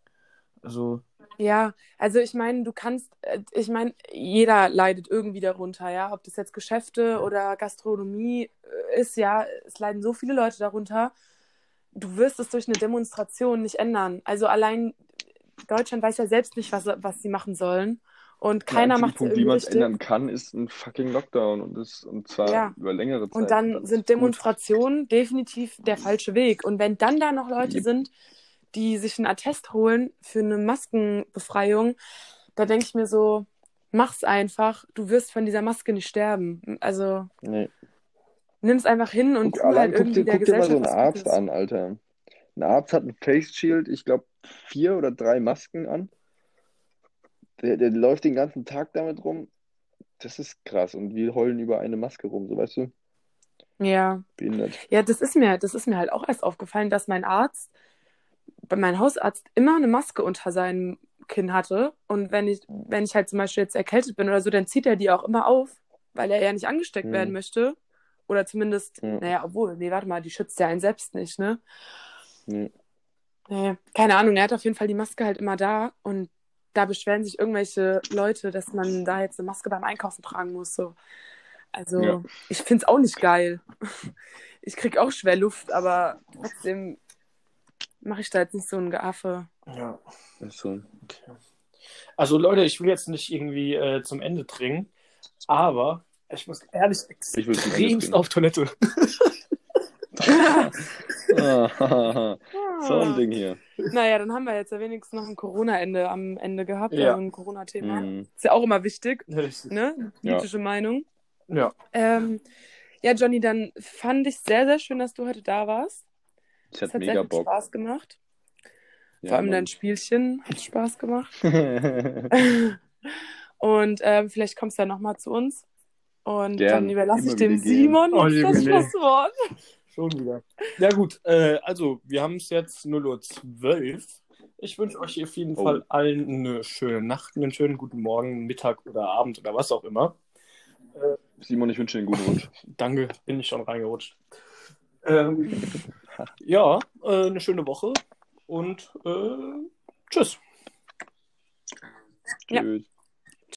Also, Ja, also ich meine, du kannst, äh, ich meine, jeder leidet irgendwie darunter, ja, ob das jetzt Geschäfte oder Gastronomie äh, ist, ja, es leiden so viele Leute darunter. Du wirst es durch eine Demonstration nicht ändern. Also allein Deutschland weiß ja selbst nicht, was, was sie machen sollen. Und keiner macht Punkt, wie man es ändern kann, ist ein fucking Lockdown und das und zwar Ja. über längere Zeit. Und dann sind gut. Demonstrationen definitiv der falsche Weg. Und wenn dann da noch Leute Yep. sind, die sich einen Attest holen für eine Maskenbefreiung, da denke ich mir so, mach's einfach. Du wirst von dieser Maske nicht sterben. Also Nee. nimm's einfach hin und Guck, halt guck irgendwie dir, guck dir mal so einen Arzt an, Alter. Ein Arzt hat ein Face Shield, ich glaube vier oder drei Masken an. Der, der läuft den ganzen Tag damit rum. Das ist krass. Und wir heulen über eine Maske rum, so weißt du? Ja. Behindert. Ja, das ist mir, das ist mir halt auch erst aufgefallen, dass mein Arzt, mein Hausarzt immer eine Maske unter seinem Kinn hatte. Und wenn ich, wenn ich halt zum Beispiel jetzt erkältet bin oder so, dann zieht er die auch immer auf, weil er ja nicht angesteckt Hm. werden möchte. Oder zumindest, Ja. naja, obwohl, nee, warte mal, die schützt ja einen selbst nicht, ne? Nee. Nee, keine Ahnung, er hat auf jeden Fall die Maske halt immer da und da beschweren sich irgendwelche Leute, dass man da jetzt eine Maske beim Einkaufen tragen muss. So. Also, Ja. ich find's auch nicht geil. Ich krieg auch schwer Luft, aber trotzdem mache ich da jetzt nicht so ein Geaffe. ja. Ist so. Okay. Also Leute, ich will jetzt nicht irgendwie äh, zum Ende dringen, aber ich muss ehrlich extremst auf Toilette. So ein Ding hier. Naja, dann haben wir jetzt ja wenigstens noch ein Corona-Ende am Ende gehabt, Ja. also ein Corona-Thema. Mhm. Ist ja auch immer wichtig, Richtig. ne? Ja. Politische Meinung. Ja. Ähm, ja, Johnny, dann fand ich sehr, sehr schön, dass du heute da warst. Ich Es hatte hat sehr mega viel Bock. Spaß gemacht. Ja, Vor allem dein Mann. Spielchen hat Spaß gemacht. Und ähm, vielleicht kommst du ja nochmal zu uns. Und Gern. dann überlasse ich dem. Simon Oh, jetzt das. Schlusswort. Schon wieder. Ja gut, äh, also wir haben es jetzt 0.12 Uhr. Ich wünsche euch auf jeden Oh. Fall allen eine schöne Nacht, einen schönen guten Morgen, Mittag oder Abend oder was auch immer. Simon, ich wünsche dir einen guten Rutsch. Danke, bin ich schon reingerutscht. Ähm, ja, äh, eine schöne Woche und äh, tschüss. Ja. Tschüss.